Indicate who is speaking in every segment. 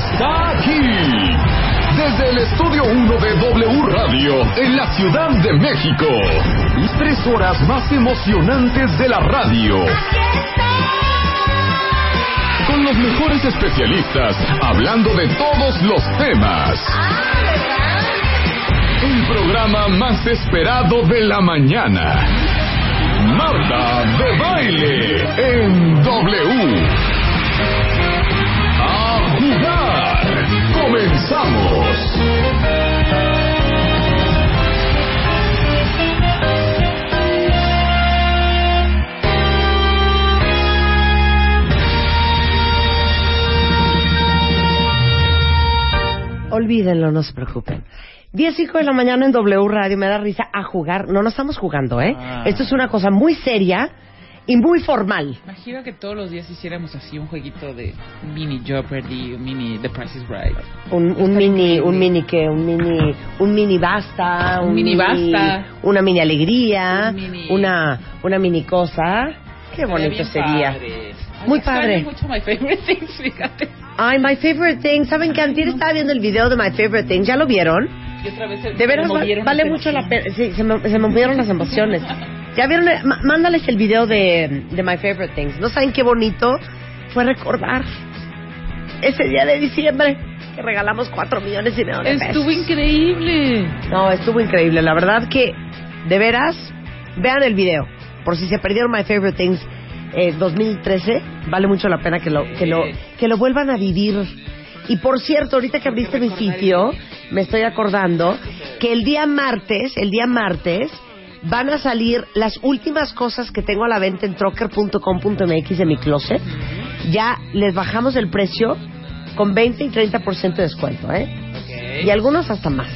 Speaker 1: está aquí. Desde el estudio 1 de W Radio en la Ciudad de México. Tres horas más emocionantes de la radio. Con los mejores especialistas hablando de todos los temas. El programa más esperado de la mañana. Marta de baile en W. Comenzamos.
Speaker 2: Olvídenlo, no se preocupen. 10 5 de la mañana en W Radio, me da risa a jugar. No, no estamos jugando, ¿eh?
Speaker 3: Ah.
Speaker 2: Esto es una cosa muy seria y muy formal.
Speaker 3: Imagina que todos los días hiciéramos así un jueguito de mini Jeopardy, un mini The Price is Right.
Speaker 2: Un, un mini, un mini que, un mini, un mini basta,
Speaker 3: Un mini basta.
Speaker 2: una mini alegría,
Speaker 3: Un mini-
Speaker 2: una, una mini cosa. Qué bonito sería.
Speaker 3: padre. Ay,
Speaker 2: Muy padre.
Speaker 3: mucho My Favorite Things, fíjate.
Speaker 2: Ay, my favorite thing. ¿Saben que antes estaba viendo el video de my favorite thing? ¿Ya lo vieron?
Speaker 3: Y otra vez
Speaker 2: De veras, vale mucho la pena. Sí, se me, se me movieron las emociones. ¿Ya vieron? má- mándales el video de, de My Favorite Things. ¿No saben qué bonito fue recordar ese día de diciembre que regalamos cuatro millones y medio de pesos?
Speaker 3: Estuvo increíble.
Speaker 2: No, estuvo increíble. La verdad que, de veras, vean el video. Por si se perdieron My Favorite Things eh, 2013, vale mucho la pena que lo, que lo, que lo vuelvan a vivir. Y por cierto, ahorita que abriste mi sitio, me estoy acordando que el día martes, el día martes, van a salir las últimas cosas que tengo a la venta en trocker.com.mx de mi closet. Ya les bajamos el precio con 20 y 30% de descuento, ¿eh? Y algunos hasta más.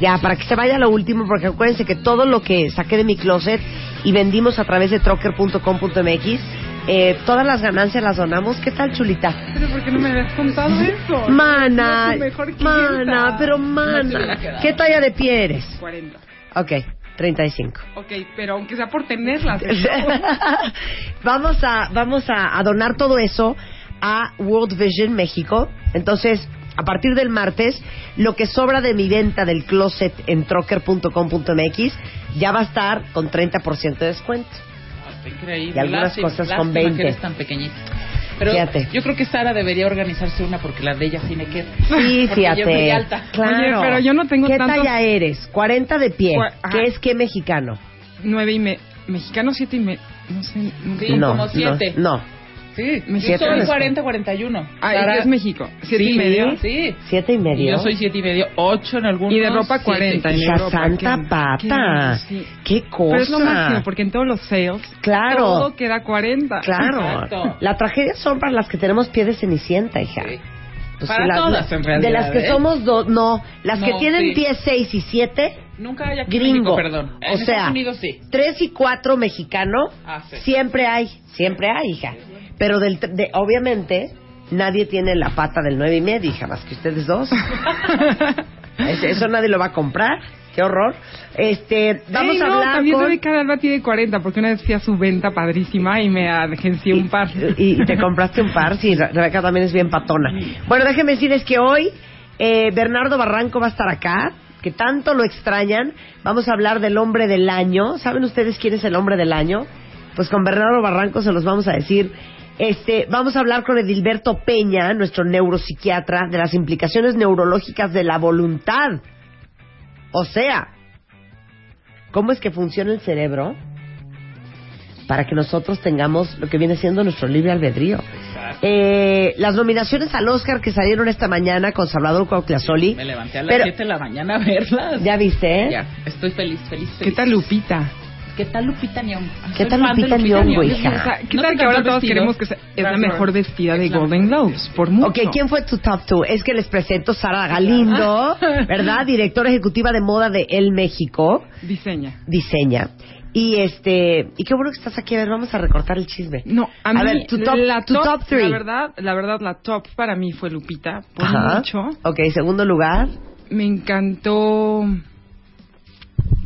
Speaker 2: Ya, para que se vaya lo último, porque acuérdense que todo lo que saqué de mi closet y vendimos a través de trocker.com.mx, eh, todas las ganancias las donamos. ¿Qué tal, chulita?
Speaker 4: Pero ¿por qué no me habías contado eso?
Speaker 2: Mana,
Speaker 4: mejor
Speaker 2: mana, pero mana. ¿Qué talla de pie eres?
Speaker 4: 40.
Speaker 2: Ok, 35.
Speaker 4: Ok, pero aunque sea por tenerlas.
Speaker 2: vamos a, vamos a, a donar todo eso a World Vision México. Entonces, a partir del martes, lo que sobra de mi venta del closet en trocker.com.mx ya va a estar con 30% de descuento.
Speaker 3: Ah, Está increíble.
Speaker 2: Y algunas
Speaker 3: Lástima-
Speaker 2: cosas con 20.
Speaker 3: que eres tan pequeñita. Pero
Speaker 2: Fíjate.
Speaker 3: yo creo que Sara debería organizarse una porque la de ella tiene que.
Speaker 2: Sí,
Speaker 3: Porque yo soy
Speaker 2: fíjate.
Speaker 3: alta.
Speaker 2: Claro.
Speaker 4: Oye, pero yo no tengo
Speaker 2: ¿Qué
Speaker 4: tantos-
Speaker 2: talla eres? 40 de pie.
Speaker 4: Ajá.
Speaker 2: ¿Qué es qué mexicano?
Speaker 4: Nueve y me... Mexicano siete y me... No sé.
Speaker 3: Sí,
Speaker 2: no,
Speaker 3: como siete.
Speaker 2: no, no.
Speaker 3: Sí, yo
Speaker 4: Siete
Speaker 3: soy
Speaker 4: eres-
Speaker 3: 40-41.
Speaker 4: Ah,
Speaker 3: Sara-
Speaker 4: y es México. Siete
Speaker 3: sí,
Speaker 4: y medio.
Speaker 3: Sí.
Speaker 2: Siete y medio.
Speaker 3: Yo soy siete y medio, ocho en algunos.
Speaker 4: Y de ropa
Speaker 3: siete.
Speaker 4: 40. en
Speaker 2: Hija
Speaker 4: Europa,
Speaker 2: santa
Speaker 4: ¿qué-
Speaker 2: pata.
Speaker 4: qué- sí.
Speaker 2: Qué cosa.
Speaker 4: Pero es lo máximo, porque en todos los sales...
Speaker 2: Claro.
Speaker 4: Todo queda 40.
Speaker 2: Claro.
Speaker 3: Exacto.
Speaker 2: La tragedia son para las que tenemos pie de cenicienta, hija.
Speaker 3: Sí.
Speaker 2: Pues
Speaker 3: Para
Speaker 2: la-
Speaker 3: todas, en realidad,
Speaker 2: De las que
Speaker 3: ¿eh?
Speaker 2: somos dos, no. Las que
Speaker 3: No,
Speaker 2: tienen
Speaker 3: sí.
Speaker 2: pie 6 y 7,
Speaker 3: Nunca hay aquí
Speaker 2: gringo.
Speaker 3: México, perdón.
Speaker 2: O
Speaker 3: En
Speaker 2: sea,
Speaker 3: Estados Unidos sí.
Speaker 2: 3 y 4 mexicano,
Speaker 3: Ah, sí.
Speaker 2: siempre hay, siempre hay, hija. Pero del, de, obviamente, nadie tiene la pata del 9 y medio, hija, más que ustedes dos. Eso, nadie lo va a comprar. Qué horror. Este, vamos
Speaker 4: Ey,
Speaker 2: a
Speaker 4: no,
Speaker 2: hablar
Speaker 4: también
Speaker 2: con...
Speaker 4: De Alba tiene 40, porque una vez fui a su venta padrísima y me agencié un par.
Speaker 2: Y, y te compraste un par, sí, Re- Rebeca también es bien patona. Bueno, déjenme decirles que hoy eh, Bernardo Barranco va a estar acá, que tanto lo extrañan. Vamos a hablar del hombre del año. ¿Saben ustedes quién es el hombre del año? Pues con Bernardo Barranco se los vamos a decir. Este, vamos a hablar con Edilberto Peña, nuestro neuropsiquiatra, de las implicaciones neurológicas de la voluntad. O sea, ¿cómo es que funciona el cerebro para que nosotros tengamos lo que viene siendo nuestro libre albedrío? Eh, las nominaciones al Oscar que salieron esta mañana con Salvador Cuauhtlazoli.
Speaker 3: Me levanté a las
Speaker 2: Pero-
Speaker 3: 7 de la mañana a verlas.
Speaker 2: ¿Ya viste? eh?
Speaker 3: Ya, estoy feliz, feliz,
Speaker 4: ¿Qué
Speaker 3: feliz.
Speaker 4: tal Lupita?
Speaker 3: ¿Qué tal Lupita Nyong'o?
Speaker 2: ¿Qué tal Lupita Nyong'o, hija?
Speaker 4: ¿qué
Speaker 3: ¿No
Speaker 4: tal que ahora todos
Speaker 3: vestido?
Speaker 4: queremos que sea, es la mejor vestida de. Golden Globes? Por mucho.
Speaker 2: Ok, ¿quién fue tu top two? Es que les presento Sara Galindo, ¿verdad? Directora ejecutiva de moda de El México,
Speaker 4: Diseña.
Speaker 2: diseña. Y este, y qué bueno que estás aquí, a ver, vamos a recortar el chisme.
Speaker 4: No, a, mí,
Speaker 2: ver, tu top,
Speaker 4: la
Speaker 2: tu top three.
Speaker 4: La verdad, la verdad, la top para mí fue Lupita, por
Speaker 2: Ajá.
Speaker 4: mucho.
Speaker 2: Ok, segundo lugar,
Speaker 4: Me encantó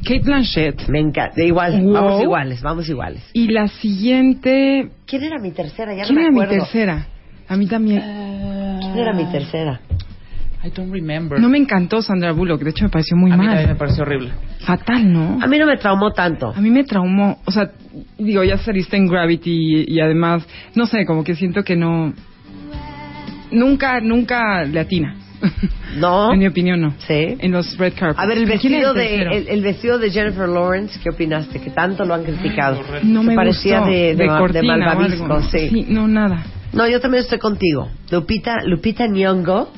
Speaker 4: Kate Blanchett.
Speaker 2: me encanta. Igual,
Speaker 4: Wow.
Speaker 2: vamos iguales, vamos iguales.
Speaker 4: Y la siguiente,
Speaker 2: ¿Quién era mi tercera? Ya
Speaker 4: ¿quién
Speaker 2: no me
Speaker 4: era mi tercera? A mí también.
Speaker 2: ¿Quién era mi tercera?
Speaker 3: I don't remember.
Speaker 4: No me encantó Sandra Bullock, de hecho me pareció muy
Speaker 3: a mí también me
Speaker 4: mal.
Speaker 3: pareció horrible.
Speaker 4: Fatal, ¿no?
Speaker 2: A mí no me traumó tanto.
Speaker 4: A mí me traumó, o sea, digo, ya saliste en Gravity y, y además, no sé, como que siento que no... Nunca, nunca le atina.
Speaker 2: ¿No?
Speaker 4: en mi opinión, no.
Speaker 2: Sí.
Speaker 4: En los red carpets.
Speaker 2: A ver, el
Speaker 4: ¿Quién era
Speaker 2: vestido de
Speaker 4: tercero?
Speaker 2: el, el vestido de Jennifer Lawrence, ¿qué opinaste? Que tanto lo han criticado.
Speaker 4: No me
Speaker 2: parecía
Speaker 4: gustó.
Speaker 2: de, de, de
Speaker 4: cortina o
Speaker 2: malvavisco,
Speaker 4: algo.
Speaker 2: sí.
Speaker 4: no, nada.
Speaker 2: No, yo también estoy contigo. Lupita, Lupita Nyong'o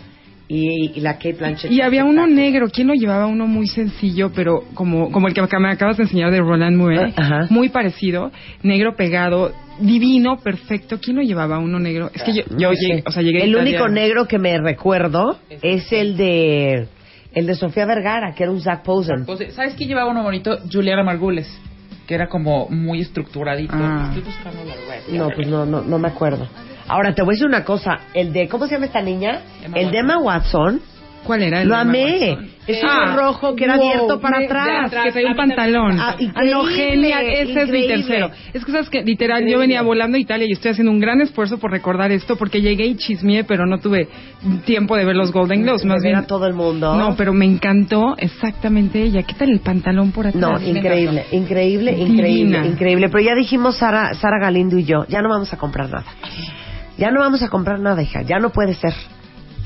Speaker 2: y, y la Kate Blanchett.
Speaker 4: Y había uno negro, ¿quién lo llevaba? Uno muy sencillo, pero como, como el que me acabas de enseñar de Roland Mouet,
Speaker 2: Ah, ajá.
Speaker 4: muy parecido, negro pegado, divino, perfecto. ¿Quién lo llevaba? Uno negro. Es que yo, yo
Speaker 2: No
Speaker 4: llegué,
Speaker 2: sé.
Speaker 4: o sea, llegué a
Speaker 2: El único negro que me recuerdo es el de el de Sofía Vergara, que era un Zac Posen.
Speaker 3: ¿Sabes quién llevaba uno bonito? Juliana Margules, que era como muy estructuradito.
Speaker 4: Ah.
Speaker 3: Estoy buscando la red.
Speaker 2: No, pues no, no, no me acuerdo. Ahora te voy a decir una cosa, el de ¿cómo se llama esta niña?
Speaker 3: Emma
Speaker 2: el de Emma Watson,
Speaker 4: ¿Cuál era? El
Speaker 2: lo amé.
Speaker 4: Watson?
Speaker 2: Es
Speaker 4: Ah,
Speaker 2: uno rojo que era
Speaker 4: wow,
Speaker 2: abierto para
Speaker 4: me-
Speaker 2: atrás.
Speaker 4: de Que traía un pantalón.
Speaker 2: Ah,
Speaker 4: no, genial. Ese es mi tercero. Es que sabes que literal
Speaker 2: Increíble.
Speaker 4: yo venía volando a Italia y estoy haciendo un gran esfuerzo por recordar esto porque llegué y chismeé, pero no tuve tiempo de ver los Golden Globes. Más bien
Speaker 2: a todo el mundo.
Speaker 4: No, pero me encantó exactamente ella. ¿Qué tal el pantalón por atrás?
Speaker 2: No, increíble, increíble,
Speaker 4: Divina.
Speaker 2: increíble, increíble. Pero ya dijimos Sara, Sara Galindo y yo, ya no vamos a comprar nada. Ya no vamos a comprar nada, hija. Ya no puede ser.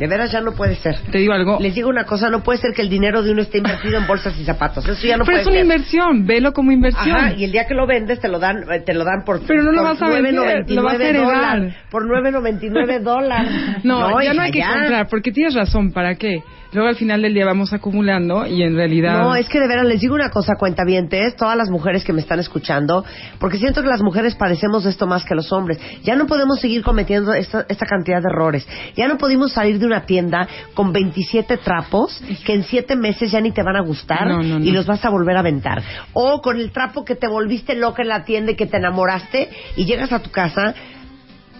Speaker 2: De veras ya no puede ser.
Speaker 4: Te digo algo.
Speaker 2: Les digo una cosa, no puede ser que el dinero de uno esté invertido en bolsas y zapatos. Eso ya no
Speaker 4: pero
Speaker 2: puede
Speaker 4: es una
Speaker 2: ser.
Speaker 4: inversión, velo como inversión.
Speaker 2: Ajá, y el día que lo vendes te lo dan, eh, te lo dan por
Speaker 4: Pero no lo vas a vender, lo vas a
Speaker 2: 9.99
Speaker 4: heredar.
Speaker 2: dólares, por 9.99 dólares.
Speaker 4: No, ya no hay que comprar, porque tienes razón, ¿para qué? Luego al final del día vamos acumulando y en realidad...
Speaker 2: No, es que de veras les digo una cosa, cuentavientes, todas las mujeres que me están escuchando, porque siento que las mujeres padecemos de esto más que los hombres. Ya no podemos seguir cometiendo esta, esta cantidad de errores. Ya no podemos salir de una tienda con 27 trapos que en 7 meses ya ni te van a gustar
Speaker 4: No, no, no.
Speaker 2: y los vas a volver a aventar. O con el trapo que te volviste loca en la tienda y que te enamoraste y llegas a tu casa.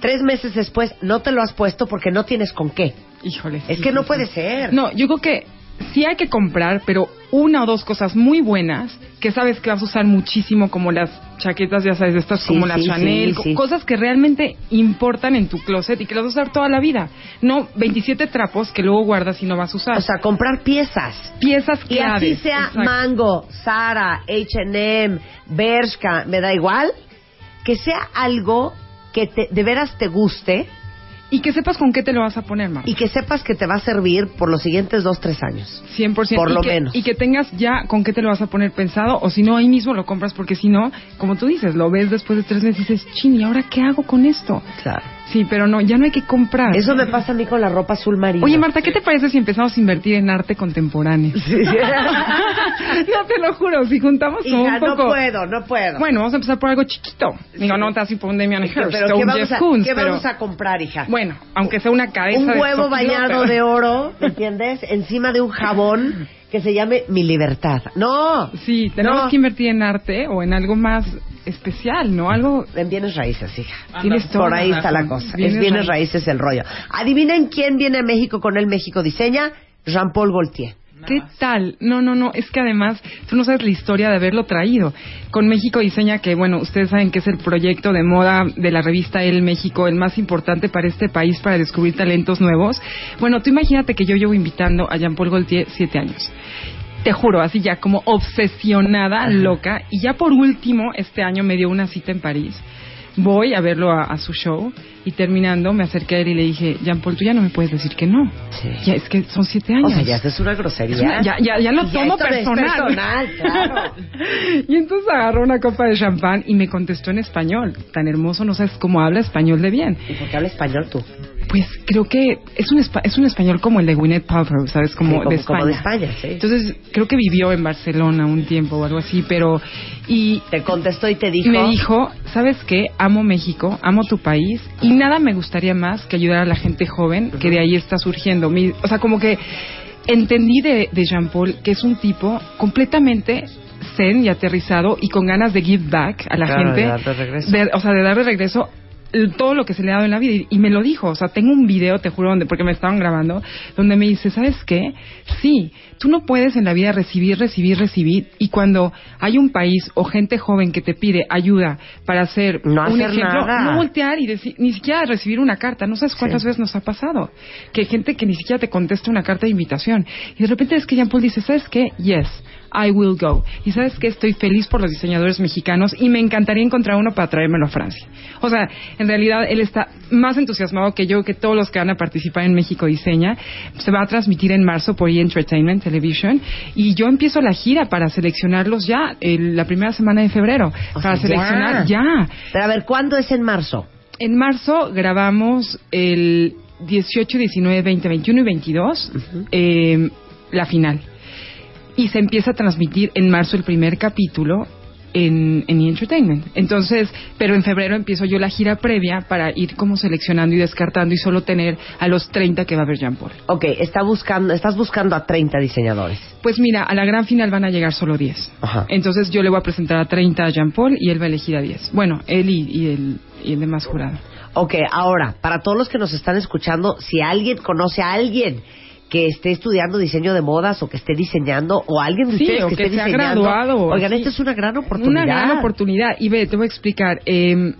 Speaker 2: Tres meses después no te lo has puesto porque no tienes con qué.
Speaker 4: Híjole.
Speaker 2: Es
Speaker 4: sí,
Speaker 2: que no
Speaker 4: sí.
Speaker 2: puede ser.
Speaker 4: No, yo creo que sí hay que comprar, pero una o dos cosas muy buenas que sabes que vas a usar muchísimo, como las chaquetas, ya sabes, estas
Speaker 2: Sí,
Speaker 4: como las
Speaker 2: sí,
Speaker 4: Chanel,
Speaker 2: sí,
Speaker 4: cosas que realmente importan en tu closet y que las vas a usar toda la vida. No 27 trapos que luego guardas y no vas a usar.
Speaker 2: O sea, comprar piezas.
Speaker 4: piezas
Speaker 2: Y
Speaker 4: claves.
Speaker 2: así sea
Speaker 4: Exacto.
Speaker 2: Mango, Zara, H&M, Bershka, me da igual, que sea algo que te, de veras te guste
Speaker 4: Y que sepas con qué te lo vas a poner, Marta.
Speaker 2: y que sepas que te va a servir por los siguientes dos, tres años.
Speaker 4: 100%.
Speaker 2: Por
Speaker 4: y
Speaker 2: lo
Speaker 4: que,
Speaker 2: menos.
Speaker 4: Y que tengas ya con qué te lo vas a poner pensado, o si no, ahí mismo lo compras, porque si no, como tú dices, lo ves después de tres meses y dices, chin, ¿y ahora qué hago con esto?
Speaker 2: Claro.
Speaker 4: Sí, pero no, ya no hay que comprar.
Speaker 2: Eso me pasa a mí con la ropa azul marino.
Speaker 4: Oye, Marta, ¿qué te parece si empezamos a invertir en arte contemporáneo? no, te lo juro, si juntamos
Speaker 2: Hija,
Speaker 4: un poco...
Speaker 2: no puedo, no puedo.
Speaker 4: Bueno, vamos a empezar por algo chiquito. Digo, no te vas a ir por un Damian
Speaker 2: pero
Speaker 4: Hirst
Speaker 2: ¿qué
Speaker 4: o un
Speaker 2: vamos,
Speaker 4: Jeff
Speaker 2: a,
Speaker 4: Koons,
Speaker 2: qué
Speaker 4: pero...
Speaker 2: vamos a comprar, hija?
Speaker 4: Bueno, aunque sea una cabeza
Speaker 2: un huevo bañado de oro, ¿entiendes? Encima de un jabón que se llame Mi Libertad. No.
Speaker 4: Sí, tenemos
Speaker 2: No.
Speaker 4: que invertir en arte o en algo más especial, ¿no? Algo...
Speaker 2: En bienes raíces, hija.
Speaker 4: Tienes toda
Speaker 2: Por ahí está la cosa.
Speaker 4: Bienes
Speaker 2: es bienes
Speaker 4: raíces.
Speaker 2: raíces el rollo. Adivinen quién viene a México con el México Diseña. Jean-Paul Gaultier.
Speaker 4: ¿Qué tal? No, no, no, es que además tú no sabes la historia de haberlo traído. Con México Diseña, que bueno, ustedes saben que es el proyecto de moda de la revista El México, el más importante para este país para descubrir talentos nuevos. Bueno, tú imagínate que yo llevo invitando a Jean-Paul Gaultier siete años. Te juro, así ya como obsesionada, loca. Y ya por último, este año me dio una cita en París. Voy a verlo a, a su show y terminando me acerqué a él y le dije, Jean-Paul, tú ya no me puedes decir que no.
Speaker 2: Sí.
Speaker 4: Ya, es que son siete años.
Speaker 2: O sea, ya es una grosería.
Speaker 4: Es una- ya, ya, ya lo
Speaker 2: Ya
Speaker 4: tomo personal,
Speaker 2: claro.
Speaker 4: y entonces agarró una copa de champán y me contestó en español. Tan hermoso, no sabes cómo habla español de bien.
Speaker 2: ¿Y por qué habla español tú?
Speaker 4: Pues creo que es un, es un español como el de Gwyneth Paltrow, ¿sabes? Como,
Speaker 2: Sí, como-
Speaker 4: de España.
Speaker 2: como de España, sí.
Speaker 4: Entonces creo que vivió en Barcelona un tiempo o algo así, pero... Y
Speaker 2: Te contestó y te dijo.
Speaker 4: me dijo, ¿sabes qué? Amo México, amo tu país y nada me gustaría más que ayudar a la gente joven que de ahí está surgiendo. Mi- o sea, como que entendí de, de Jean Paul que es un tipo completamente zen y aterrizado y con ganas de give back a la
Speaker 2: Claro,
Speaker 4: gente.
Speaker 2: de de
Speaker 4: o sea, de darle regreso todo lo que se le ha dado en la vida y, y me lo dijo, o sea, tengo un video, te juro, donde, porque me estaban grabando, donde me dice, ¿sabes qué? Sí, tú no puedes en la vida recibir, recibir, recibir y cuando hay un país o gente joven que te pide ayuda para hacer
Speaker 2: No
Speaker 4: un
Speaker 2: hacer
Speaker 4: ejemplo,
Speaker 2: nada.
Speaker 4: no voltear y decir, ni siquiera recibir una carta, no sabes cuántas
Speaker 2: Sí.
Speaker 4: veces nos ha pasado, que hay gente que ni siquiera te contesta una carta de invitación y de repente es que Jean Paul dice, ¿sabes qué? Yes. I will go. Y sabes que estoy feliz por los diseñadores mexicanos y me encantaría encontrar uno para traérmelo a Francia. O sea, en realidad él está más entusiasmado que yo, que todos los que van a participar en México Diseña. Se va a transmitir en marzo por E! Entertainment Television y yo empiezo la gira para seleccionarlos ya el- la primera semana de febrero.
Speaker 2: O
Speaker 4: para
Speaker 2: sea,
Speaker 4: seleccionar
Speaker 2: ya.
Speaker 4: ya.
Speaker 2: Pero a ver, ¿cuándo es en marzo?
Speaker 4: En marzo grabamos el 18, 19, 20, 21 y 22 eh, la final. Y se empieza a transmitir en marzo el primer capítulo en, en E! Entertainment. Entonces, pero en febrero empiezo yo la gira previa para ir como seleccionando y descartando y solo tener a los 30 que va a ver Jean Paul.
Speaker 2: Ok, está buscando, estás buscando a 30 diseñadores.
Speaker 4: Pues mira, a la gran final van a llegar solo 10.
Speaker 2: Ajá.
Speaker 4: Entonces yo le voy a presentar a 30 a Jean Paul y él va a elegir a 10. Bueno, él y, y el, y el demás jurado.
Speaker 2: Ok, ahora, para todos los que nos están escuchando, si alguien conoce a alguien que esté estudiando diseño de modas o que esté diseñando o alguien de
Speaker 4: Sí,
Speaker 2: ustedes
Speaker 4: o
Speaker 2: que,
Speaker 4: que
Speaker 2: esté
Speaker 4: se ha
Speaker 2: diseñando,
Speaker 4: graduado,
Speaker 2: oigan,
Speaker 4: sí.
Speaker 2: esta es una gran oportunidad.
Speaker 4: Una gran oportunidad. Y ve, te voy a explicar. eh,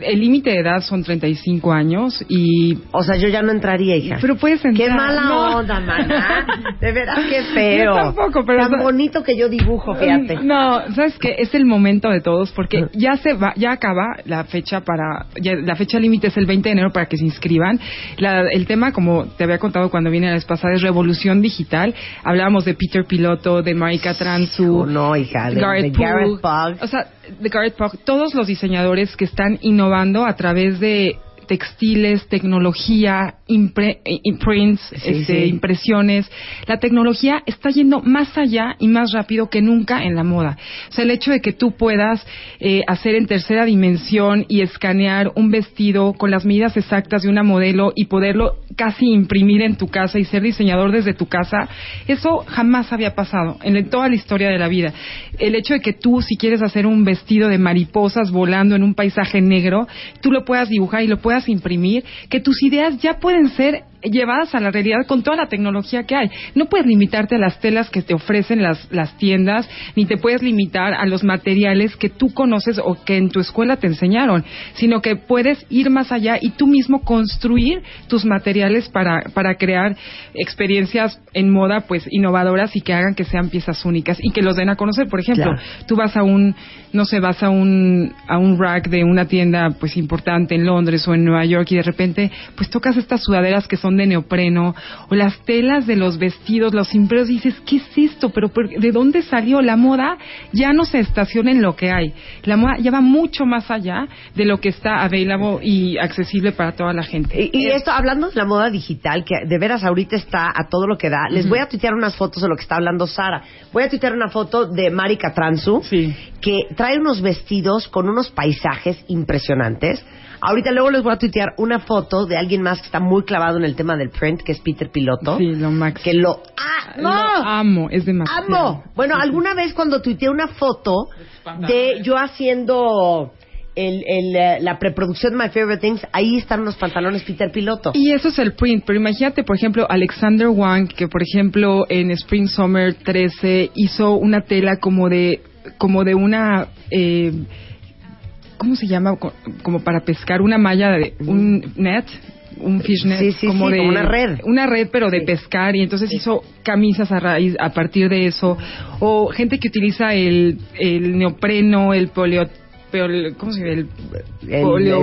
Speaker 4: el límite de edad son 35 años y...
Speaker 2: O sea, yo ya no entraría, hija.
Speaker 4: Pero puedes entrar.
Speaker 2: Qué mala
Speaker 4: No.
Speaker 2: onda, maná. De veras, qué feo.
Speaker 4: Yo tampoco, pero-
Speaker 2: Tan bonito que yo dibujo, fíjate.
Speaker 4: No, sabes que es el momento de todos porque ya se va, ya acaba la fecha para, ya- la fecha límite es el 20 de enero para que se inscriban. La- el tema, como te había contado cuando vine la vez pasada, es revolución digital. Hablábamos de Peter Piloto, de Marika Transu,
Speaker 2: Oh, no, hija, de, de
Speaker 4: Garrett
Speaker 2: Garrett
Speaker 4: Pugh.
Speaker 2: Pugh.
Speaker 4: O sea, de Garrett Pugh, todos los diseñadores que están innovando a través de textiles, tecnología, impre- eh, imprints,
Speaker 2: Sí,
Speaker 4: este,
Speaker 2: sí.
Speaker 4: impresiones. La tecnología está yendo más allá y más rápido que nunca en la moda. O sea, el hecho de que tú puedas eh, hacer en tercera dimensión y escanear un vestido con las medidas exactas de una modelo y poderlo casi imprimir en tu casa y ser diseñador desde tu casa, eso jamás había pasado en toda la historia de la vida. El hecho de que tú, si quieres hacer un vestido de mariposas volando en un paisaje negro, tú lo puedas dibujar y lo puedas imprimir, que tus ideas ya pueden ser llevadas a la realidad con toda la tecnología que hay. No puedes limitarte a las telas que te ofrecen las, las tiendas, ni te puedes limitar a los materiales que tú conoces o que en tu escuela te enseñaron, sino que puedes ir más allá y tú mismo construir tus materiales para, para crear experiencias en moda pues innovadoras y que hagan que sean piezas únicas y que los den a conocer. Por ejemplo,
Speaker 2: Claro.
Speaker 4: tú vas a un, no sé, vas a un, a un rack de una tienda pues importante en Londres o en Nueva York y de repente pues tocas estas sudaderas que son de neopreno o las telas de los vestidos, los impresos y dices, ¿qué es esto? Pero ¿por- ¿de dónde salió? La moda ya no se estaciona en lo que hay. La moda ya va mucho más allá de lo que está available y accesible para toda la gente.
Speaker 2: Y, y esto, hablando de la moda digital, que de veras ahorita está a todo lo que da, les voy a tuitear unas fotos de lo que está hablando Sara. Voy a tuitear una foto de Marika Transu,
Speaker 4: Sí.
Speaker 2: que trae unos vestidos con unos paisajes impresionantes. Ahorita luego les voy a tuitear una foto de alguien más que está muy clavado en el tema del print, que es Peter Piloto.
Speaker 4: Sí, lo máximo.
Speaker 2: Que lo... ¡Ah!
Speaker 4: Lo amo, es demasiado.
Speaker 2: ¡Amo! Bueno, alguna vez cuando tuiteé una foto de yo haciendo el, el, eh, la preproducción de My Favorite Things, ahí están unos pantalones Peter Piloto.
Speaker 4: Y eso es el print, pero imagínate, por ejemplo, Alexander Wang, que por ejemplo en Spring Summer 13 hizo una tela como de, como de una, eh, ¿cómo se llama? Co- Como para pescar una malla de un net. Un fishnet,
Speaker 2: Sí, sí,
Speaker 4: como
Speaker 2: sí,
Speaker 4: de
Speaker 2: como una red.
Speaker 4: una red, pero de pescar, y entonces hizo camisas a raíz a partir de eso, o gente que utiliza el, el neopreno, el polio peol- ¿cómo se dice? El,
Speaker 2: El,
Speaker 4: polio-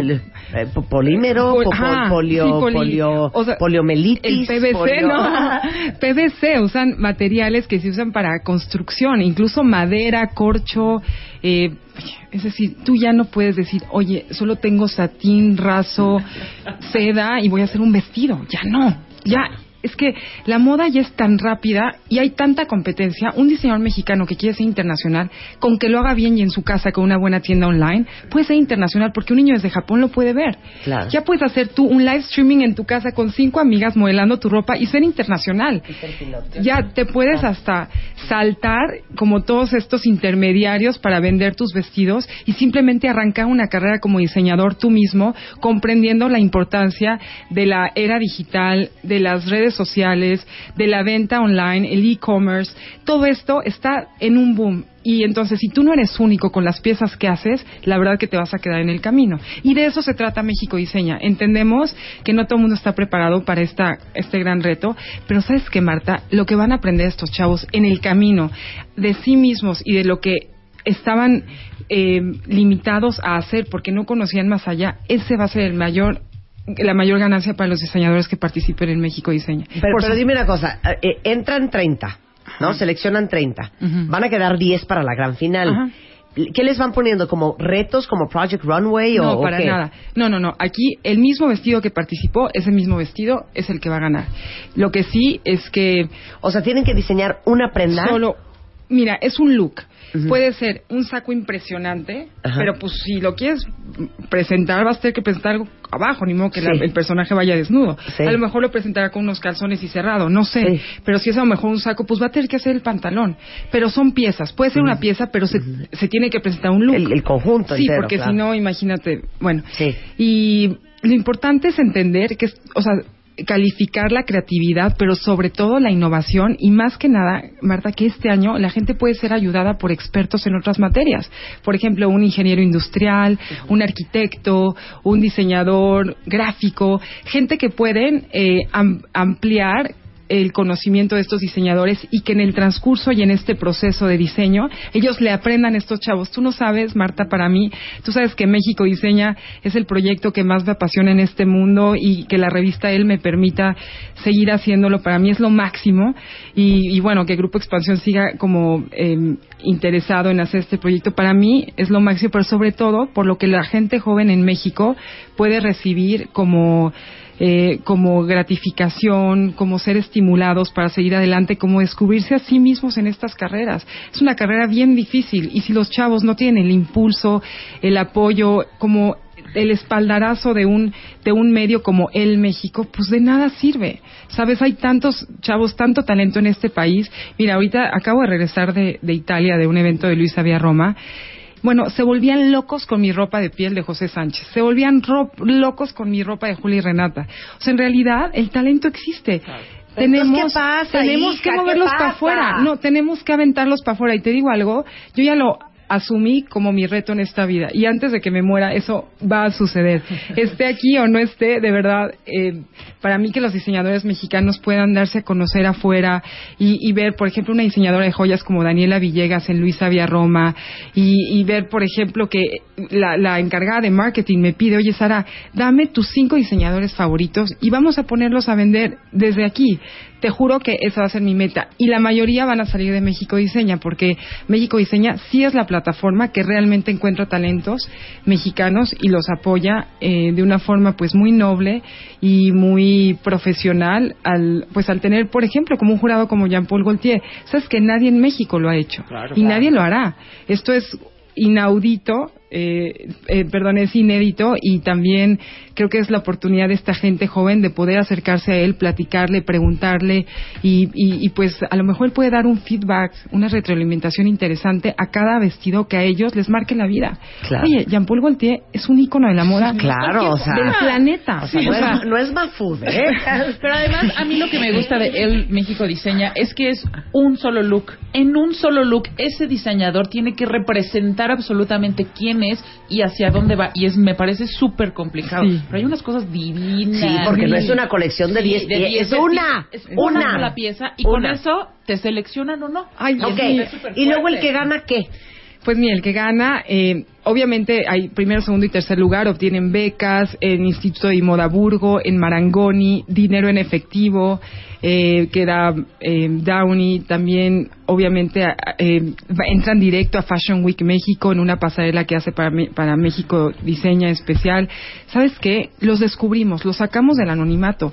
Speaker 2: el, po- polímero,
Speaker 4: Pol-
Speaker 2: po- po-
Speaker 4: ajá,
Speaker 2: polio,
Speaker 4: sí, poli-
Speaker 2: polio,
Speaker 4: o sea,
Speaker 2: poliomelitis.
Speaker 4: El PVC,
Speaker 2: polio-
Speaker 4: ¿no? PVC, usan materiales que se usan para construcción, incluso madera, corcho. Eh, es decir, tú ya no puedes decir, oye, solo tengo satín, raso, seda y voy a hacer un vestido. Ya no. Ya es que la moda ya es tan rápida y hay tanta competencia. Un diseñador mexicano que quiere ser internacional, con que lo haga bien y en su casa con una buena tienda online, puede ser internacional porque un niño desde Japón lo puede ver.
Speaker 2: Claro.
Speaker 4: Ya puedes hacer tú un live streaming en tu casa con cinco amigas modelando tu ropa y ser internacional. Ya te puedes hasta saltar como todos estos intermediarios para vender tus vestidos y simplemente arrancar una carrera como diseñador tú mismo, comprendiendo la importancia de la era digital, de las redes sociales, de la venta online, el e-commerce. Todo esto está en un boom. Y entonces, si tú no eres único con las piezas que haces, la verdad que te vas a quedar en el camino. Y de eso se trata México Diseña. Entendemos que no todo el mundo está preparado para esta, este gran reto, pero ¿sabes qué, Marta? Lo que van a aprender estos chavos en el camino de sí mismos y de lo que estaban eh, limitados a hacer porque no conocían más allá, ese va a ser el mayor la mayor ganancia para los diseñadores que participen en México Diseña.
Speaker 2: Pero,
Speaker 4: Por
Speaker 2: pero
Speaker 4: su-
Speaker 2: dime una cosa, eh, entran 30, ¿no? Seleccionan 30.
Speaker 4: Ujú.
Speaker 2: Van a quedar 10 para la gran final.
Speaker 4: Ajá.
Speaker 2: ¿Qué les van poniendo? ¿Como retos, como Project Runway o
Speaker 4: No,
Speaker 2: o
Speaker 4: para
Speaker 2: qué?
Speaker 4: nada. No, no, no. Aquí el mismo vestido que participó, ese mismo vestido es el que va a ganar. Lo que sí es que
Speaker 2: O sea, tienen que diseñar una prenda.
Speaker 4: solo, mira, es un look. Puede ser un saco impresionante,
Speaker 2: Ajá.
Speaker 4: pero pues si lo quieres presentar, vas a tener que presentar algo abajo, ni modo que la- el personaje vaya desnudo.
Speaker 2: Sí.
Speaker 4: A lo mejor lo presentará con unos calzones y cerrado, no sé.
Speaker 2: Sí.
Speaker 4: Pero si es a lo mejor un saco, pues va a tener que hacer el pantalón. Pero son piezas. Puede ser una pieza, pero se, se tiene que presentar un look.
Speaker 2: El, el conjunto
Speaker 4: Sí,
Speaker 2: entero,
Speaker 4: porque
Speaker 2: claro.
Speaker 4: si no, imagínate, bueno.
Speaker 2: Sí.
Speaker 4: Y lo importante es entender que, es- o sea, calificar la creatividad, pero sobre todo la innovación y más que nada, Marta, que este año la gente puede ser ayudada por expertos en otras materias. Por ejemplo, un ingeniero industrial, un arquitecto, un diseñador gráfico, gente que pueden eh, am- ampliar el conocimiento de estos diseñadores y que en el transcurso y en este proceso de diseño ellos le aprendan a estos chavos. Tú no sabes, Marta, para mí, tú sabes que México Diseña es el proyecto que más me apasiona en este mundo y que la revista Él me permita seguir haciéndolo. Para mí es lo máximo y, y bueno, que Grupo Expansión siga como eh, interesado en hacer este proyecto. Para mí es lo máximo, pero sobre todo por lo que la gente joven en México puede recibir como eh, como gratificación, como ser estimulados para seguir adelante, como descubrirse a sí mismos en estas carreras. Es una carrera bien difícil y si los chavos no tienen el impulso, el apoyo, como el espaldarazo de un de un medio como el México, pues de nada sirve. Sabes, hay tantos chavos, tanto talento en este país. Mira, ahorita acabo de regresar de, de Italia de un evento de Luis Avia Roma. Bueno, se volvían locos con mi ropa de piel de José Sánchez. Se volvían ro- locos con mi ropa de Julia y Renata. O sea, en realidad, el talento existe. Tenemos,
Speaker 2: Entonces, ¿qué pasa,
Speaker 4: tenemos
Speaker 2: hija?
Speaker 4: que
Speaker 2: ¿Qué
Speaker 4: moverlos para afuera. No, tenemos que aventarlos para afuera. Y te digo algo, yo ya lo asumí como mi reto en esta vida. Y antes de que me muera, eso va a suceder. Esté aquí o no esté, de verdad, eh, para mí que los diseñadores mexicanos puedan darse a conocer afuera y, y ver, por ejemplo, una diseñadora de joyas como Daniela Villegas en Luisa Vía Roma y, y ver, por ejemplo, que la, la encargada de marketing me pide, oye, Sara, dame tus cinco diseñadores favoritos y vamos a ponerlos a vender desde aquí. Te juro que esa va a ser mi meta. Y la mayoría van a salir de México Diseña, porque México Diseña sí es la plataforma que realmente encuentra talentos mexicanos y los apoya eh, de una forma pues muy noble y muy profesional al pues al tener, por ejemplo, como un jurado como Jean-Paul Gaultier. Sabes que nadie en México lo ha hecho y nadie lo hará. Esto es inaudito, eh, eh, perdón, es inédito y también creo que es la oportunidad de esta gente joven de poder acercarse a él, platicarle, preguntarle y, y, y, pues a lo mejor puede dar un feedback, una retroalimentación interesante a cada vestido que a ellos les marque la vida.
Speaker 2: Claro.
Speaker 4: Oye, Jean-Paul Gaultier es un ícono de la moda
Speaker 2: Claro, o sea-
Speaker 4: del planeta.
Speaker 2: O sea,
Speaker 4: Sí,
Speaker 2: no,
Speaker 4: o sea,
Speaker 2: es, no es Mafud, ¿eh?
Speaker 3: Pero además, a mí lo que me gusta de El México Diseña es que es un solo look. En un solo look, ese diseñador tiene que representar absolutamente quién es y hacia dónde va. Y es me parece súper complicado.
Speaker 4: Sí.
Speaker 3: Pero hay unas cosas divinas.
Speaker 2: Sí, porque no es una colección de 10 piezas, es una,
Speaker 3: Es
Speaker 2: una.
Speaker 3: una sola pieza y con eso te seleccionan o no.
Speaker 4: Ay,
Speaker 2: Ok,
Speaker 4: sí.
Speaker 3: es súper
Speaker 2: y luego el que gana, ¿qué?
Speaker 4: Pues mira, el que gana, eh, obviamente hay primero, segundo y tercer lugar, obtienen becas en Instituto de Modaburgo, en Marangoni, dinero en efectivo, eh, que eh, Downey, también obviamente eh, entran directo a Fashion Week México en una pasarela que hace para, para México Diseña Especial. ¿Sabes qué? Los descubrimos, los sacamos del anonimato.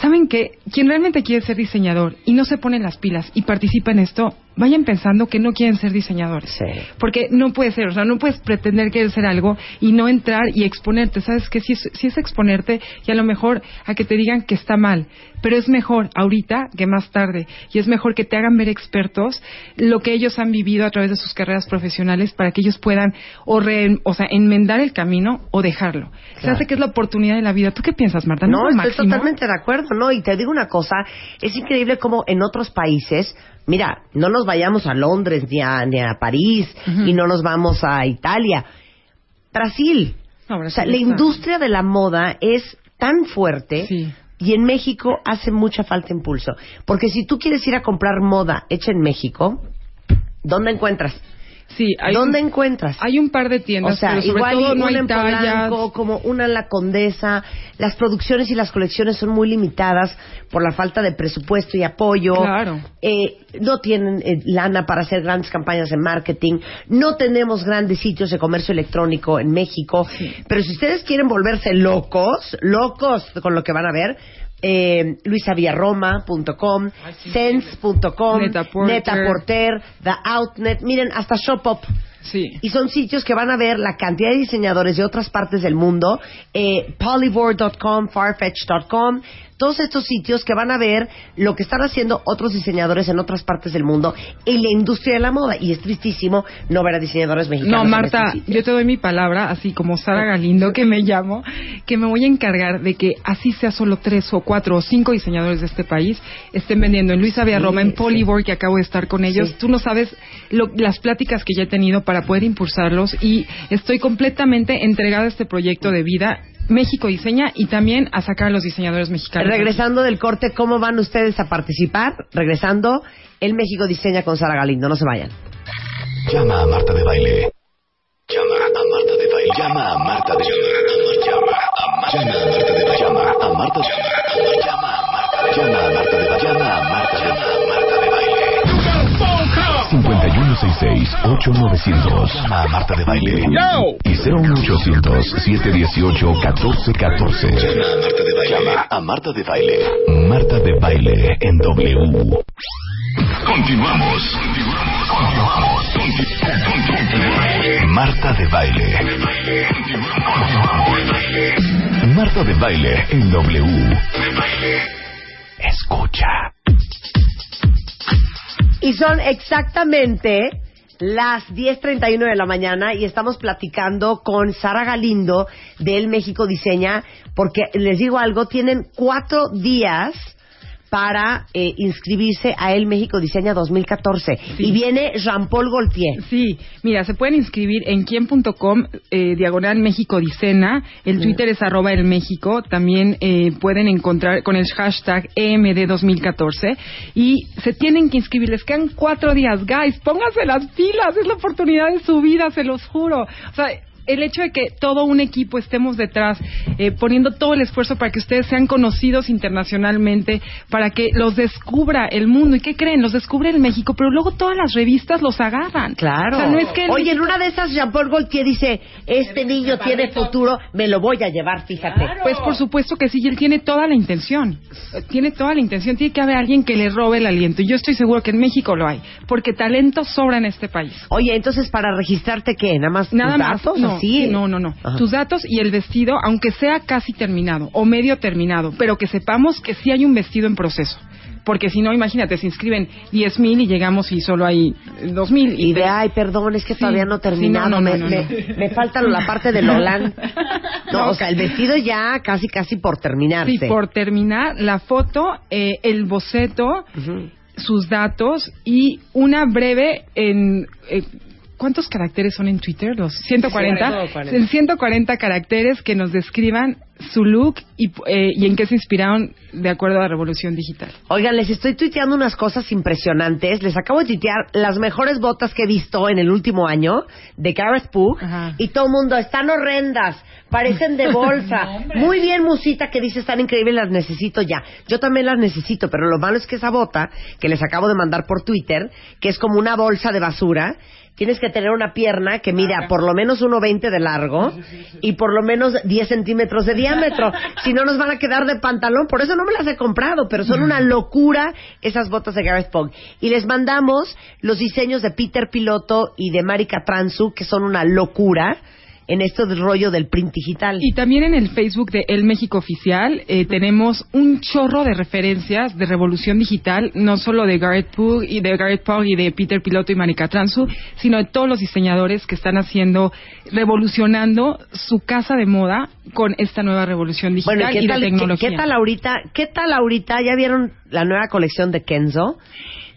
Speaker 4: ¿Saben qué? Quien realmente quiere ser diseñador y no se pone las pilas y participa en esto, vayan pensando que no quieren ser diseñadores. Porque no puede ser, o sea, no puedes pretender querer ser algo y no entrar y exponerte. ¿Sabes qué? Si es, si es exponerte y a lo mejor a que te digan que está mal, pero es mejor ahorita que más tarde y es mejor que te hagan ver expertos lo que ellos han vivido a través de sus carreras profesionales para que ellos puedan o, o sea, enmendar el camino o dejarlo. Se hace que es la oportunidad de la vida. ¿Tú qué piensas, Marta?
Speaker 2: No, estoy totalmente de acuerdo, ¿no? Y te digo una cosa, es increíble como en otros países mira, no nos vayamos a Londres ni a, ni a París y no nos vamos a Italia. Brasil. o sea, la industria de la moda es tan fuerte y en México hace mucha falta impulso. Porque si tú quieres ir a comprar moda hecha en México, ¿dónde encuentras?
Speaker 4: Sí,
Speaker 2: ¿Dónde encuentras?
Speaker 4: Hay un par de tiendas,
Speaker 2: o sea,
Speaker 4: pero sobre
Speaker 2: igual
Speaker 4: todo no hay
Speaker 2: en Polanco, como una en La Condesa. Las producciones y las colecciones son muy limitadas por la falta de presupuesto y apoyo.
Speaker 4: Claro.
Speaker 2: Eh, no tienen eh, lana para hacer grandes campañas de marketing. No tenemos grandes sitios de comercio electrónico en México. Pero si ustedes quieren volverse locos, locos con lo que van a ver, eh, luisavillarroma.com, sense.com, Netaporter, The Outnet, miren, hasta Shopop.
Speaker 4: Sí.
Speaker 2: Y son sitios que van a ver la cantidad de diseñadores de otras partes del mundo, eh, polyboard.com, farfetch.com, todos estos sitios que van a ver lo que están haciendo otros diseñadores en otras partes del mundo en la industria de la moda. Y es tristísimo no ver a diseñadores mexicanos.
Speaker 4: No, Marta, yo te doy mi palabra, así como Sara Galindo, que me llamo, que me voy a encargar de que así sea solo tres o cuatro o cinco diseñadores de este país estén vendiendo en Luisa Villarroma, en Polyboard, que acabo de estar con ellos. Tú no sabes las pláticas que ya he tenido para poder impulsarlos y estoy completamente entregada a este proyecto de vida México Diseña y también a sacar a los diseñadores mexicanos.
Speaker 2: Regresando del corte, ¿cómo van ustedes a participar? Regresando, el México Diseña con Sara Galindo. No se vayan.
Speaker 1: Llama a Marta de Baile. Llama a Marta de Baile. Llama a Marta de Baile. Llama a Marta de Baile. Llama a Marta de Baile. Llama a Marta de Baile. Llama a Marta de Baile. 5166-8900. Llama a Marta de Baile. Y 01800-718-1414. Llama a Marta de Baile. Marta de Baile en W. Continuamos. Continuamos. Marta de Baile. Marta de Baile en W. Escucha.
Speaker 2: Y son exactamente las 10.31 de la mañana y estamos platicando con Sara Galindo de El México Diseña, porque les digo algo, tienen cuatro días para eh, inscribirse a El México Diseña 2014. Y viene Jean-Paul Gaultier.
Speaker 4: Sí, mira, se pueden inscribir en quien.com, eh, diagonal México Diseña. El Twitter es arroba el México. También eh, pueden encontrar con el hashtag EMD 2014. Y se tienen que inscribir. Les quedan cuatro días. Guys, pónganse las pilas. Es la oportunidad de su vida, se los juro. O sea, el hecho de que todo un equipo estemos detrás, eh, poniendo todo el esfuerzo para que ustedes sean conocidos internacionalmente, para que los descubra el mundo. ¿Y qué creen? Los descubre el México, pero luego todas las revistas los agarran.
Speaker 2: Claro. Oye, en una de esas Jean-Paul Gaultier dice, este niño tiene futuro, me lo voy a llevar, fíjate.
Speaker 4: Pues por supuesto que sí, él tiene toda la intención. Tiene toda la intención. Tiene que haber alguien que le robe el aliento. Y yo estoy seguro que en México lo hay, porque talento sobra en este país.
Speaker 2: Oye, entonces para registrarte, ¿qué? ¿Nada más
Speaker 4: Nada
Speaker 2: más,
Speaker 4: No, Sí, no, no, no. Tus datos y el vestido, aunque sea casi terminado o medio terminado, pero que sepamos que sí hay un vestido en proceso. Porque si no, imagínate, se inscriben 10.000 y llegamos y solo hay 2.000.
Speaker 2: Y, de, ay, perdón, es que todavía no terminado. no, me, me, falta la parte del Holán. No, o sea, el vestido ya casi, casi por terminarse.
Speaker 4: Sí, por terminar, la foto, eh, el boceto, sus datos y una breve en... Eh, ¿cuántos caracteres son en Twitter? Los 140.
Speaker 2: 140.
Speaker 4: En 140 caracteres que nos describan su look y, eh, y en qué se inspiraron de acuerdo a la revolución digital.
Speaker 2: Oigan, les estoy tuiteando unas cosas impresionantes. Les acabo de tuitear las mejores botas que he visto en el último año de Gareth Pugh.
Speaker 4: Ajá.
Speaker 2: Y todo el mundo, están horrendas, parecen de bolsa.
Speaker 3: No.
Speaker 2: Muy bien, Musita, que dice, están increíbles, las necesito ya. Yo también las necesito, pero lo malo es que esa bota, que les acabo de mandar por Twitter, que es como una bolsa de basura, tienes que tener una pierna que mide a por lo menos 1,20 de largo y por lo menos 10 centímetros de diámetro. si no, nos van a quedar de pantalón. Por eso no me las he comprado, pero son una locura esas botas de Gareth Pog. Y les mandamos los diseños de Peter Piloto y de Marika Transu, que son una locura en esto del rollo del print digital.
Speaker 4: Y también en el Facebook de El México Oficial eh, tenemos un chorro de referencias de revolución digital, no solo de Garrett Pugh y de Garrett Pugh y de Peter Piloto y Manika Transu, sino de todos los diseñadores que están haciendo, revolucionando su casa de moda con esta nueva revolución digital
Speaker 2: Bueno, ¿y
Speaker 4: y
Speaker 2: ¿qué tal,
Speaker 4: de
Speaker 2: qué-
Speaker 4: tecnología.
Speaker 2: qué tal ahorita? ¿Qué tal ahorita? ¿Ya vieron la nueva colección de Kenzo?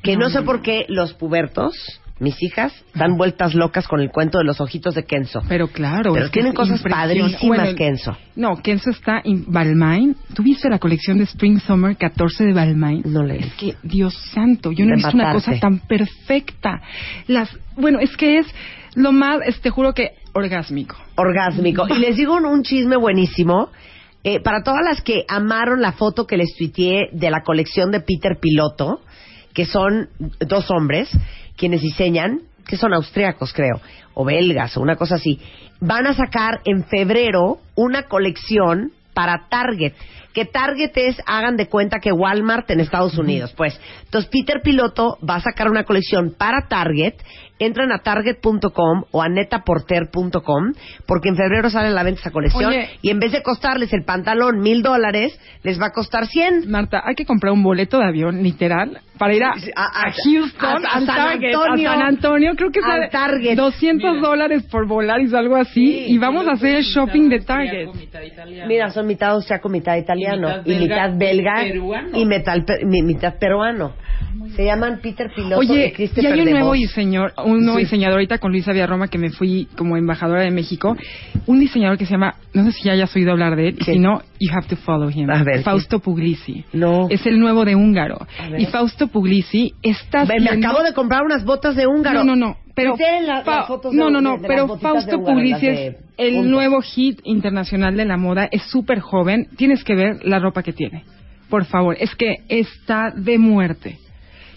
Speaker 2: Que no, sé por qué los pubertos, mis hijas, dan vueltas locas con el cuento de los ojitos de Kenzo.
Speaker 4: Pero claro,
Speaker 2: Pero tienen cosas padrísimas,
Speaker 4: el-
Speaker 2: Kenzo.
Speaker 4: No, Kenzo está en Balmain. ¿Tuviste la colección de Spring Summer 14 de Balmain?
Speaker 2: No le
Speaker 4: Es que, Dios santo, yo no he visto una cosa tan perfecta. Las, bueno, es que es lo más, te juro que orgásmico.
Speaker 2: orgásmico. Y les digo un, un chisme buenísimo. Eh, para todas las que amaron la foto que les tuiteé de la colección de Peter Piloto, que son dos hombres quienes diseñan, que son austriacos, creo, o belgas, o una cosa así, van a sacar en febrero una colección para Target. Que Target es, hagan de cuenta que Walmart en Estados Unidos. Pues, entonces Peter Piloto va a sacar una colección para Target. Entran a target.com o a netaporter.com porque en febrero sale a la venta esa colección
Speaker 4: Oye.
Speaker 2: y en vez de costarles el pantalón mil dólares, les va a costar cien.
Speaker 4: Marta, hay que comprar un boleto de avión, literal, para ir a, Houston,
Speaker 2: a- San
Speaker 4: Target,
Speaker 2: Antonio.
Speaker 4: a San Antonio. Creo que
Speaker 2: Al
Speaker 4: sale
Speaker 2: Target.
Speaker 4: 200
Speaker 3: Mira.
Speaker 4: dólares por volar y algo así. y vamos a hacer el shopping de Target.
Speaker 2: Mira, son mitad austriaco, mitad italiano y
Speaker 3: Y
Speaker 2: mitad,
Speaker 3: mitad
Speaker 2: belga,
Speaker 3: belga,
Speaker 2: y metal pe- mi- mitad peruano. Se llaman Peter Piloto
Speaker 4: Oye,
Speaker 2: y
Speaker 4: y hay un
Speaker 2: de
Speaker 4: nuevo diseñador, un nuevo
Speaker 2: Sí.
Speaker 4: diseñador ahorita con Luisa Villarroma que me fui como embajadora de México, un diseñador que se llama, no sé si ya hayas oído hablar de él, y
Speaker 2: Sí.
Speaker 4: si no, you have to follow him.
Speaker 2: A ver,
Speaker 4: Fausto Puglisi.
Speaker 2: No.
Speaker 4: Es el nuevo de húngaro. Y Fausto Puglisi está
Speaker 2: me acabo de comprar unas botas de húngaro.
Speaker 4: No, no, no. Pero,
Speaker 2: la-
Speaker 4: no, no, no,
Speaker 2: de- de
Speaker 4: pero Fausto
Speaker 2: húngaro,
Speaker 4: Puglisi es el
Speaker 2: punto.
Speaker 4: nuevo hit internacional de la moda. Es súper joven. Tienes que ver la ropa que tiene. Por favor, es que está de muerte.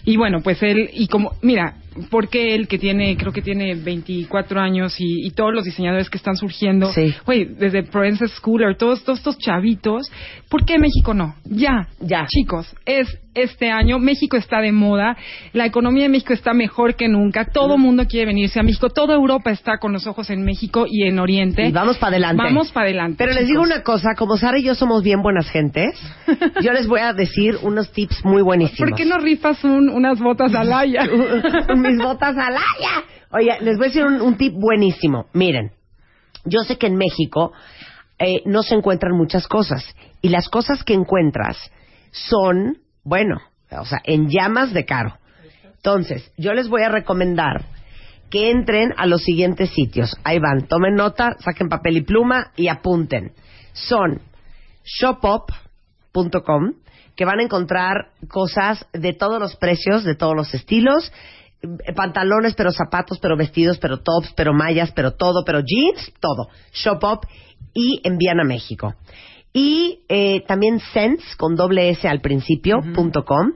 Speaker 4: Y bueno, pues él, y como, mira, porque él que tiene, creo que tiene 24 años y, y todos los diseñadores que están surgiendo,
Speaker 2: Sí.
Speaker 4: güey, desde Provence Schooler, todos, todos estos chavitos, ¿por qué México no? Ya,
Speaker 2: Ya.
Speaker 4: chicos, es este año, México está de moda, la economía de México está mejor que nunca, todo mundo quiere venirse a México, toda Europa está con los ojos en México y en Oriente.
Speaker 2: Y vamos para adelante.
Speaker 4: Vamos para adelante.
Speaker 2: Pero les digo una cosa, como Sara y yo somos bien buenas gentes, yo les voy a decir unos tips muy buenísimos.
Speaker 4: ¿Por qué no rifas un- unas botas alaya?
Speaker 2: Mis botas alaya. Oye, les voy a decir un, un tip buenísimo. Miren, yo sé que en México eh, no se encuentran muchas cosas. Y las cosas que encuentras son, bueno, o sea, en llamas de caro. Entonces, yo les voy a recomendar que entren a los siguientes sitios. Ahí van, tomen nota, saquen papel y pluma y apunten. Son shopop.com, que van a encontrar cosas de todos los precios, de todos los estilos, pantalones, pero zapatos, pero vestidos, pero tops, pero mallas, pero todo, pero jeans, todo. Shopop y envían a México. Y eh, también Sense, con doble S al principio, punto com.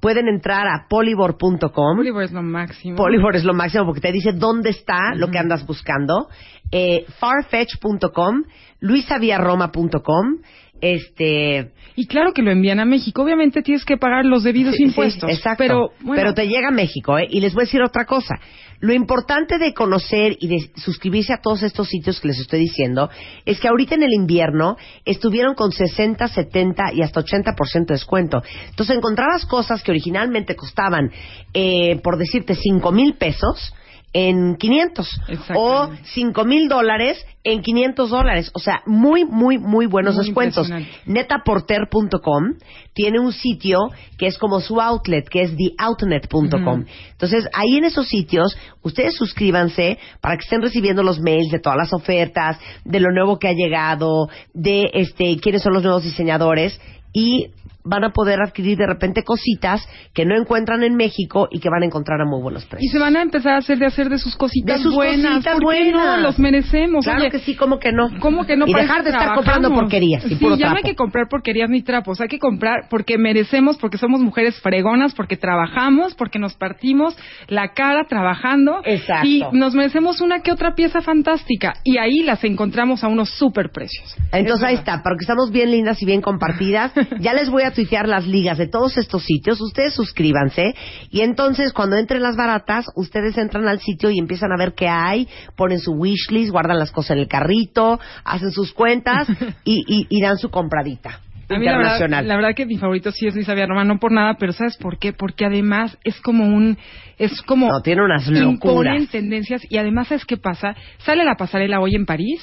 Speaker 2: Pueden entrar a polybor.com.
Speaker 4: Oliver es lo máximo.
Speaker 2: Polybor es lo máximo porque te dice dónde está lo que andas buscando. Eh, farfetch.com, luisaviarroma.com, este...
Speaker 4: Y claro que lo envían a México. Obviamente tienes que pagar los debidos
Speaker 2: Sí, sí,
Speaker 4: impuestos.
Speaker 2: exacto.
Speaker 4: Pero, bueno,
Speaker 2: Pero te llega a México, ¿eh? Y les voy a decir otra cosa. Lo importante de conocer y de suscribirse a todos estos sitios que les estoy diciendo es que ahorita en el invierno estuvieron con 60, 70 y hasta 80% de descuento. Entonces encontrabas cosas que originalmente costaban, eh, por decirte, 5 mil pesos en 500 o
Speaker 4: Exactamente.
Speaker 2: 5 mil dólares en 500 dólares. O sea, muy, muy, muy buenos
Speaker 4: Muy
Speaker 2: descuentos. Netaporter.com tiene un sitio que es como su outlet, que es theoutnet.com. Entonces, ahí en esos sitios, ustedes suscríbanse para que estén recibiendo los mails de todas las ofertas, de lo nuevo que ha llegado, de este quiénes son los nuevos diseñadores y van a poder adquirir de repente cositas que no encuentran en México y que van a encontrar a muy buenos
Speaker 4: Y
Speaker 2: precios.
Speaker 4: se van a empezar a hacer de hacer de sus cositas
Speaker 2: De sus
Speaker 4: buenas.
Speaker 2: cositas
Speaker 4: ¿Por qué
Speaker 2: buenas.
Speaker 4: no? Los merecemos.
Speaker 2: Claro
Speaker 4: Oye,
Speaker 2: que sí, como que no.
Speaker 4: ¿Cómo que no?
Speaker 2: Y dejar de estar comprando porquerías y
Speaker 4: Sí,
Speaker 2: puro
Speaker 4: ya no hay que comprar porquerías ni trapos. Hay que comprar porque merecemos, porque somos mujeres fregonas, porque trabajamos, porque nos partimos la cara trabajando.
Speaker 2: Exacto.
Speaker 4: Y nos merecemos una que otra pieza fantástica. Y ahí las encontramos a unos super precios.
Speaker 2: Entonces ahí está, porque estamos bien lindas y bien compartidas. Ya les voy a tuitear las ligas de todos estos sitios. Ustedes suscríbanse. Y entonces, cuando entren las baratas, ustedes entran al sitio y empiezan a ver qué hay, ponen su wishlist, guardan las cosas en el carrito, hacen sus cuentas y, y, y dan su compradita.
Speaker 4: A mí la verdad, la verdad que mi favorito sí es Luis Roma, no por nada, pero ¿sabes por qué? Porque además es como un, es como
Speaker 2: No, tiene unas locuras.
Speaker 4: imponen tendencias y además ¿sabes qué pasa? Sale la pasarela hoy en París,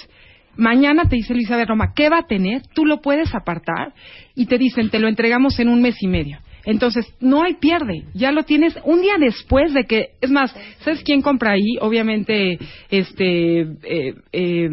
Speaker 4: mañana te dice Luis Roma, ¿qué va a tener? Tú lo puedes apartar y te dicen, te lo entregamos en un mes y medio. Entonces, no hay pierde, ya lo tienes un día después de que, es más, ¿sabes quién compra ahí? Obviamente, este, eh, eh,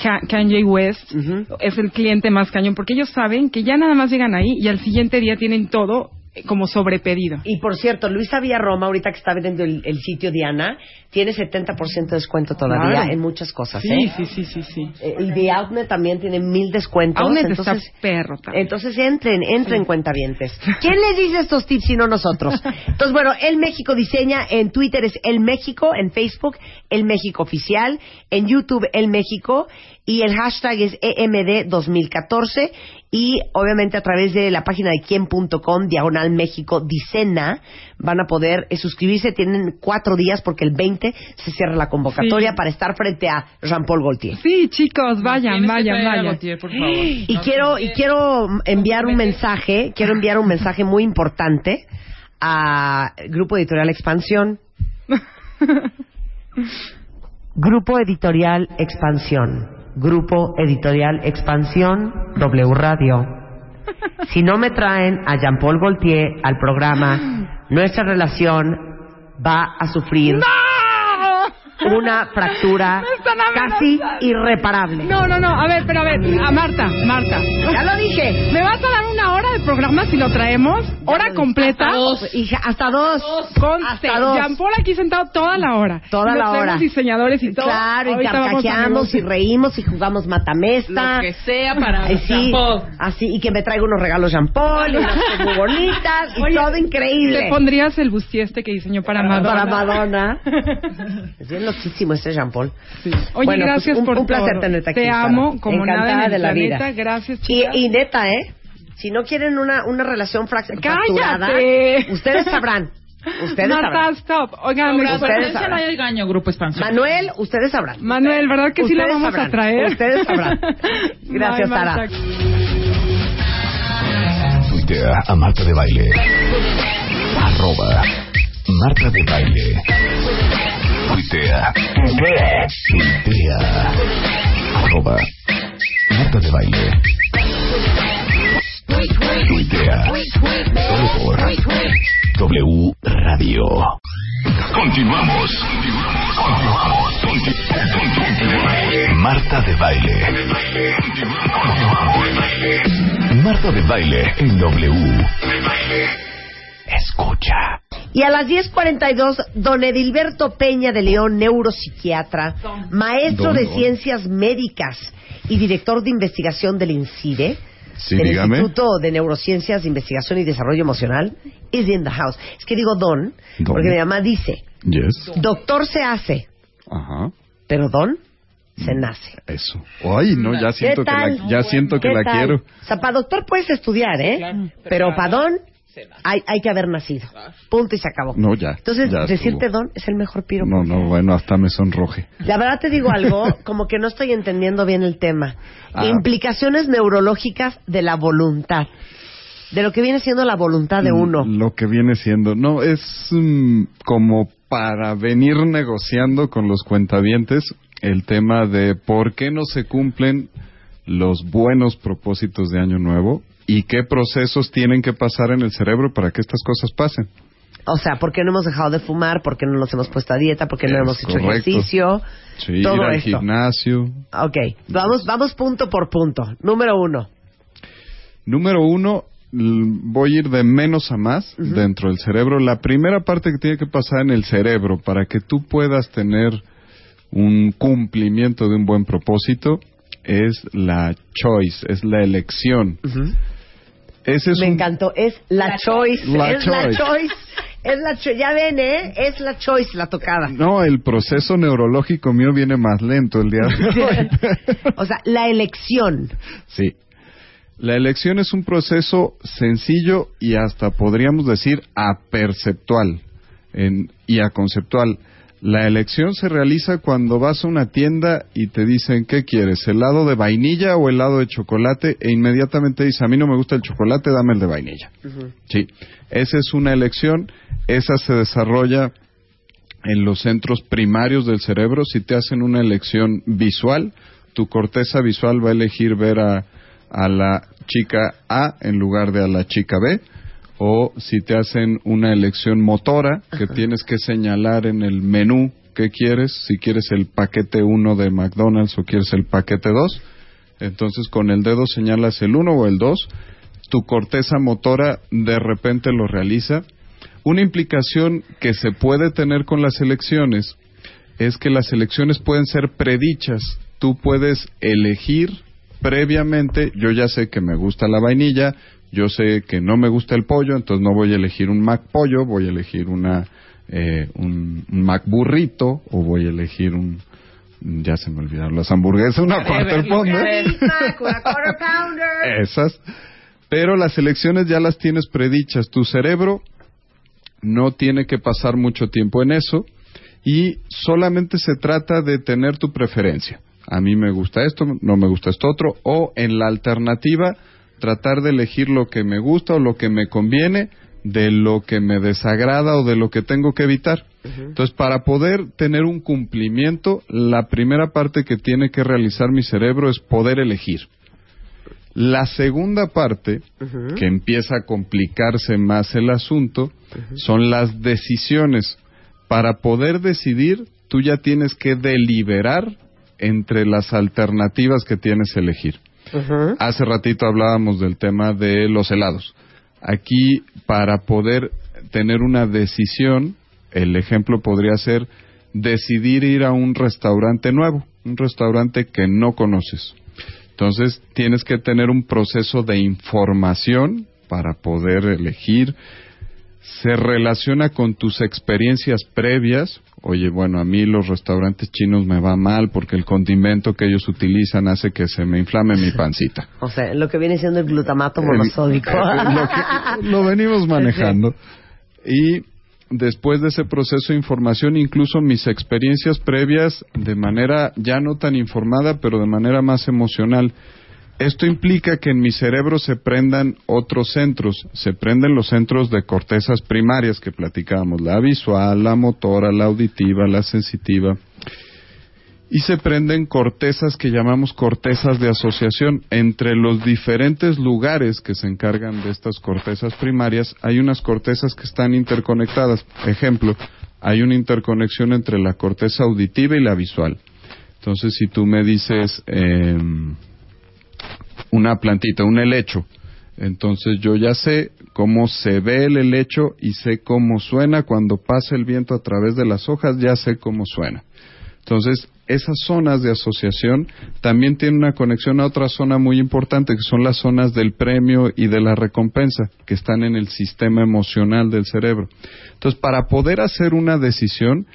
Speaker 4: Ka- Kanye West es el cliente más cañón, porque ellos saben que ya nada más llegan ahí y al siguiente día tienen todo como sobrepedido.
Speaker 2: Y por cierto, Luisa Villarroma, ahorita que está viendo el, el sitio Diana, tiene 70% de descuento todavía
Speaker 4: Claro.
Speaker 2: en muchas cosas.
Speaker 4: Sí,
Speaker 2: ¿eh?
Speaker 4: sí, sí, sí, sí.
Speaker 2: Eh, Y The Outnet también tiene mil descuentos.
Speaker 4: Outnet
Speaker 2: entonces,
Speaker 4: está perro también.
Speaker 2: Entonces entren, entren cuentavientes. ¿Quién les dice estos tips si no nosotros? Entonces, bueno, El México diseña en Twitter es El México, en Facebook El México Oficial, en YouTube El México y el hashtag es E EMD2014 y obviamente a través de la página de quien.com diagonal México Dicena van a poder eh, suscribirse. Tienen cuatro días porque el 20 se cierra la convocatoria
Speaker 4: Sí.
Speaker 2: para estar frente a Jean-Paul Gaultier.
Speaker 4: Sí, chicos, vayan, vayan, vayan.
Speaker 3: Por favor.
Speaker 2: Y
Speaker 3: No,
Speaker 2: quiero
Speaker 3: sí.
Speaker 2: y quiero enviar un mensaje, quiero enviar un mensaje muy importante a Grupo Editorial Expansión. Grupo Editorial Expansión. Grupo Editorial Expansión W Radio. Si no me traen a Jean-Paul Gaultier al programa, nuestra relación va a sufrir una fractura casi irreparable.
Speaker 4: No, no, no, a ver, pero a ver, a Marta, Marta.
Speaker 2: Ya lo dije.
Speaker 4: ¿Me vas a dar una hora de programa si lo traemos? ¿Hora completa?
Speaker 3: Hasta dos.
Speaker 2: Hija, hasta dos.
Speaker 4: Conste,
Speaker 2: Hasta dos.
Speaker 4: Jean Paul aquí sentado toda la hora.
Speaker 2: Toda
Speaker 4: Y
Speaker 2: la hora.
Speaker 4: diseñadores y todo.
Speaker 2: Claro, y
Speaker 4: Ahorita
Speaker 2: carcajeamos y reímos y jugamos matamesta.
Speaker 3: Lo que sea para
Speaker 2: Ay, sí,
Speaker 3: Jean-Paul.
Speaker 2: así, y que me traiga unos regalos Jean Paul, y unas muy bonitas, y
Speaker 4: Oye,
Speaker 2: todo increíble.
Speaker 4: ¿Le pondrías el bustier este que diseñó para Madonna?
Speaker 2: Para Madonna. Loquísimo este Jean Paul.
Speaker 4: Sí. Oye,
Speaker 2: Bueno, pues,
Speaker 4: gracias
Speaker 2: un,
Speaker 4: por
Speaker 2: un placer
Speaker 4: todo.
Speaker 2: tenerte aquí.
Speaker 4: Te
Speaker 2: Sara.
Speaker 4: amo como
Speaker 2: Encantada
Speaker 4: nada en
Speaker 2: de
Speaker 4: el
Speaker 2: la
Speaker 4: planeta.
Speaker 2: vida.
Speaker 4: Gracias,
Speaker 2: Y,
Speaker 4: chicas.
Speaker 2: y neta, ¿eh? Si no quieren una, una relación frac- fracturada, ustedes sabrán. Ustedes
Speaker 4: Marta,
Speaker 2: sabrán.
Speaker 4: stop. Oigan, me-
Speaker 2: ustedes sabrán.
Speaker 3: no hay engaño, Grupo Expansión.
Speaker 2: Manuel, ustedes sabrán.
Speaker 4: Manuel, ¿verdad que sí la vamos
Speaker 2: sabrán.
Speaker 4: a traer?
Speaker 2: Ustedes sabrán. Gracias,
Speaker 4: Bye,
Speaker 2: Sara.
Speaker 1: Tuitea a Marta de Baile. Arroba Marta de Baile. Tuitea. Tuitea. Arroba Marta de Baile. Tuitea. Solo por W Radio. Continuamos. Continuamos. Marta de Baile. Marta de Baile en W. Escucha.
Speaker 2: Y a las 10.42, don Edilberto Peña de León, neuropsiquiatra, maestro
Speaker 5: Don,
Speaker 2: de ciencias médicas y director de investigación del INCIDE,
Speaker 5: Sí,
Speaker 2: del
Speaker 5: dígame.
Speaker 2: Instituto de Neurociencias Investigación y Desarrollo Emocional, is in the house. Es que digo don,
Speaker 5: Don.
Speaker 2: porque mi mamá dice,
Speaker 5: Yes.
Speaker 2: doctor se hace,
Speaker 5: Ajá.
Speaker 2: pero don se nace.
Speaker 5: Eso. Ay, no, ya siento que la, ya siento que
Speaker 2: ¿Qué
Speaker 5: la quiero.
Speaker 2: O sea, para doctor puedes estudiar, ¿eh?
Speaker 3: Claro,
Speaker 2: pero,
Speaker 3: pero
Speaker 2: para don. Hay, hay que haber nacido. Punto y se acabó.
Speaker 5: No, ya.
Speaker 2: Entonces,
Speaker 5: ya
Speaker 2: decirte
Speaker 5: estuvo.
Speaker 2: don es el mejor piropo.
Speaker 5: No, no, bueno, hasta me sonroje.
Speaker 2: La verdad te digo algo, como que no estoy entendiendo bien el tema.
Speaker 5: Ah.
Speaker 2: Implicaciones neurológicas de la voluntad. De lo que viene siendo la voluntad de uno.
Speaker 5: Lo que viene siendo, no, es mm, como para venir negociando con los cuentavientes el tema de por qué no se cumplen los buenos propósitos de Año Nuevo y qué procesos tienen que pasar en el cerebro para que estas cosas pasen.
Speaker 2: O sea, ¿por qué no hemos dejado de fumar? ¿Por qué no nos hemos puesto a dieta? ¿Por qué no
Speaker 5: Es
Speaker 2: hemos hecho ejercicio?
Speaker 5: Sí,
Speaker 2: Todo
Speaker 5: ir al
Speaker 2: esto.
Speaker 5: gimnasio.
Speaker 2: Ok, vamos, vamos punto por punto. Número uno.
Speaker 5: Número uno, voy a ir de menos a más dentro del cerebro. La primera parte que tiene que pasar en el cerebro para que tú puedas tener un cumplimiento de un buen propósito es la choice, es la elección. Ese es
Speaker 2: Me
Speaker 5: un-
Speaker 2: encantó. Es la, choice.
Speaker 5: La
Speaker 2: es la
Speaker 5: choice.
Speaker 2: choice. Es la cho- Ya ven, ¿eh? Es la choice, la tocada.
Speaker 5: No, el proceso neurológico mío viene más lento el día de hoy.
Speaker 2: o sea, la elección.
Speaker 5: Sí. La elección es un proceso sencillo y hasta podríamos decir aperceptual en, y aconceptual. La elección se realiza cuando vas a una tienda y te dicen, ¿qué quieres? ¿Helado de vainilla o helado de chocolate? E inmediatamente dices, a mí no me gusta el chocolate, dame el de vainilla. Sí, esa es una elección, esa se desarrolla en los centros primarios del cerebro. Si te hacen una elección visual, tu corteza visual va a elegir ver a, a la chica A en lugar de a la chica B. O si te hacen una elección motora, que tienes que señalar en el menú qué quieres, si quieres el paquete 1 de McDonald's o quieres el paquete 2, entonces con el dedo señalas el 1 o el 2, tu corteza motora de repente lo realiza. Una implicación que se puede tener con las elecciones es que las elecciones pueden ser predichas. Tú puedes elegir previamente, yo ya sé que me gusta la vainilla, yo sé que no me gusta el pollo, entonces no voy a elegir un Mac pollo, voy a elegir una eh, un, un Mac burrito o voy a elegir un ya se me olvidaron las hamburguesas, una quarter pounder.
Speaker 2: Big Mac, una quarter pounder.
Speaker 5: Esas. Pero las elecciones ya las tienes predichas. Tu cerebro no tiene que pasar mucho tiempo en eso y solamente se trata de tener tu preferencia. A mí me gusta esto, no me gusta esto otro, o en la alternativa tratar de elegir lo que me gusta o lo que me conviene de lo que me desagrada o de lo que tengo que evitar. Entonces, para poder tener un cumplimiento, la primera parte que tiene que realizar mi cerebro es poder elegir. La segunda parte, que empieza a complicarse más el asunto, son las decisiones. Para poder decidir, tú ya tienes que deliberar entre las alternativas que tienes que elegir. Hace ratito hablábamos del tema de los helados. Aquí, para poder tener una decisión, el ejemplo podría ser decidir ir a un restaurante nuevo, un restaurante que no conoces. Entonces, tienes que tener un proceso de información para poder elegir. Se relaciona con tus experiencias previas. Oye, bueno, a mí los restaurantes chinos me va mal porque el condimento que ellos utilizan hace que se me inflame mi pancita.
Speaker 2: O sea, lo que viene siendo el glutamato monosódico.
Speaker 5: El- lo, que- lo venimos manejando. Y después de ese proceso de información, incluso mis experiencias previas, de manera ya no tan informada, pero de manera más emocional. Esto implica que en mi cerebro se prendan otros centros, se prenden los centros de cortezas primarias que platicábamos, la visual, la motora, la auditiva, la sensitiva y se prenden cortezas que llamamos cortezas de asociación. Entre los diferentes lugares que se encargan de estas cortezas primarias, hay unas cortezas que están interconectadas. Ejemplo, hay una interconexión entre la corteza auditiva y la visual. Entonces, si tú me dices em, una plantita, un helecho, entonces yo ya sé cómo se ve el helecho y sé cómo suena cuando pasa el viento a través de las hojas, ya sé cómo suena. Entonces, esas zonas de asociación también tienen una conexión a otra zona muy importante, que son las zonas del premio y de la recompensa, que están en el sistema emocional del cerebro. Entonces, para poder hacer una decisión,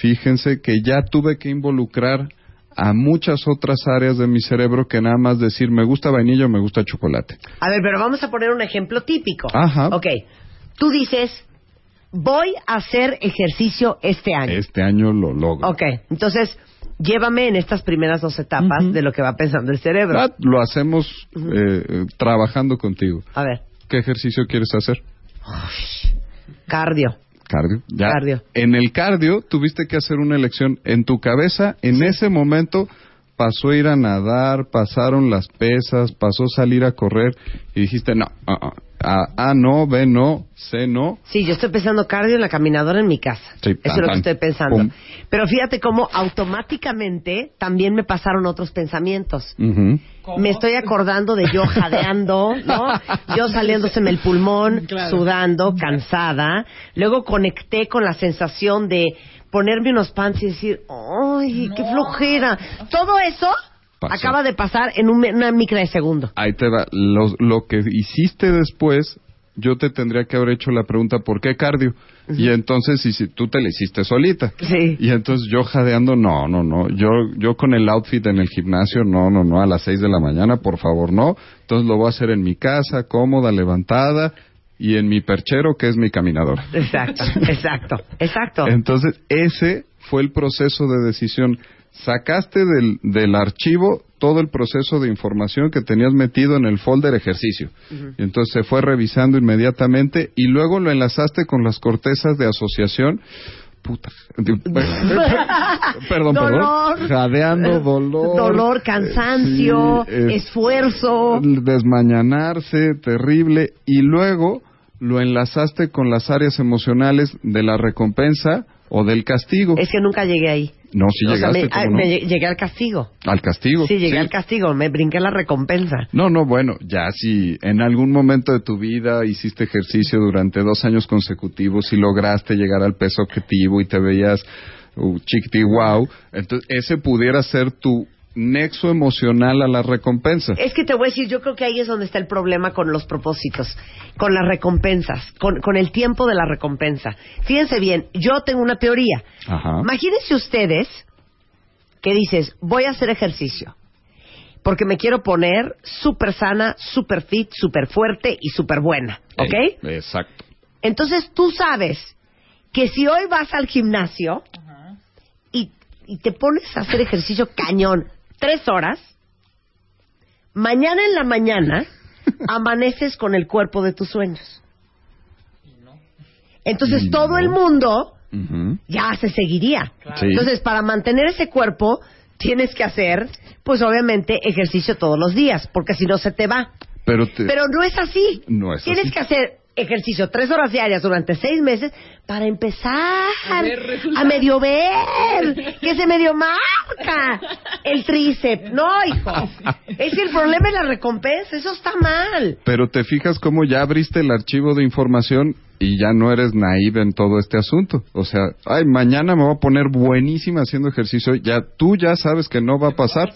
Speaker 5: fíjense que ya tuve que involucrar a muchas otras áreas de mi cerebro que nada más decir me gusta vainilla o me gusta chocolate.
Speaker 2: A ver, pero vamos a poner un ejemplo típico.
Speaker 5: Ajá.
Speaker 2: Ok, tú dices, voy a hacer ejercicio este año.
Speaker 5: Este año lo logro.
Speaker 2: Ok, entonces, llévame en estas primeras dos etapas de lo que va pensando el cerebro.
Speaker 5: Ah, Lo hacemos eh, eh, trabajando contigo.
Speaker 2: A ver,
Speaker 5: ¿Qué ejercicio quieres hacer?
Speaker 2: cardio.
Speaker 5: Cardio. Ya.
Speaker 2: Cardio.
Speaker 5: En el cardio tuviste que hacer una elección. En tu cabeza, en ese momento, pasó a ir a nadar, pasaron las pesas, pasó salir a correr y dijiste, no, ah, ah, A, A no, B no, C no.
Speaker 2: Sí, yo estoy pensando cardio en la caminadora en mi casa.
Speaker 5: Sí,
Speaker 2: Eso es lo que estoy pensando.
Speaker 5: Pum.
Speaker 2: Pero fíjate cómo automáticamente también me pasaron otros pensamientos. Me estoy acordando de yo jadeando, ¿no? Yo saliéndoseme el pulmón, sudando, cansada. Luego conecté con la sensación de ponerme unos pants y decir, ¡ay, qué flojera! Todo eso
Speaker 5: Pasó.
Speaker 2: acaba de pasar en un, una micra de segundo.
Speaker 5: Ahí te va. Lo, lo que hiciste después, yo te tendría que haber hecho la pregunta, ¿por qué cardio? Y entonces, y si tú te la hiciste solita.
Speaker 2: Sí.
Speaker 5: Y entonces yo jadeando, no, no, no. Yo, yo con el outfit en el gimnasio, no, no, no, a las seis de la mañana, por favor, no. Entonces lo voy a hacer en mi casa, cómoda, levantada, y en mi perchero, que es mi caminadora.
Speaker 2: Exacto, exacto, exacto.
Speaker 5: Entonces, ese fue el proceso de decisión. Sacaste del, del archivo todo el proceso de información que tenías metido en el folder ejercicio. Y entonces se fue revisando inmediatamente y luego lo enlazaste con las cortezas de asociación. Puta. perdón,
Speaker 2: Dolor.
Speaker 5: perdón. Jadeando, dolor.
Speaker 2: Dolor, cansancio,
Speaker 5: Sí, eh,
Speaker 2: esfuerzo.
Speaker 5: desmañanarse, terrible, y luego lo enlazaste con las áreas emocionales de la recompensa o del castigo.
Speaker 2: Es que nunca llegué ahí.
Speaker 5: No, sí
Speaker 2: O sea,
Speaker 5: llegaste,
Speaker 2: me,
Speaker 5: ¿cómo
Speaker 2: ah,
Speaker 5: no?
Speaker 2: me lle- llegué al castigo.
Speaker 5: al castigo.
Speaker 2: Sí, llegué al castigo, me brinqué la recompensa.
Speaker 5: No, no, bueno, ya si en algún momento de tu vida hiciste ejercicio durante dos años consecutivos y lograste llegar al peso objetivo y te veías uh, chiquiti wow, entonces ese pudiera ser tu nexo emocional a la recompensa.
Speaker 2: Es que te voy a decir, yo creo que ahí es donde está el problema con los propósitos, con las recompensas, con, con el tiempo de la recompensa. Fíjense bien, yo tengo una teoría.
Speaker 5: Ajá.
Speaker 2: Imagínense ustedes que dices, voy a hacer ejercicio, porque me quiero poner súper sana, súper fit, súper fuerte y súper buena, ¿ok?
Speaker 5: Eh, exacto.
Speaker 2: Entonces tú sabes que si hoy vas al gimnasio y te pones a hacer ejercicio cañón tres horas, mañana en la mañana amaneces con el cuerpo de tus sueños. Entonces todo el mundo ya se seguiría.
Speaker 5: Sí.
Speaker 2: Entonces, para mantener ese cuerpo, tienes que hacer, pues obviamente, ejercicio todos los días, porque si no se te va.
Speaker 5: Pero, te-
Speaker 2: Pero no es así.
Speaker 5: No es
Speaker 2: Tienes
Speaker 5: así.
Speaker 2: que hacer ejercicio tres horas diarias durante seis meses para empezar
Speaker 3: A ver
Speaker 2: a,
Speaker 3: resultados.
Speaker 2: medio ver que se medio marca el tríceps. No, hijo. Es que el problema es la recompensa. Eso está mal.
Speaker 5: pero te fijas cómo ya abriste el archivo de información y ya no eres naive en todo este asunto. O sea, ay, mañana me voy a poner buenísima haciendo ejercicio. Ya tú ya sabes que no va a pasar.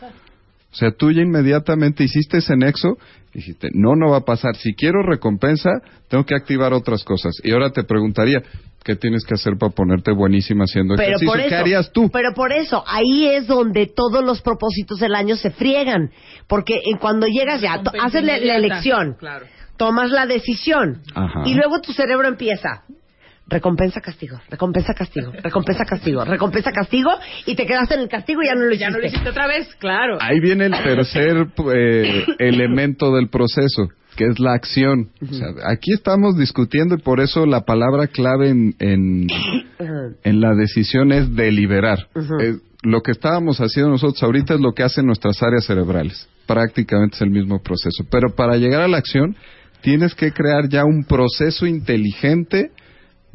Speaker 5: O sea, tú ya inmediatamente hiciste ese nexo dijiste, no, no va a pasar. Si quiero recompensa, tengo que activar otras cosas. Y ahora te preguntaría, ¿qué tienes que hacer para ponerte buenísima haciendo
Speaker 2: Pero
Speaker 5: ejercicio?
Speaker 2: por eso,
Speaker 5: ¿Qué harías tú?
Speaker 2: Pero por eso, ahí es donde todos los propósitos del año se friegan. Porque en cuando llegas ya, haces la, la elección,
Speaker 3: Claro.
Speaker 2: tomas la decisión
Speaker 5: Ajá.
Speaker 2: y luego tu cerebro empieza. Recompensa castigo, recompensa castigo, recompensa castigo, recompensa castigo y te quedaste en el castigo y ya no lo hiciste.
Speaker 3: Ya no lo hiciste otra vez, claro.
Speaker 5: Ahí viene el tercer eh, elemento del proceso, que es la acción. O sea, aquí estamos discutiendo y por eso la palabra clave en, en, en la decisión es deliberar. Eh, lo que estábamos haciendo nosotros ahorita es lo que hacen nuestras áreas cerebrales. Prácticamente es el mismo proceso. Pero para llegar a la acción, tienes que crear ya un proceso inteligente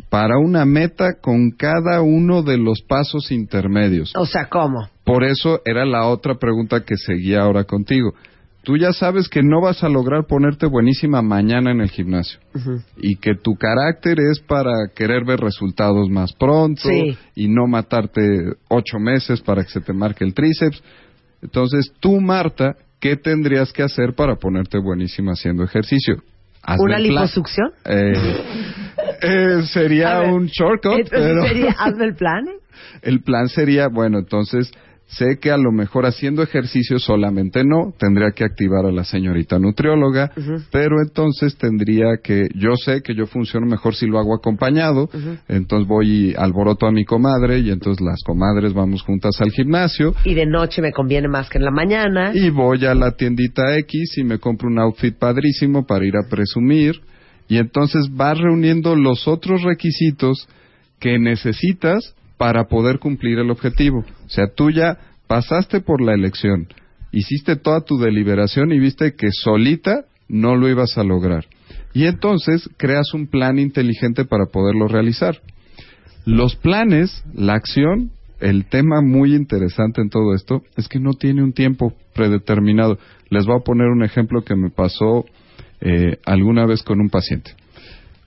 Speaker 5: para una meta con cada uno de los pasos intermedios.
Speaker 2: O sea, ¿cómo?
Speaker 5: Por eso era la otra pregunta que seguía ahora contigo. Tú ya sabes que no vas a lograr ponerte buenísima mañana en el gimnasio y que tu carácter es para querer ver resultados más pronto
Speaker 2: Sí.
Speaker 5: y no matarte ocho meses para que se te marque el tríceps. Entonces, tú, Marta, ¿qué tendrías que hacer para ponerte buenísima haciendo ejercicio?
Speaker 2: ¿Una liposucción?
Speaker 5: Eh, eh, sería
Speaker 2: ver,
Speaker 5: un shortcut, pero...
Speaker 2: sería, hazme el plan.
Speaker 5: El plan sería, bueno, entonces sé que a lo mejor haciendo ejercicio solamente no, tendría que activar a la señorita nutrióloga, pero entonces tendría que, yo sé que yo funciono mejor si lo hago acompañado, entonces voy y alboroto a mi comadre y entonces las comadres vamos juntas al gimnasio
Speaker 2: Y de noche me conviene más que en la mañana.
Speaker 5: y voy a la tiendita X y me compro un outfit padrísimo para ir a presumir y entonces vas reuniendo los otros requisitos que necesitas para poder cumplir el objetivo. O sea, tú ya pasaste por la elección, hiciste toda tu deliberación y viste que solita no lo ibas a lograr. Y entonces creas un plan inteligente para poderlo realizar. Los planes, la acción, el tema muy interesante en todo esto es que no tiene un tiempo predeterminado. Les voy a poner un ejemplo que me pasó eh, alguna vez con un paciente.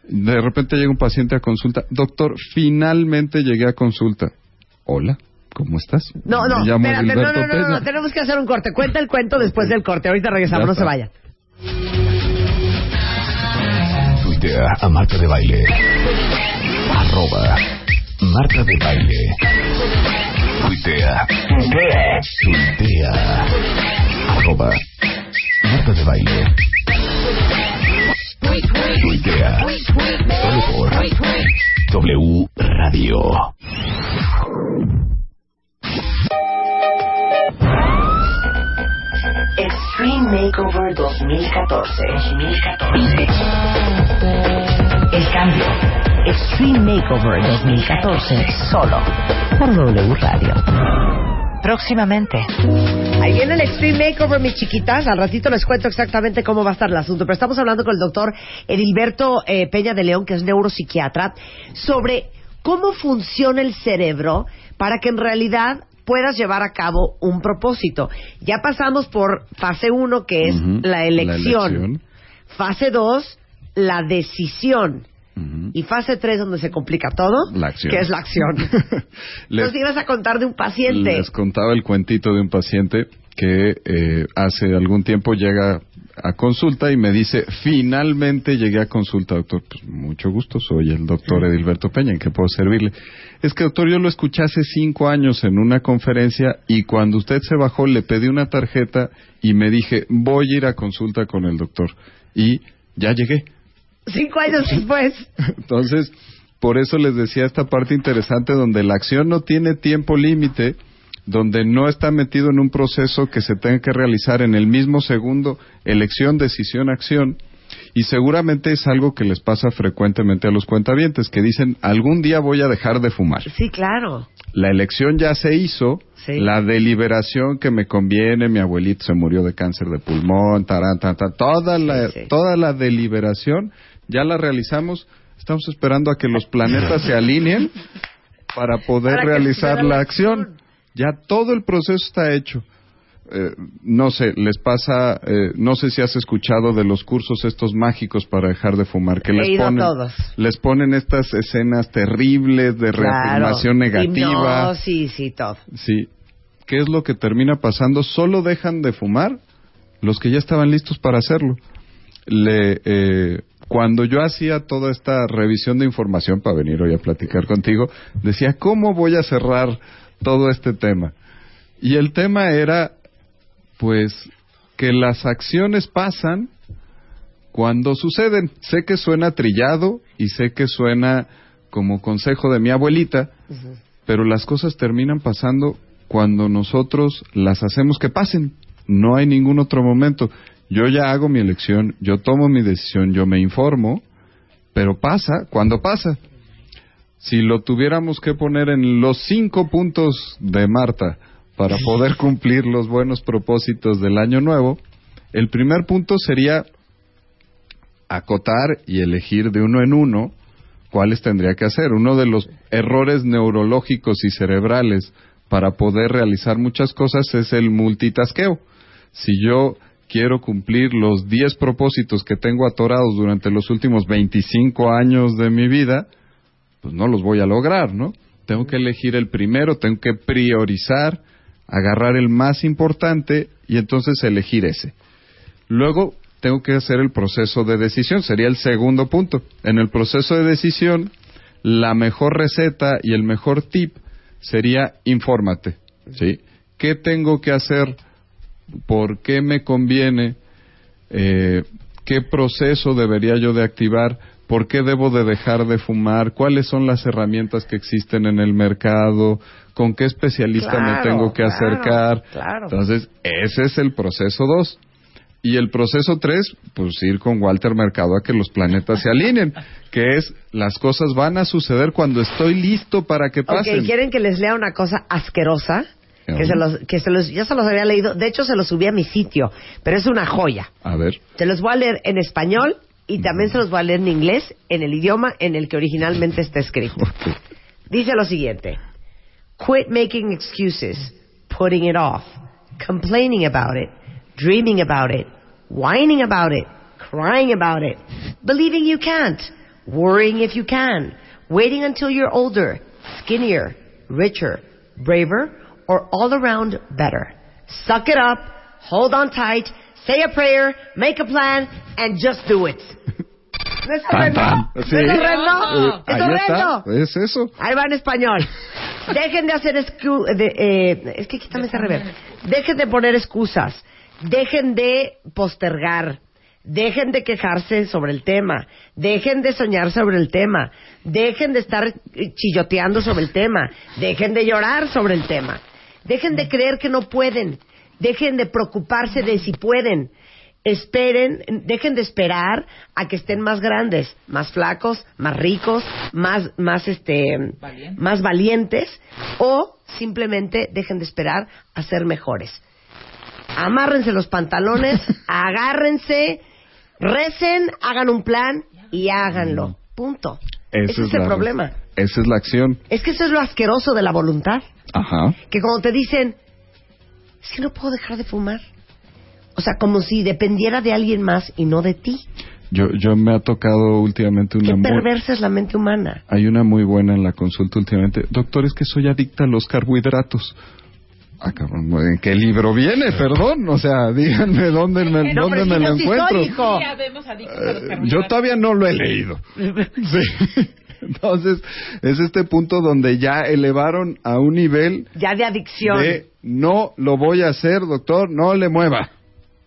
Speaker 5: De repente llega un paciente a consulta. Doctor, finalmente llegué a consulta. Hola, ¿cómo estás?
Speaker 2: No, no, espérate, no, no, no, no, no, tenemos que hacer un corte. Cuenta el cuento después del corte. Ahorita regresamos,
Speaker 5: Ya
Speaker 2: no se vayan.
Speaker 1: Tuitea a Marta de Baile. Arroba Marta de Baile. Tuitea. Tuitea. Arroba Marta de Baile. Tuitea. Solo por W Radio.
Speaker 6: Extreme Makeover 2014. 2014. El cambio. Extreme Makeover 2014. Solo por W Radio. Próximamente.
Speaker 2: Ahí viene el Extreme Makeover, mis chiquitas. Al ratito les cuento exactamente cómo va a estar el asunto. Pero estamos hablando con el doctor Edilberto eh, Peña de León, que es neuropsiquiatra, sobre cómo funciona el cerebro para que en realidad puedas llevar a cabo un propósito. Ya pasamos por fase 1, que es
Speaker 5: Ujú,
Speaker 2: la elección.
Speaker 5: elección.
Speaker 2: Fase 2, la decisión. Y fase 3, donde se complica todo,
Speaker 5: La acción.
Speaker 2: que es la acción.
Speaker 5: Les-
Speaker 2: Nos ibas a contar de un paciente.
Speaker 5: Les contaba el cuentito de un paciente que eh, hace algún tiempo llega a consulta y me dice, finalmente llegué a consulta, doctor. Pues mucho gusto, soy el doctor Edilberto Peña, ¿en qué puedo servirle? Es que, doctor, yo lo escuché hace cinco años en una conferencia y cuando usted se bajó le pedí una tarjeta y me dije, voy a ir a consulta con el doctor. Y ya llegué.
Speaker 2: Cinco años después.
Speaker 5: Entonces, por eso les decía esta parte interesante donde la acción no tiene tiempo límite, donde no está metido en un proceso que se tenga que realizar en el mismo segundo, elección, decisión, acción. Y seguramente es algo que les pasa frecuentemente a los cuentavientes, que dicen, algún día voy a dejar de fumar.
Speaker 2: Sí, claro.
Speaker 5: La elección ya se hizo,
Speaker 2: Sí.
Speaker 5: la deliberación que me conviene, mi abuelito se murió de cáncer de pulmón, tarán, tarán, tarán, toda, la,
Speaker 2: sí.
Speaker 5: toda la deliberación ya la realizamos. Estamos esperando a que los planetas se alineen para poder
Speaker 2: Para
Speaker 5: realizar la acción.
Speaker 2: acción.
Speaker 5: Ya todo el proceso está hecho. Eh, no sé, les pasa, eh, no sé si has escuchado de los cursos estos mágicos para dejar de fumar, que les ponen,
Speaker 2: todos.
Speaker 5: les ponen estas escenas terribles de reafirmación negativa.
Speaker 2: sí, sí, todo.
Speaker 5: Sí. ¿Qué es lo que termina pasando? Solo dejan de fumar los que ya estaban listos para hacerlo. Le, eh, cuando yo hacía toda esta revisión de información para venir hoy a platicar contigo, decía, ¿cómo voy a cerrar todo este tema? Y el tema era, pues, que las acciones pasan cuando suceden. Sé que suena trillado y sé que suena como consejo de mi abuelita, pero las cosas terminan pasando cuando nosotros las hacemos que pasen. No hay ningún otro momento. Yo ya hago mi elección, yo tomo mi decisión, yo me informo, pero pasa cuando pasa. Si lo tuviéramos que poner en los cinco puntos de Marta para poder cumplir los buenos propósitos del año nuevo, el primer punto sería acotar y elegir de uno en uno cuáles tendría que hacer. Uno de los errores neurológicos y cerebrales para poder realizar muchas cosas es el multitasqueo. Si yo quiero cumplir los 10 propósitos que tengo atorados durante los últimos 25 años de mi vida, pues no los voy a lograr, ¿no? Tengo que elegir el primero, tengo que priorizar, agarrar el más importante y entonces elegir ese. Luego tengo que hacer el proceso de decisión, sería el segundo punto. En el proceso de decisión, la mejor receta y el mejor tip sería infórmate, ¿sí? ¿Qué tengo que hacer? ¿Por qué me conviene? Eh, ¿Qué proceso debería yo de activar? ¿Por qué debo de dejar de fumar? ¿Cuáles son las herramientas que existen en el mercado? ¿Con qué especialista me tengo que
Speaker 2: claro,
Speaker 5: acercar?
Speaker 2: claro.
Speaker 5: Entonces, ese es el proceso 2. Y el proceso tres, pues ir con Walter Mercado a que los planetas se alineen, que es las cosas van a suceder cuando estoy listo para que pasen.
Speaker 2: Ok, ¿quieren que les lea una cosa asquerosa? Que se los, que se los, yo se los había leído, de hecho se los subí a mi sitio, pero es una joya.
Speaker 5: A ver.
Speaker 2: Se los voy a leer en español y también se los voy a leer en inglés, en el idioma en el que originalmente está escrito. Dice lo siguiente. Quit making excuses, putting it off, complaining about it, dreaming about it, whining about it, crying about it, believing you can't, worrying if you can, waiting until you're older, skinnier, richer, braver, or all around better. Suck it up, hold on tight, say a prayer, make a plan, and just do it. ¿No es horrendo?
Speaker 5: tan.
Speaker 2: ¿No
Speaker 5: Sí.
Speaker 2: es horrendo?
Speaker 5: Eh,
Speaker 2: ¿Es horrendo?
Speaker 5: es eso.
Speaker 2: Ahí va en español. Dejen de hacer excu de, eh, es que quítame ese reverb. Dejen de poner excusas. Dejen de postergar. Dejen de quejarse sobre el tema. Dejen de soñar sobre el tema. Dejen de estar eh, chilloteando sobre el tema. Dejen de llorar sobre el tema. Dejen de creer que no pueden. Dejen de preocuparse de si pueden. Esperen, dejen de esperar a que estén más grandes, más flacos, más ricos, más, más este,
Speaker 3: Valientes.
Speaker 2: más valientes, o simplemente dejen de esperar a ser mejores. Amárrense los pantalones, agárrense, recen, hagan un plan y háganlo. Punto.
Speaker 5: Esa
Speaker 2: Ese es el
Speaker 5: la-
Speaker 2: problema.
Speaker 5: Esa es la acción.
Speaker 2: Es que eso es lo asqueroso de la voluntad.
Speaker 5: Ajá.
Speaker 2: Que cuando te dicen, es que no puedo dejar de fumar. O sea, como si dependiera de alguien más y no de ti.
Speaker 5: Yo, yo me ha tocado últimamente
Speaker 2: Qué
Speaker 5: una muy,
Speaker 2: perversa es la mente humana.
Speaker 5: hay una muy buena en la consulta últimamente. Doctor, es que soy adicta a los carbohidratos. Ah, cabrón, ¿en qué libro viene? Perdón, o sea, díganme dónde me,
Speaker 2: No,
Speaker 5: dónde me lo encuentro. Eh,
Speaker 3: carbohidratos.
Speaker 5: yo todavía no lo he leído. Sí. Entonces, es este punto donde ya elevaron a un nivel
Speaker 2: Ya de adicción.
Speaker 5: de no lo voy a hacer, doctor, no le mueva.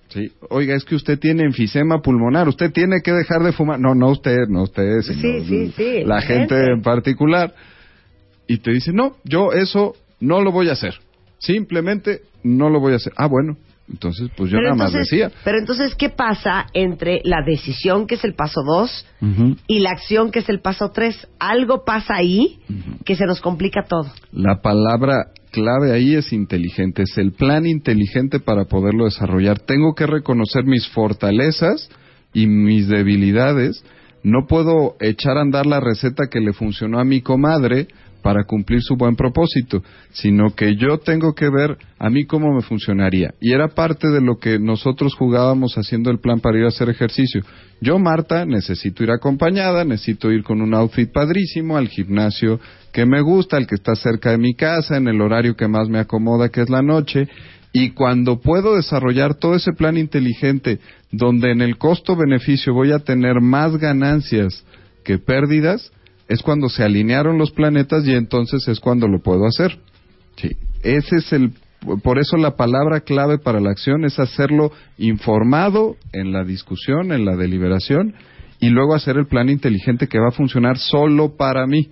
Speaker 5: Sí, oiga, es que usted tiene enfisema pulmonar, usted tiene que dejar de fumar. No, no usted, no usted, sino
Speaker 2: Sí, sí, sí,
Speaker 5: la
Speaker 2: la
Speaker 5: gente
Speaker 2: gente.
Speaker 5: en particular. Y te dice, no, yo eso no lo voy a hacer. Simplemente no lo voy a hacer. Ah, bueno, entonces pues yo
Speaker 2: pero
Speaker 5: nada más
Speaker 2: entonces,
Speaker 5: decía.
Speaker 2: Pero entonces, ¿qué pasa entre la decisión, que es el paso dos,
Speaker 5: Ujú.
Speaker 2: y la acción, que es el paso tres? Algo pasa ahí que se nos complica todo.
Speaker 5: La palabra clave ahí es inteligente, es el plan inteligente para poderlo desarrollar. Tengo que reconocer mis fortalezas y mis debilidades. No puedo echar a andar la receta que le funcionó a mi comadre para cumplir su buen propósito, sino que yo tengo que ver a mí cómo me funcionaría. Y era parte de lo que nosotros jugábamos haciendo el plan para ir a hacer ejercicio. Yo, Marta, necesito ir acompañada, necesito ir con un outfit padrísimo al gimnasio que me gusta, el que está cerca de mi casa, en el horario que más me acomoda, que es la noche. Y cuando puedo desarrollar todo ese plan inteligente, donde en el costo-beneficio voy a tener más ganancias que pérdidas, es cuando se alinearon los planetas y entonces es cuando lo puedo hacer. Sí, ese es el por eso la palabra clave para la acción es hacerlo informado en la discusión, en la deliberación y luego hacer el plan inteligente que va a funcionar solo para mí,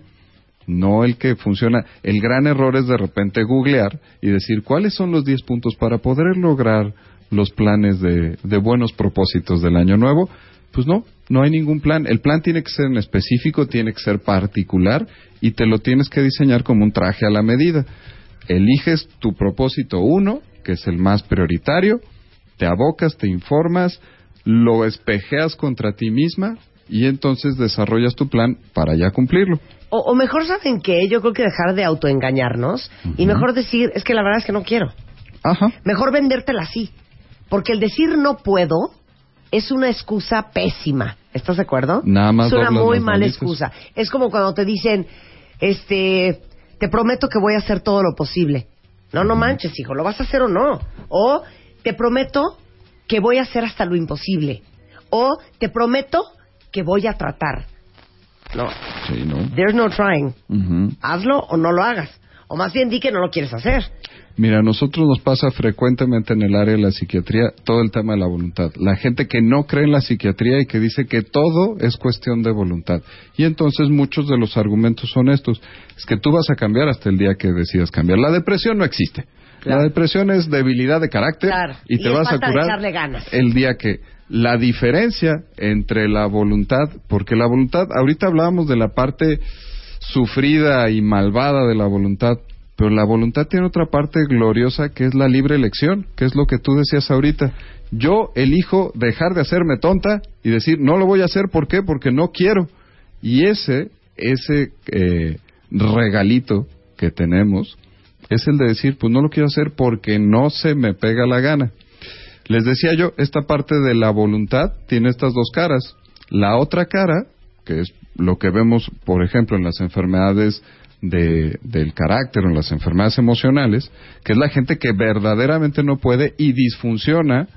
Speaker 5: no el que funciona. El gran error es de repente googlear y decir cuáles son los 10 puntos para poder lograr los planes de, de buenos propósitos del año nuevo. Pues no, no hay ningún plan. El plan tiene que ser en específico, tiene que ser particular y te lo tienes que diseñar como un traje a la medida. Eliges tu propósito uno, que es el más prioritario, te abocas, te informas, lo espejeas contra ti misma y entonces desarrollas tu plan para ya cumplirlo.
Speaker 2: O, o mejor, ¿saben qué? Yo creo que dejar de autoengañarnos y mejor decir, es que la verdad es que no quiero.
Speaker 5: Ajá.
Speaker 2: Mejor vendértela así. Porque el decir no puedo es una excusa pésima. ¿Estás de acuerdo?
Speaker 5: Nada más
Speaker 2: Es una muy mala excusa. Es como cuando te dicen, este, te prometo que voy a hacer todo lo posible. No, no manches, hijo, ¿lo vas a hacer o no? O te prometo que voy a hacer hasta lo imposible. O te prometo que voy a tratar. No,
Speaker 5: Sí, ¿no?
Speaker 2: there's no trying. Hazlo o no lo hagas. O más bien di que no lo quieres hacer.
Speaker 5: Mira, a nosotros nos pasa frecuentemente en el área de la psiquiatría todo el tema de la voluntad. La gente que no cree en la psiquiatría y que dice que todo es cuestión de voluntad. Y entonces muchos de los argumentos son estos. Es que tú vas a cambiar hasta el día que decidas cambiar. La depresión no existe.
Speaker 2: Claro.
Speaker 5: La depresión es debilidad de carácter
Speaker 2: Claro.
Speaker 5: y te vas a curar
Speaker 2: ganas.
Speaker 5: el día que la diferencia entre la voluntad, porque la voluntad, ahorita hablábamos de la parte sufrida y malvada de la voluntad, pero la voluntad tiene otra parte gloriosa que es la libre elección, que es lo que tú decías ahorita. Yo elijo dejar de hacerme tonta y decir, no lo voy a hacer, ¿por qué? Porque no quiero. Y ese, ese eh, regalito que tenemos es el de decir, pues no lo quiero hacer porque no se me pega la gana. Les decía yo, esta parte de la voluntad tiene estas dos caras. La otra cara, que es lo que vemos, por ejemplo, en las enfermedades de- del carácter, en las enfermedades emocionales, que es la gente que verdaderamente no puede y disfunciona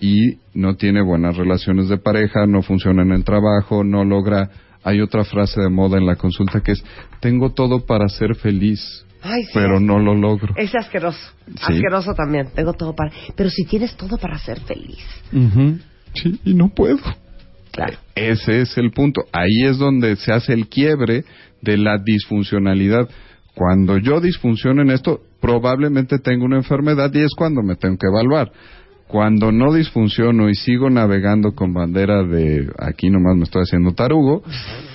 Speaker 5: y no tiene buenas relaciones de pareja, no funciona en el trabajo, no logra... Hay otra frase de moda en la consulta que es, tengo todo para ser feliz,
Speaker 2: Ay, sí,
Speaker 5: pero no lo logro.
Speaker 2: Es asqueroso.
Speaker 5: Sí.
Speaker 2: Asqueroso también. Tengo todo para. Pero si tienes todo para ser feliz.
Speaker 5: Sí, y no puedo.
Speaker 2: Claro.
Speaker 5: Ese es el punto. Ahí es donde se hace el quiebre de la disfuncionalidad. Cuando yo disfunciono en esto, probablemente tengo una enfermedad y es cuando me tengo que evaluar. Cuando no disfunciono y sigo navegando con bandera de aquí nomás me estoy haciendo tarugo,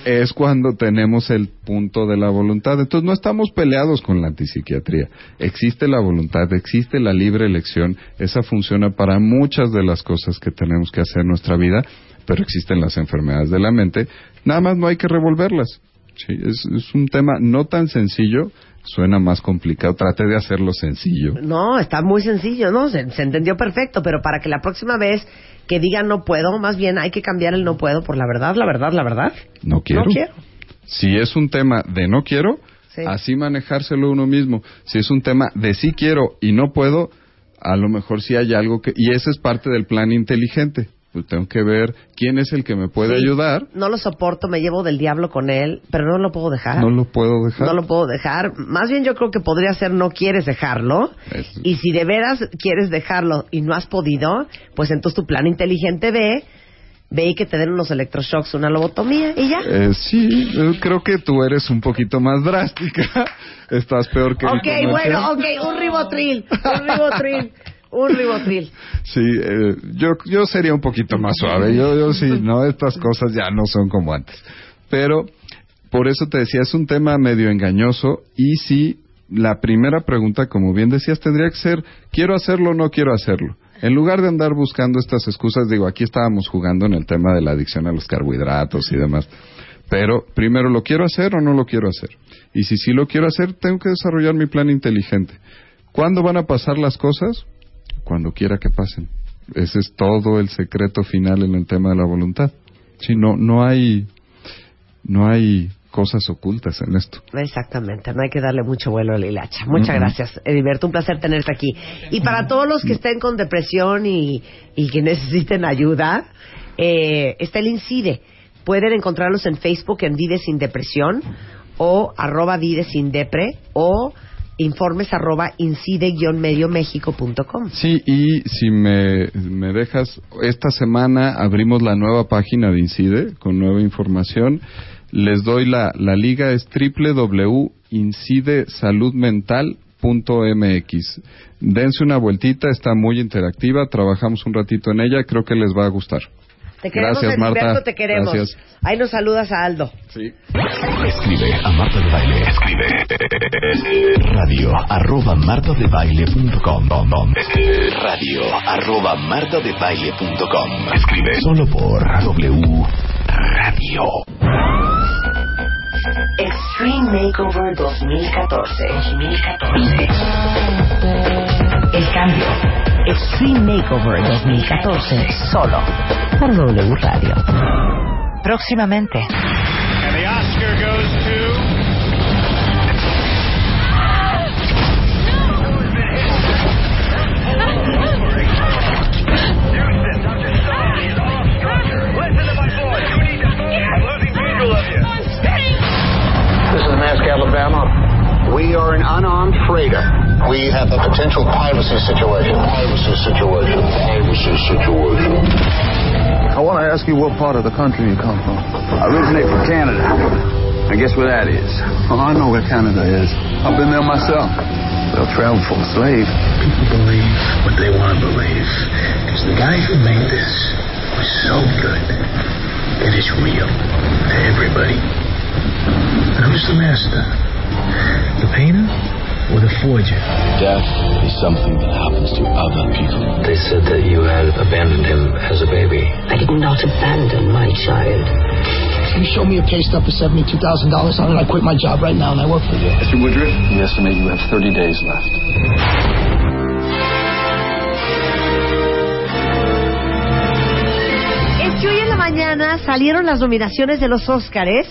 Speaker 5: es cuando tenemos el punto de la voluntad. Entonces no estamos peleados con la antipsiquiatría. Existe la voluntad, existe la libre elección. Esa funciona para muchas de las cosas que tenemos que hacer en nuestra vida, pero existen las enfermedades de la mente. Nada más no hay que revolverlas. Sí, es, es un tema no tan sencillo, suena más complicado. Trate de hacerlo sencillo.
Speaker 2: No, está muy sencillo, ¿no? Se, se entendió perfecto, pero para que la próxima vez que digan no puedo, más bien hay que cambiar el no puedo por la verdad, la verdad, la verdad.
Speaker 5: No quiero.
Speaker 2: No quiero.
Speaker 5: Si es un tema de no quiero,
Speaker 2: Sí.
Speaker 5: así manejárselo uno mismo. Si es un tema de sí quiero y no puedo, a lo mejor sí hay algo que... Y ese es parte del plan inteligente. Pues tengo que ver quién es el que me puede
Speaker 2: Sí.
Speaker 5: ayudar.
Speaker 2: No lo soporto, me llevo del diablo con él, pero no lo puedo dejar.
Speaker 5: No lo puedo dejar.
Speaker 2: No lo puedo dejar. Más bien yo creo que podría ser no quieres dejarlo.
Speaker 5: Es-
Speaker 2: Y si de veras quieres dejarlo y no has podido, pues entonces tu plan inteligente ve, ve y que te den unos electroshocks, una lobotomía y ya.
Speaker 5: Eh, sí, yo creo que tú eres un poquito más drástica. Estás peor que
Speaker 2: ok, bueno, ok, un ribotril, un ribotril, un ribotril.
Speaker 5: Sí, eh, yo, yo sería un poquito más suave. Yo, yo sí, no, estas cosas ya no son como antes. Pero, por eso te decía, es un tema medio engañoso y sí, la primera pregunta, como bien decías, tendría que ser, ¿quiero hacerlo o no quiero hacerlo? En lugar de andar buscando estas excusas, digo, aquí estábamos jugando en el tema de la adicción a los carbohidratos y demás. Pero primero, ¿lo quiero hacer o no lo quiero hacer? Y si sí lo quiero hacer, tengo que desarrollar mi plan inteligente. ¿Cuándo van a pasar las cosas? Cuando quiera que pasen. Ese es todo el secreto final en el tema de la voluntad. Sí, no, no hay, no hay cosas ocultas en esto.
Speaker 2: Exactamente, no hay que darle mucho vuelo a la hilacha. Muchas
Speaker 5: Mm-mm.
Speaker 2: gracias, Heriberto, un placer tenerte aquí. Y para todos los que estén con depresión y, y que necesiten ayuda, eh, está el INCIDE. Pueden encontrarlos en Facebook en Vive Sin Depresión o arroba Vive Sin Depre o informes arroba incide-mediomexico.com.
Speaker 5: Sí, y si me, me dejas, esta semana abrimos la nueva página de Incide con nueva información. Les doy la, la liga, es www.incidesaludmental.mx. Dense una vueltita, está muy interactiva, trabajamos un ratito en ella, creo que les va a gustar.
Speaker 2: Te queremos,
Speaker 5: Gracias, Marta.
Speaker 2: te queremos.
Speaker 5: Gracias.
Speaker 2: Ahí nos saludas a Aldo.
Speaker 5: Sí.
Speaker 1: Escribe a Marta de Baile. Escribe radio arroba martadebaile.com radio arroba martadebaile.com Escribe solo por W Radio.
Speaker 6: Extreme Makeover 2014. 2014. El cambio. Extreme Makeover 2014. Solo por W Radio. Próximamente.
Speaker 7: And the Oscar goes to.
Speaker 8: This is Mask, Alabama. We are an unarmed freighter. We have a potential privacy situation. Privacy situation. Privacy situation.
Speaker 9: I want to ask you what part of the country you come from. I originate from Canada. I guess where that is. Oh, I know where Canada is. I've been there myself. They'll travel for a slave.
Speaker 10: People believe what they want to believe. Because the guy who made this was so good that it's real to everybody. And who's the master? The painter or the forger?
Speaker 11: Death is something that happens to other people.
Speaker 10: They said that you had abandoned him as a baby.
Speaker 12: I did not abandon my child.
Speaker 13: You show me a pay stub for $72,000 on it, I quit my job right now and I work for you.
Speaker 11: Mr. Woodruff, we estimate you have 30 days left.
Speaker 2: Es que hoy en la mañana salieron las nominaciones de los Óscares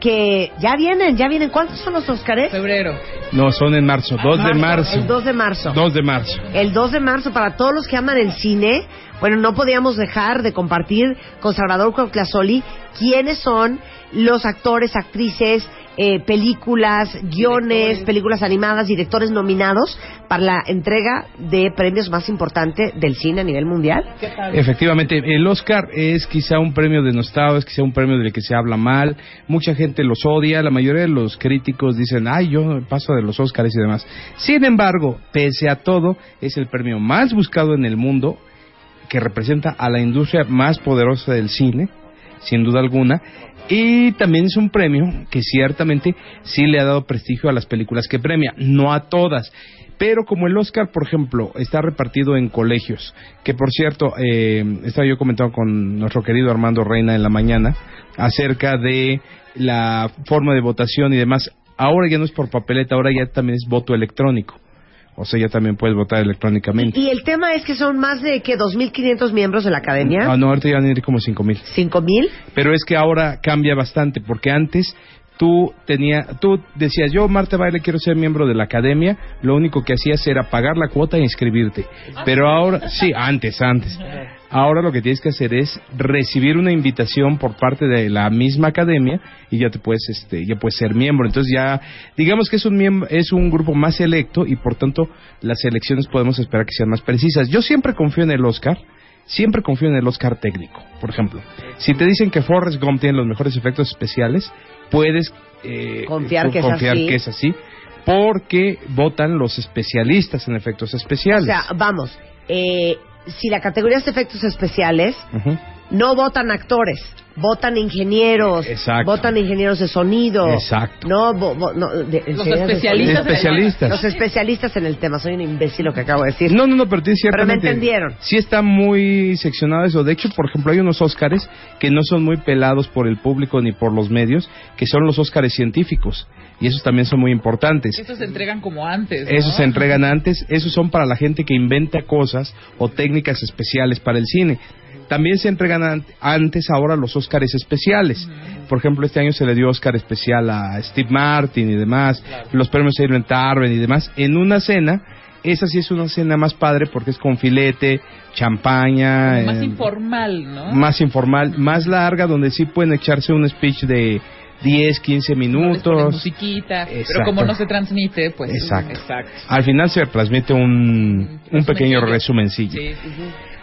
Speaker 2: que ya vienen, ya vienen. ¿Cuántos son los Óscares?
Speaker 3: Febrero.
Speaker 14: No, son en marzo, 2 de marzo.
Speaker 2: El 2 de marzo.
Speaker 14: 2 de marzo.
Speaker 2: El 2 de marzo, para todos los que aman el cine, bueno, no podíamos dejar de compartir con Salvador Cuauhtlazoli quiénes son los actores, actrices, eh, películas, guiones, películas animadas, directores nominados para la entrega de premios más importante del cine a nivel mundial.
Speaker 14: Efectivamente, el Oscar es quizá un premio denostado, es quizá un premio del que se habla mal, mucha gente los odia, la mayoría de los críticos dicen, ay, yo paso de los Oscars y demás. Sin embargo, pese a todo, es el premio más buscado en el mundo, que representa a la industria más poderosa del cine, sin duda alguna, y también es un premio que ciertamente sí le ha dado prestigio a las películas que premia, no a todas. Pero como el Oscar, por ejemplo, está repartido en colegios, que por cierto, eh, estaba yo comentando con nuestro querido Armando Reina en la mañana acerca de la forma de votación y demás. Ahora ya no es por papeleta, ahora ya también es voto electrónico. O sea, ya también puedes votar electrónicamente.
Speaker 2: Y el tema es que son más de que 2.500 miembros de la academia.
Speaker 14: Ah, no, ahorita ya van a ir como 5.000.
Speaker 2: ¿5.000?
Speaker 14: Pero es que ahora cambia bastante, porque antes tú tenía, tú decías, yo Marta Baile quiero ser miembro de la academia, lo único que hacías era pagar la cuota e inscribirte. Pero ahora, sí, antes, antes. Ahora lo que tienes que hacer es recibir una invitación por parte de la misma academia y ya te puedes, este, ya puedes ser miembro. Entonces ya, digamos que es un miembro, es un grupo más selecto y por tanto las elecciones podemos esperar que sean más precisas. Yo siempre confío en el Oscar, siempre confío en el Oscar técnico. Por ejemplo, si te dicen que Forrest Gump tiene los mejores efectos especiales, puedes eh,
Speaker 2: Confiar que es
Speaker 14: confiar
Speaker 2: así.
Speaker 14: que es así, porque votan los especialistas en efectos especiales.
Speaker 2: O sea, vamos, eh, si la categoría es efectos especiales, no votan actores, votan ingenieros,
Speaker 14: Exacto.
Speaker 2: votan ingenieros de sonido.
Speaker 14: Exacto.
Speaker 2: No, vo- no, de- ¿en
Speaker 3: Los especialistas
Speaker 14: en el- Especialistas.
Speaker 2: Los especialistas en el tema. Soy un imbécil lo que acabo de decir.
Speaker 14: No, no, no, pero tienes
Speaker 2: Pero me entendieron.
Speaker 14: Sí está muy seccionado eso. De hecho, por ejemplo, hay unos Óscares que no son muy pelados por el público ni por los medios, que son los Óscares científicos. Y esos también son muy importantes.
Speaker 3: Estos se entregan como antes. ¿no?
Speaker 14: Esos se entregan antes, esos son para la gente que inventa cosas o técnicas especiales para el cine. También se entregan an- antes ahora los Óscares especiales. Por ejemplo, este año se le dio Óscar especial a Steve Martin y demás, los premios Irving Tarven y demás, en una cena. Esa sí es una cena más padre porque es con filete, champaña,
Speaker 3: más
Speaker 14: eh,
Speaker 3: informal, ¿no?
Speaker 14: más informal, más larga, donde sí pueden echarse un speech de 10, 15
Speaker 3: Les ponen
Speaker 14: minutos.
Speaker 3: musiquita, pero
Speaker 14: Exacto.
Speaker 3: como no se transmite, pues...
Speaker 14: Exacto.
Speaker 3: Exacto.
Speaker 14: Al final se transmite un, un pequeño resumencillo.
Speaker 3: Sí.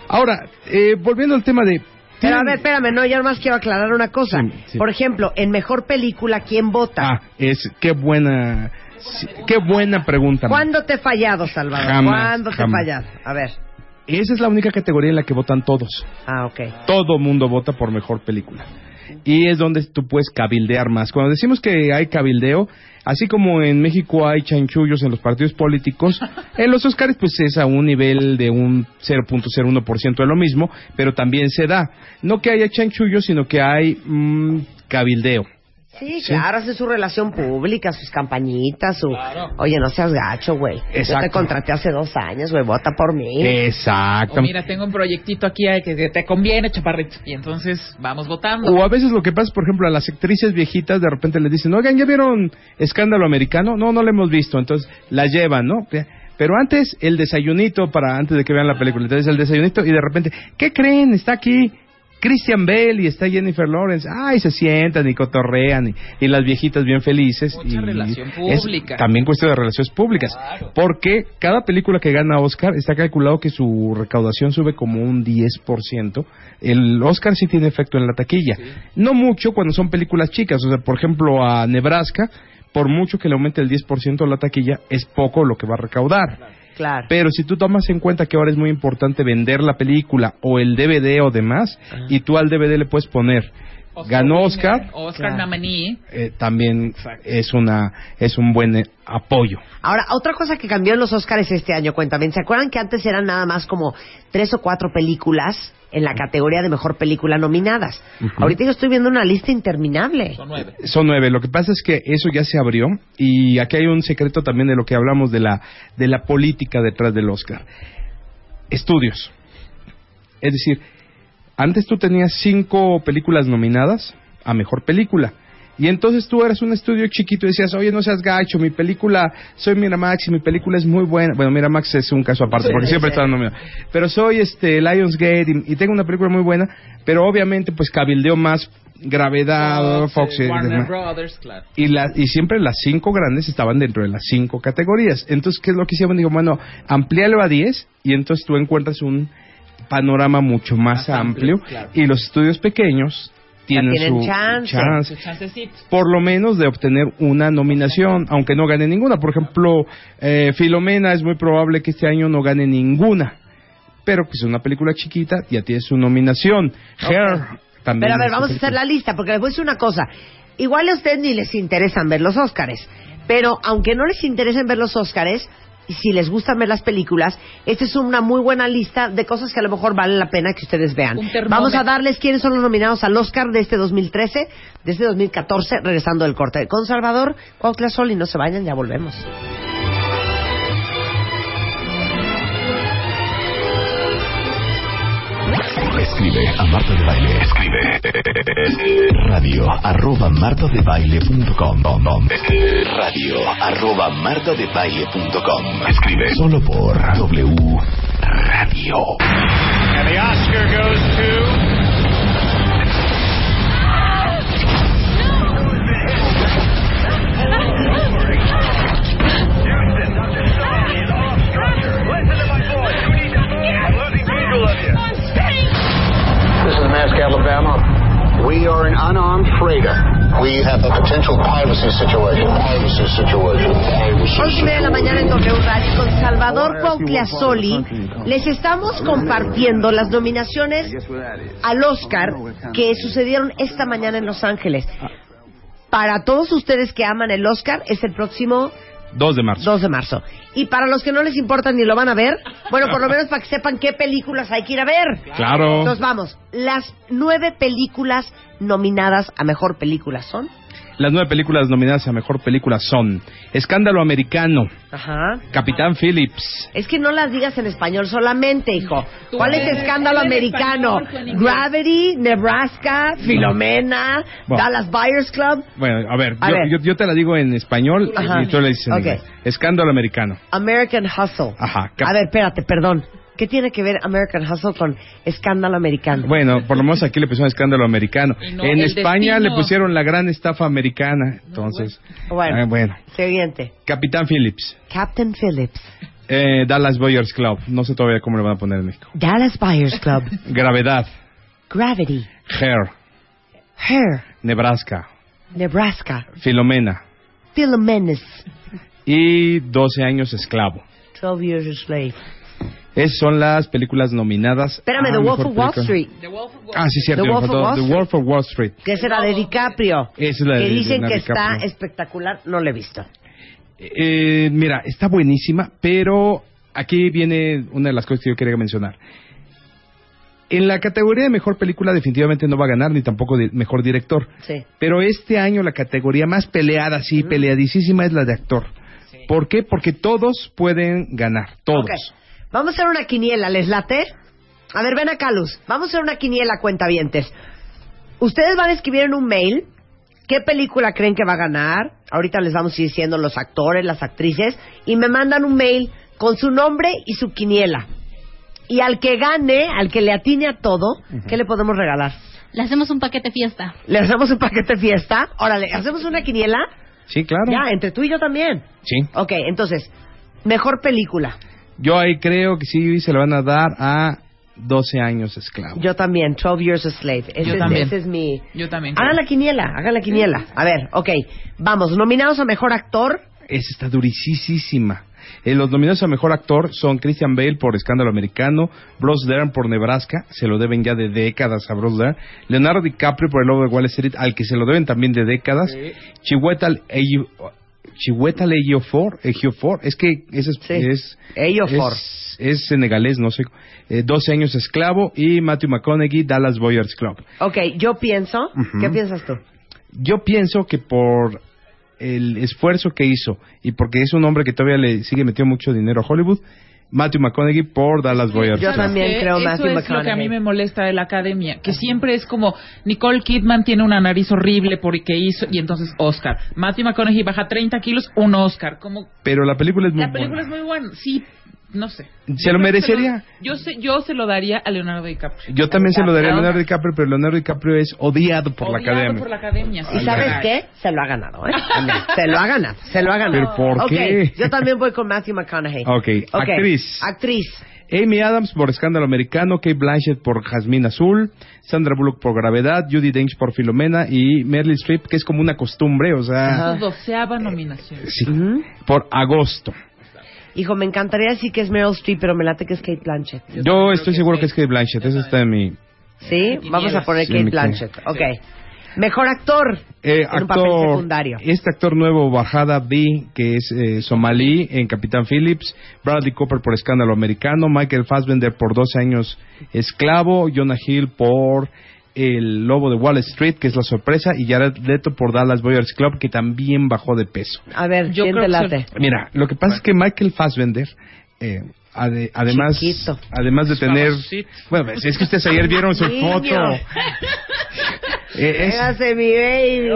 Speaker 14: Ahora, eh, volviendo al tema de...
Speaker 2: Pero a ver, espérame, no, yo más quiero aclarar una cosa.
Speaker 14: Sí, sí.
Speaker 2: Por ejemplo, en mejor película, ¿quién vota?
Speaker 14: Ah, es qué buena, sí, qué buena pregunta.
Speaker 2: ¿Cuándo te he fallado, Salvador?
Speaker 14: Jamás,
Speaker 2: ¿Cuándo te he
Speaker 14: jamás.
Speaker 2: fallado? A ver.
Speaker 14: Esa es la única categoría en la que votan todos.
Speaker 2: Ah, ok.
Speaker 14: Todo mundo vota por mejor película. Y es donde tú puedes cabildear más. Cuando decimos que hay cabildeo, así como en México hay chanchullos en los partidos políticos, en los Oscars pues es a un nivel de un 0.01% de lo mismo, pero también se da. No que haya chanchullos, sino que hay mm, cabildeo.
Speaker 2: Sí,
Speaker 14: Sí.
Speaker 2: claro, hace su relación pública, sus campañitas, su... Oye, no seas gacho, güey. Yo te
Speaker 14: Exacto.
Speaker 2: contraté hace dos años, güey, vota por mí.
Speaker 14: Exacto.
Speaker 3: O mira, tengo un proyectito aquí eh, que te conviene, chaparrito. Y entonces vamos votando.
Speaker 14: O a veces lo que pasa, por ejemplo, a las actrices viejitas de repente les dicen, oigan, ¿ya vieron Escándalo Americano? No, no lo hemos visto. Entonces la llevan, ¿no? Pero antes el desayunito para antes de que vean la película. Entonces el desayunito y de repente, ¿qué creen? Está aquí Christian Bell y está Jennifer Lawrence. Ay, se sientan y cotorrean y, y las viejitas bien felices.
Speaker 3: Mucha
Speaker 14: y
Speaker 3: relación
Speaker 14: es
Speaker 3: pública.
Speaker 14: también cuestión de relaciones públicas. Porque cada película que gana Oscar está calculado que su recaudación sube como un 10%. El Oscar sí tiene efecto en la taquilla. No mucho cuando son películas chicas. O sea, por ejemplo, a Nebraska por mucho que le aumente el 10% a la taquilla, es poco lo que va a recaudar.
Speaker 2: Claro.
Speaker 14: Pero si tú tomas en cuenta que ahora es muy importante vender la película o el DVD o demás, y tú al DVD le puedes poner ganó Oscar,
Speaker 3: Oscar nominee.
Speaker 14: eh, también es una es un buen eh, apoyo.
Speaker 2: Ahora, otra cosa que cambió en los Oscars este año, cuéntame. ¿Se acuerdan que antes eran nada más como tres o cuatro películas en la categoría de mejor película nominadas? Ahorita yo estoy viendo una lista interminable.
Speaker 14: Son nueve. Lo que pasa es que eso ya se abrió y aquí hay un secreto también de lo que hablamos de la de la política detrás del Oscar. Estudios. Es decir, antes tú tenías cinco películas nominadas a mejor película. Y entonces tú eras un estudio chiquito y decías, oye, no seas gacho, mi película, soy Miramax y mi película es muy buena. Bueno, Miramax es un caso aparte, porque
Speaker 15: sí,
Speaker 14: siempre
Speaker 15: sí.
Speaker 14: está nominado. Pero soy este Lionsgate y, y tengo una película muy buena, pero obviamente pues cabildeo más gravedad, Fox, y
Speaker 3: Warner
Speaker 14: demás.
Speaker 3: Brothers, claro.
Speaker 14: Y, la, y siempre las cinco grandes estaban dentro de las cinco categorías. Entonces, ¿qué es lo que hicieron? Digo, bueno, amplíalo a 10 y entonces tú encuentras un panorama mucho más, amplio,
Speaker 3: claro.
Speaker 14: y los estudios pequeños tienen,
Speaker 2: tienen
Speaker 14: su
Speaker 2: chance.
Speaker 14: chance,
Speaker 3: Su chancecito.
Speaker 14: por lo menos de obtener una nominación, aunque no gane ninguna. Por ejemplo, eh, Filomena es muy probable que este año no gane ninguna, pero pues es una película chiquita, ya tiene su nominación. Hair también.
Speaker 2: Pero a ver, vamos a hacer la lista, porque les voy a decir una cosa. Igual a ustedes ni les interesan ver los Óscares, pero aunque no les interesen ver los Óscares, y si les gustan ver las películas, esta es una muy buena lista de cosas que a lo mejor vale la pena que ustedes vean. Vamos a darles quiénes son los nominados al Oscar de este 2013, de este 2014, regresando del corte. Con Salvador, Cuautla Sol, y no se vayan, ya volvemos.
Speaker 1: Escribe a Marta de Baile. Escribe radio arroba martadebaile.com radio arroba martadebaile.com Escribe solo por W Radio.
Speaker 7: And the Oscar goes to.
Speaker 8: Mask, Alabama. We are an unarmed freighter. We have a potential piracy situation. Piracy situation. Piracy
Speaker 2: Once y media de la mañana en W Radio con Salvador Cuauhtliazoli. Les estamos compartiendo las nominaciones al Oscar que sucedieron esta mañana en Los Ángeles. Para todos ustedes que aman el Oscar, es el próximo
Speaker 14: 2 de marzo.
Speaker 2: 2 de marzo. Y para los que no les importa ni lo van a ver, bueno, por lo menos para que sepan qué películas hay que ir a ver.
Speaker 14: Claro.
Speaker 2: Entonces vamos, las nueve películas nominadas a mejor película son.
Speaker 14: Las nueve películas nominadas a mejor película son Escándalo Americano,
Speaker 2: Ajá.
Speaker 14: Capitán Phillips,
Speaker 2: Es que no las digas en español solamente, hijo. ¿Cuál es
Speaker 3: eres-
Speaker 2: escándalo americano? Gravity, Nebraska, Filomena,
Speaker 14: Bueno.
Speaker 2: Dallas Buyers Club,
Speaker 14: Bueno, a ver,
Speaker 2: A
Speaker 14: yo,
Speaker 2: ver.
Speaker 14: yo- yo te la digo en español
Speaker 2: Ajá.
Speaker 14: y tú le dices en inglés. Escándalo americano.
Speaker 2: American Hustle.
Speaker 14: Ajá. Cap-
Speaker 2: A ver, espérate, perdón. ¿Qué tiene que ver American Hustle con escándalo americano?
Speaker 14: Bueno, por lo menos aquí le pusieron escándalo americano.
Speaker 2: No
Speaker 14: en España
Speaker 2: destino.
Speaker 14: le pusieron la gran estafa americana. Entonces,
Speaker 2: Bueno.
Speaker 14: eh, bueno.
Speaker 2: Siguiente.
Speaker 14: Capitán Phillips,
Speaker 2: Captain Phillips.
Speaker 14: eh, Dallas Boyers Club. No sé todavía cómo le van a poner en México.
Speaker 2: Dallas Buyers Club.
Speaker 14: Gravedad,
Speaker 2: Gravity.
Speaker 14: Hair,
Speaker 2: Hair.
Speaker 14: Nebraska,
Speaker 2: Nebraska.
Speaker 14: Filomena
Speaker 2: Philomenes.
Speaker 14: y 12 años esclavo.
Speaker 2: 12 Years a Slave.
Speaker 14: Esas son las películas nominadas.
Speaker 2: Espérame,
Speaker 14: a
Speaker 2: The Wolf of Wall. Street.
Speaker 14: Ah, sí, cierto.
Speaker 2: The Wolf of
Speaker 14: The
Speaker 2: Street.
Speaker 14: Wolf of Wall Street.
Speaker 2: Que es la de DiCaprio.
Speaker 14: Es la de
Speaker 2: que dicen que está espectacular. No la he visto.
Speaker 14: Eh, mira, está buenísima, pero aquí viene una de las cosas que yo quería mencionar. En la categoría de mejor película definitivamente no va a ganar, ni tampoco de mejor director.
Speaker 2: Sí.
Speaker 14: Pero este año la categoría más peleada, sí, peleadísima, es la de actor. ¿Por qué? Porque todos pueden ganar, todos.
Speaker 2: Vamos a hacer una quiniela, ¿les late? A ver, ven acá, Luz. Vamos a hacer una quiniela, cuentavientes. Ustedes van a escribir en un mail qué película creen que va a ganar. Ahorita les vamos a ir diciendo los actores, las actrices. Y me mandan un mail con su nombre y su quiniela. Y al que gane, al que le atine a todo, ¿qué le podemos regalar?
Speaker 16: Le hacemos un paquete fiesta.
Speaker 2: ¿Le hacemos un paquete fiesta? Órale, ¿hacemos una quiniela?
Speaker 14: Sí, claro.
Speaker 2: Ya, entre tú y yo también.
Speaker 14: Sí.
Speaker 2: Ok, entonces, mejor película.
Speaker 14: Yo ahí creo que sí se le van a dar a 12 años esclavo.
Speaker 2: Yo también, 12 Years a Slave. Ese,
Speaker 3: Yo
Speaker 2: es,
Speaker 3: también.
Speaker 2: ese es mi...
Speaker 3: Yo también.
Speaker 2: Hagan la quiniela, hagan la quiniela. A ver, ok. Vamos, nominados a Mejor Actor.
Speaker 14: Esa está durisísima. Eh, los nominados a mejor actor son Christian Bale por Escándalo Americano, Bruce Dern por Nebraska, se lo deben ya de décadas a Bruce Dern, Leonardo DiCaprio por El Lobo de Wall Street, al que se lo deben también de décadas, Chiwetel Chiwetel Ejiofor, Ejiofor, es que ese es, es,
Speaker 2: Ejiofor.
Speaker 14: es, es senegalés, no sé, eh, 12 años esclavo, y Matthew McConaughey, Dallas Boyers Club.
Speaker 2: Ok, yo pienso... ¿Qué piensas tú?
Speaker 14: Yo pienso que por el esfuerzo que hizo y porque es un hombre que todavía le sigue metiendo mucho dinero a Hollywood, Matthew McConaughey por Dallas Boyers
Speaker 2: Yo
Speaker 14: Club.
Speaker 2: también
Speaker 3: que
Speaker 2: creo
Speaker 3: eso
Speaker 2: Matthew
Speaker 3: es lo que a
Speaker 2: McConaughey.
Speaker 3: mí me molesta de la academia, que siempre es como Nicole Kidman tiene una nariz horrible porque hizo y entonces Oscar. Matthew McConaughey baja 30 kilos, un Oscar. Como
Speaker 14: Pero la película es muy
Speaker 3: la película
Speaker 14: buena.
Speaker 3: es muy buena, sí, no sé.
Speaker 14: Se lo
Speaker 3: Yo
Speaker 14: merecería.
Speaker 3: se lo- yo sé, yo se lo daría a Leonardo DiCaprio.
Speaker 14: Yo también se lo daría a. Leonardo DiCaprio, pero Leonardo DiCaprio es odiado por la
Speaker 3: Odiado
Speaker 14: academia.
Speaker 3: por la academia. sí,
Speaker 2: ¿Y sabes qué? Se lo ha ganado, ¿eh? Se lo ha ganado, se lo ha ganado.
Speaker 14: ¿Pero por qué?
Speaker 2: yo también voy con Matthew McConaughey.
Speaker 14: Ok, actriz.
Speaker 2: Actriz.
Speaker 14: Amy Adams por Escándalo Americano, Kate Blanchett por Jazmín Azul, Sandra Bullock por Gravedad, Judy Dench por Filomena y Meryl Streep, que es como una costumbre, o sea,
Speaker 3: Su doceava nominación.
Speaker 14: sí, por agosto.
Speaker 2: Hijo, me encantaría decir que es Meryl Streep, pero me late que es Kate Blanchett.
Speaker 14: Yo, estoy seguro que es Kate Blanchett, eso está en mi...
Speaker 2: ¿Sí? Vamos a poner
Speaker 14: Sí,
Speaker 2: Kate Blanchett. Ok. Mejor actor.
Speaker 14: Eh,
Speaker 2: en un papel
Speaker 14: actor,
Speaker 2: secundario.
Speaker 14: este actor nuevo, Bajada B, que es eh, somalí en Capitán Phillips, Bradley Cooper por Escándalo Americano, Michael Fassbender por 12 años esclavo, Jonah Hill por El Lobo de Wall Street, que es la sorpresa, y Jared Leto por Dallas Boyers Club, que también bajó de peso.
Speaker 2: A ver,
Speaker 3: Yo
Speaker 2: ¿quién
Speaker 3: creo
Speaker 2: te
Speaker 3: que
Speaker 2: late?
Speaker 14: Mira, lo que pasa es que Michael Fassbender, eh, ade- además,
Speaker 2: Chiquito.
Speaker 14: además de tener, bueno, si es que ustedes ayer vieron su foto. Eh, es-
Speaker 2: mi baby.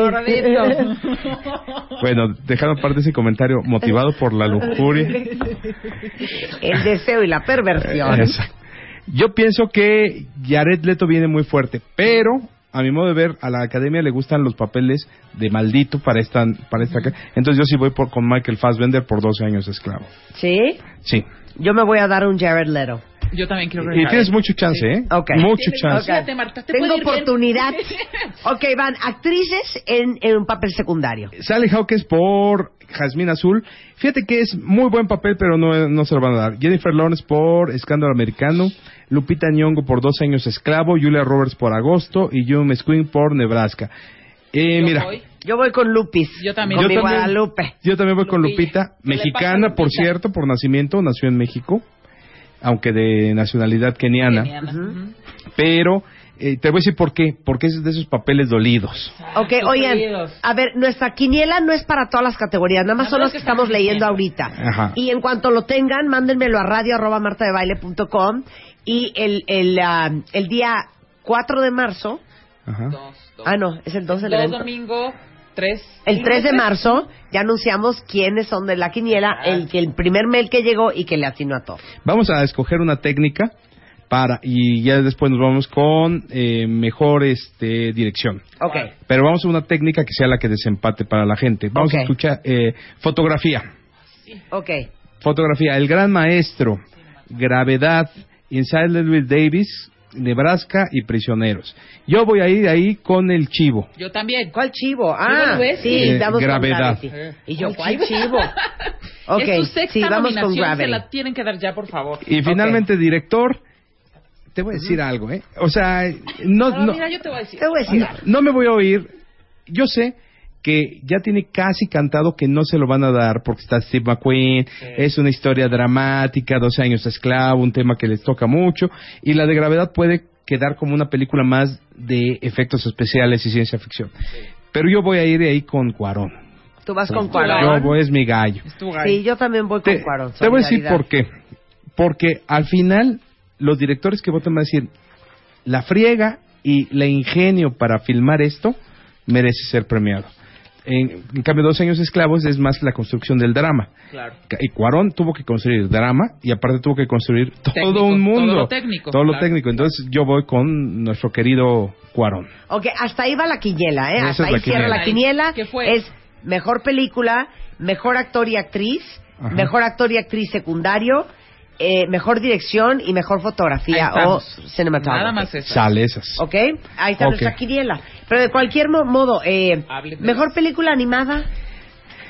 Speaker 14: Bueno, dejando aparte ese comentario motivado por la lujuria.
Speaker 2: El deseo y la perversión.
Speaker 14: Exacto. Yo pienso que Jared Leto viene muy fuerte, pero a mi modo de ver, a la academia le gustan los papeles de maldito para esta, para esta. Entonces yo sí voy por, con Michael Fassbender por 12 años esclavo.
Speaker 2: ¿Sí?
Speaker 14: Sí.
Speaker 2: Yo me voy a dar un Jared Leto.
Speaker 3: Yo también quiero
Speaker 14: Y tienes mucho chance, ¿eh?
Speaker 2: Ok.
Speaker 14: Mucho chance.
Speaker 3: Fíjate, Marta, te
Speaker 2: Tengo
Speaker 3: puede ir bien.
Speaker 2: oportunidad. ok, van actrices en, en un papel secundario.
Speaker 14: Sally Hawkins por Jazmín Azul. Fíjate que es muy buen papel, pero no, no se lo van a dar. Jennifer Lawrence por Escándalo Americano. Lupita Nyong'o por Dos Años Esclavo. Julia Roberts por Agosto. Y June Mesquin por Nebraska. Eh, mira,
Speaker 3: voy.
Speaker 2: Yo voy con Lupis.
Speaker 3: Yo también.
Speaker 2: Con mi
Speaker 14: Yo también.
Speaker 2: Guadalupe.
Speaker 14: yo también voy con
Speaker 3: Lupita.
Speaker 14: Lupita.
Speaker 3: ¿Qué le pasa a
Speaker 14: Mexicana, por cierto, por nacimiento. Nació en México. Aunque de nacionalidad keniana. Pero eh, te voy a decir por qué. Porque es de esos papeles dolidos.
Speaker 2: Ok, oigan, a ver, nuestra quiniela no es para todas las categorías, nada más
Speaker 3: Nada
Speaker 2: son las que
Speaker 3: que
Speaker 2: estamos leyendo ahorita.
Speaker 14: Ajá.
Speaker 2: Y en cuanto lo tengan, mándenmelo a radio arroba martadebaile.com y el, el, ah, el día 4 de marzo,
Speaker 14: Ajá.
Speaker 3: Dos, dos.
Speaker 2: ah no, es el 2 del
Speaker 3: Dos
Speaker 2: evento.
Speaker 3: domingo,
Speaker 2: El 3 de marzo ya anunciamos quiénes son de la quiniela,
Speaker 3: Ah.
Speaker 2: el, que el primer mail que llegó y que le atinó a todo.
Speaker 14: Vamos a escoger una técnica para y ya después nos vamos con eh, mejor este dirección.
Speaker 2: Ok.
Speaker 14: Pero vamos a una técnica que sea la que desempate para la gente. Vamos
Speaker 2: Ok.
Speaker 14: a escuchar eh, fotografía.
Speaker 2: Ok.
Speaker 14: Fotografía. El gran maestro. Gravedad. Inside Llewellyn Davis. Nebraska y Prisioneros. Yo voy a ir ahí con el chivo.
Speaker 3: Yo también.
Speaker 2: ¿Cuál chivo? Ah, sí,
Speaker 14: Eh,
Speaker 2: vamos con
Speaker 14: Gravedad.
Speaker 2: Gravity. Y yo,
Speaker 3: ¿Cuál
Speaker 2: ¿cuál chivo? Ok,
Speaker 3: es su sexta
Speaker 2: sí, vamos con
Speaker 3: nominación, se
Speaker 2: Gravity.
Speaker 3: la tienen que dar ya, por favor.
Speaker 14: Y finalmente, director. Te voy a decir algo, ¿eh? O sea, no, no,
Speaker 3: mira, yo te voy a decir.
Speaker 2: Te voy a decir algo.
Speaker 14: no me voy a oír. Yo sé que ya tiene casi cantado que no se lo van a dar porque está Steve McQueen, es una historia dramática, 12 años de esclavo, un tema que les toca mucho, y la de gravedad puede quedar como una película más de efectos especiales y ciencia ficción. Pero yo voy a ir ahí con Cuarón.
Speaker 2: Tú vas con
Speaker 14: Yo
Speaker 2: Cuarón.
Speaker 14: voy, es mi gallo.
Speaker 3: Estuvo ahí.
Speaker 2: Sí, yo también voy con
Speaker 14: Te,
Speaker 2: Cuarón.
Speaker 14: te voy a decir por qué. Porque al final los directores que votan van a decir, la friega y la ingenio para filmar esto merece ser premiado. En, en cambio, Dos años esclavos es más la construcción del drama.
Speaker 3: Claro.
Speaker 14: Y Cuarón tuvo que construir drama y aparte tuvo que construir todo
Speaker 3: Técnico,
Speaker 14: un mundo.
Speaker 3: todo lo técnico,
Speaker 14: Todo lo técnico. Entonces yo voy con nuestro querido Cuarón.
Speaker 2: Ok, hasta ahí va la quiniela, ¿eh?
Speaker 14: Esa
Speaker 2: hasta ahí
Speaker 14: la
Speaker 2: cierra la quiniela.
Speaker 3: ¿Qué fue?
Speaker 2: Es mejor película, mejor actor y actriz,
Speaker 14: Ajá.
Speaker 2: mejor actor y actriz secundario, eh, mejor dirección y mejor fotografía o cinematography.
Speaker 3: Nada más eso.
Speaker 14: Sale esas.
Speaker 2: ¿Ok? Ahí está
Speaker 14: Ok.
Speaker 2: nuestra quiniela. Pero de cualquier mo- modo, eh, mejor película animada.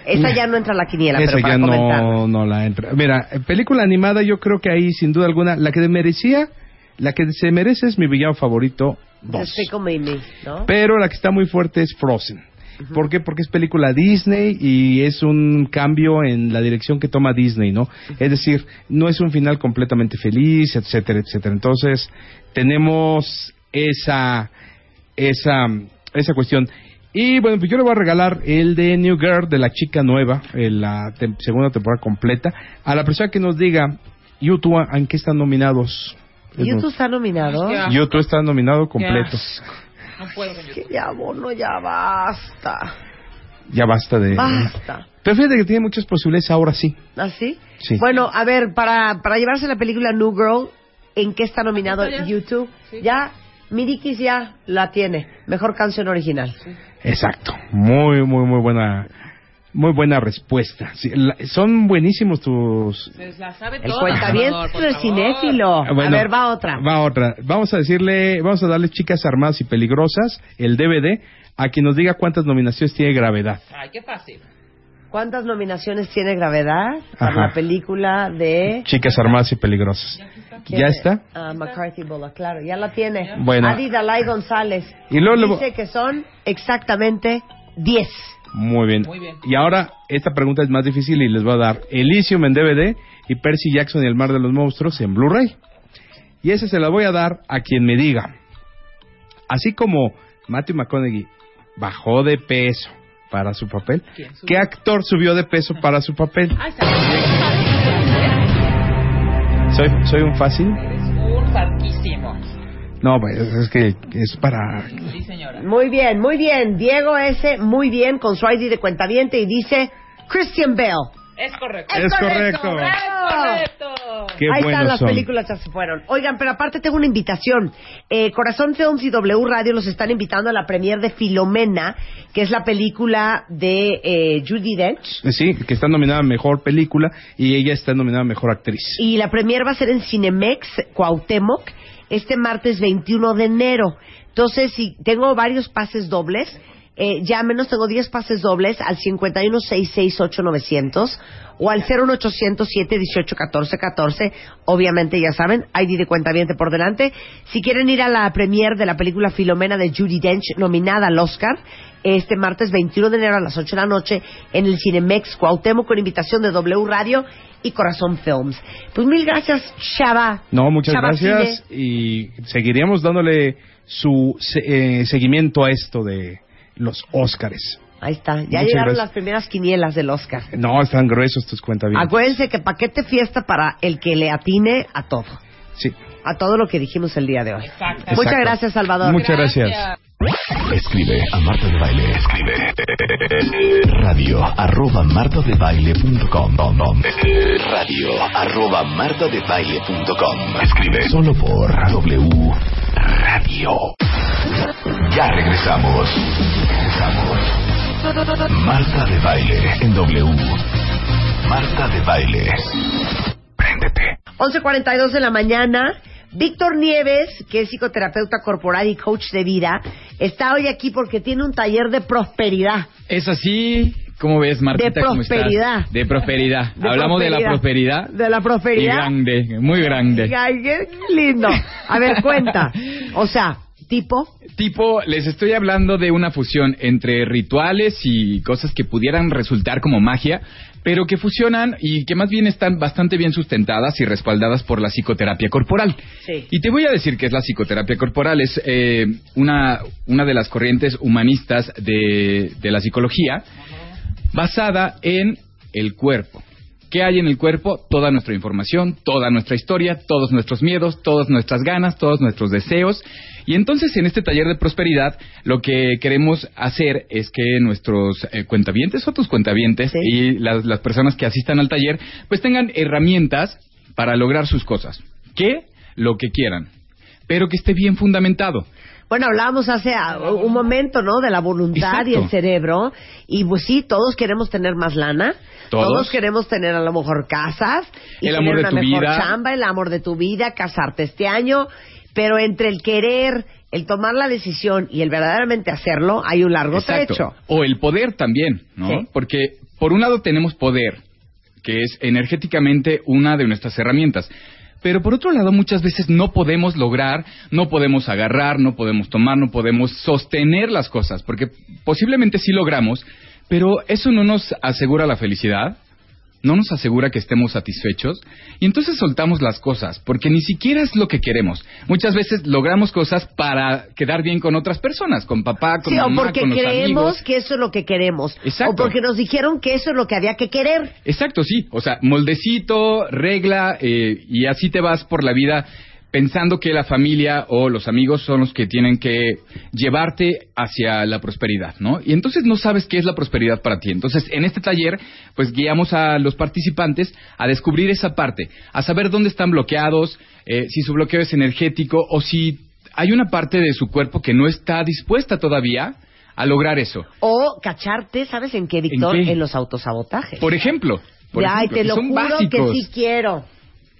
Speaker 2: Esa ya no entra a la quiniela,
Speaker 14: Esa
Speaker 2: pero para
Speaker 14: ya
Speaker 2: comentar.
Speaker 14: no, no la entra. Mira, eh, película animada yo creo que ahí sin duda alguna, la que merecía, la que se merece es mi villano favorito, dos. Pero la que está muy fuerte es Frozen. ¿Por qué? Porque es película Disney y es un cambio en la dirección que toma Disney, ¿no? Es decir, no es un final completamente feliz, etcétera, etcétera. Entonces, tenemos esa, esa, esa cuestión. Y bueno, pues yo le voy a regalar el de New Girl, de la chica nueva, en la tem- segunda temporada completa, a la persona que nos diga, YouTube, ¿en qué están nominados?
Speaker 2: YouTube está nominado.
Speaker 14: YouTube está nominado completo.
Speaker 3: No puedo con
Speaker 2: Que ya, bono, ya basta.
Speaker 14: Ya basta de...
Speaker 2: Basta.
Speaker 14: Pero fíjate que tiene muchas posibilidades ahora sí.
Speaker 2: ¿Así?
Speaker 14: Sí.
Speaker 2: Bueno, a ver, para, para llevarse la película New Girl, ¿en qué está nominado
Speaker 3: está ya.
Speaker 2: YouTube? Ya, Mirikis ya la tiene. Mejor canción original.
Speaker 14: Exacto. Muy, muy, muy buena... Muy buena respuesta. Sí, la- son buenísimos tus...
Speaker 3: Se la sabe
Speaker 2: El cuentaviento es cinéfilo.
Speaker 14: Bueno,
Speaker 2: a ver, va otra.
Speaker 14: Va otra. Vamos a decirle, vamos a darle Chicas Armadas y Peligrosas, el DVD, a quien nos diga cuántas nominaciones tiene Gravedad.
Speaker 3: Ay, qué fácil.
Speaker 2: ¿Cuántas nominaciones tiene Gravedad para
Speaker 14: Ajá.
Speaker 2: la película de...
Speaker 14: Chicas Armadas y Peligrosas.
Speaker 2: ¿Quién
Speaker 14: ¿Ya
Speaker 2: es?
Speaker 14: está?
Speaker 2: Ah, McCarthy Bullock, claro, ya la tiene.
Speaker 14: Bueno.
Speaker 2: Adi Dalai González.
Speaker 14: Y luego
Speaker 2: Dice que son exactamente 10.
Speaker 14: Muy bien. Y ahora, esta pregunta es más difícil y les voy a dar Elysium en DVD y Percy Jackson y el Mar de los Monstruos en Blu-ray. Y esa se la voy a dar a quien me diga. Así como Matthew McConaughey bajó de peso para su papel. ¿qué actor subió de peso para su papel?
Speaker 3: Ay, está
Speaker 14: ¿Soy, soy un fácil?
Speaker 3: Eres un barquísimo.
Speaker 14: No, pues es que es para...
Speaker 3: Sí, señora.
Speaker 2: Muy bien, muy bien. Diego S. muy bien con su ID de cuentaviente y dice Christian Bale.
Speaker 3: Es correcto.
Speaker 14: Es correcto.
Speaker 3: correcto.
Speaker 14: Qué
Speaker 2: Ahí están las
Speaker 14: son.
Speaker 2: películas ya se fueron. Oigan, pero aparte tengo una invitación. Eh, Corazón Films y W Radio los están invitando a la premier de Filomena, que es la película de eh, Judy Dench.
Speaker 14: Sí, que está nominada a Mejor Película y ella está nominada a Mejor Actriz.
Speaker 2: Y la premier va a ser en Cinemex Cuauhtémoc este martes 21 de enero. Entonces, si tengo varios pases dobles, eh, llámenos, tengo 10 pases dobles al 51668900 o al 01800 718 1414 Obviamente, ya saben, ID de cuenta por delante. Si quieren ir a la premier de la película Filomena de Judy Dench, nominada al Oscar, este martes 21 de enero a las 8 de la noche en el Cinemex Cuauhtémoc con invitación de W Radio y Corazón Films. Pues mil gracias, Chava.
Speaker 14: No, muchas
Speaker 2: Chava
Speaker 14: gracias y seguiríamos dándole su eh, seguimiento a esto de los Óscares.
Speaker 2: Ahí está. Ya
Speaker 14: Muchas
Speaker 2: llegaron
Speaker 14: gracias.
Speaker 2: las primeras quinielas del Oscar.
Speaker 14: No, están gruesos tus cuentas
Speaker 2: Acuérdense que paquete fiesta para el que le atine a todo.
Speaker 14: Sí.
Speaker 2: A todo lo que dijimos el día de hoy.
Speaker 3: Exacto.
Speaker 2: Muchas
Speaker 14: Exacto.
Speaker 2: gracias, Salvador.
Speaker 14: Muchas gracias.
Speaker 1: Escribe a Marta de Baile. Escribe radio arroba martadebaile.com radio arroba martadebaile.com Escribe solo por W Radio. Ya regresamos. Regresamos. Marta de Baile en W. Marta de Baile. Préndete.
Speaker 2: 11.42 de la mañana. Víctor Nieves, que es psicoterapeuta corporal y coach de vida, está hoy aquí porque tiene un taller de prosperidad.
Speaker 15: Es así, ¿cómo ves, Martita?
Speaker 2: De
Speaker 15: ¿Cómo estás?
Speaker 2: prosperidad.
Speaker 15: De prosperidad.
Speaker 2: De
Speaker 15: Hablamos de la prosperidad.
Speaker 2: De la
Speaker 15: Y
Speaker 2: prosperidad.
Speaker 15: grande, muy grande.
Speaker 2: Ay, qué lindo. A ver, cuenta. O sea, tipo.
Speaker 15: Tipo, les estoy hablando de una fusión entre rituales y cosas que pudieran resultar como magia, pero que fusionan y que más bien están bastante bien sustentadas y respaldadas por la psicoterapia corporal.
Speaker 2: Sí.
Speaker 15: Y te voy a decir que es la psicoterapia corporal. Es eh, una, una de las corrientes humanistas de, de la psicología basada en el cuerpo. ¿Qué hay en el cuerpo? Toda nuestra información, toda nuestra historia, todos nuestros miedos, todas nuestras ganas, todos nuestros deseos. Y entonces en este taller de prosperidad lo que queremos hacer es que nuestros eh, cuentavientes o tus cuentavientes y las, las personas que asistan al taller pues tengan herramientas para lograr sus cosas. ¿Qué? Lo que quieran. Pero que esté bien fundamentado.
Speaker 2: Bueno, hablábamos hace un momento, ¿no? De la voluntad y el cerebro. Y pues sí, todos queremos tener más lana.
Speaker 15: Todos.
Speaker 2: queremos tener a lo mejor casas. Y
Speaker 15: El
Speaker 2: tener
Speaker 15: amor de
Speaker 2: una
Speaker 15: tu
Speaker 2: mejor
Speaker 15: vida.
Speaker 2: chamba, el amor de tu vida, casarte este año. Pero entre el querer, el tomar la decisión y el verdaderamente hacerlo, hay un largo
Speaker 15: Exacto.
Speaker 2: trecho.
Speaker 15: O el poder también, ¿no?
Speaker 2: Sí.
Speaker 15: Porque por un lado tenemos poder, que es energéticamente una de nuestras herramientas. Pero por otro lado, muchas veces no podemos lograr, no podemos agarrar, no podemos tomar, no podemos sostener las cosas, porque posiblemente sí logramos, pero eso no nos asegura la felicidad, no nos asegura que estemos satisfechos, y entonces soltamos las cosas, porque ni siquiera es lo que queremos. Muchas veces logramos cosas para quedar bien con otras personas, con papá, con
Speaker 2: Sí, o
Speaker 15: mamá,
Speaker 2: porque
Speaker 15: con los
Speaker 2: creemos
Speaker 15: amigos.
Speaker 2: que eso es lo que queremos.
Speaker 15: Exacto.
Speaker 2: O porque nos dijeron que eso es lo que había que querer.
Speaker 15: Exacto, sí. O sea, moldecito, regla, eh, y así te vas por la vida pensando que la familia o los amigos son los que tienen que llevarte hacia la prosperidad, ¿no? Y entonces no sabes qué es la prosperidad para ti. Entonces, en este taller, pues guiamos a los participantes a descubrir esa parte, a saber dónde están bloqueados, eh, si su bloqueo es energético o si hay una parte de su cuerpo que no está dispuesta todavía a lograr eso.
Speaker 2: O cacharte, ¿sabes en qué, Víctor?
Speaker 15: ¿En
Speaker 2: los autosabotajes.
Speaker 15: Por ejemplo, por
Speaker 2: ay,
Speaker 15: ejemplo,
Speaker 2: te lo
Speaker 15: son
Speaker 2: juro
Speaker 15: básicos.
Speaker 2: que sí quiero.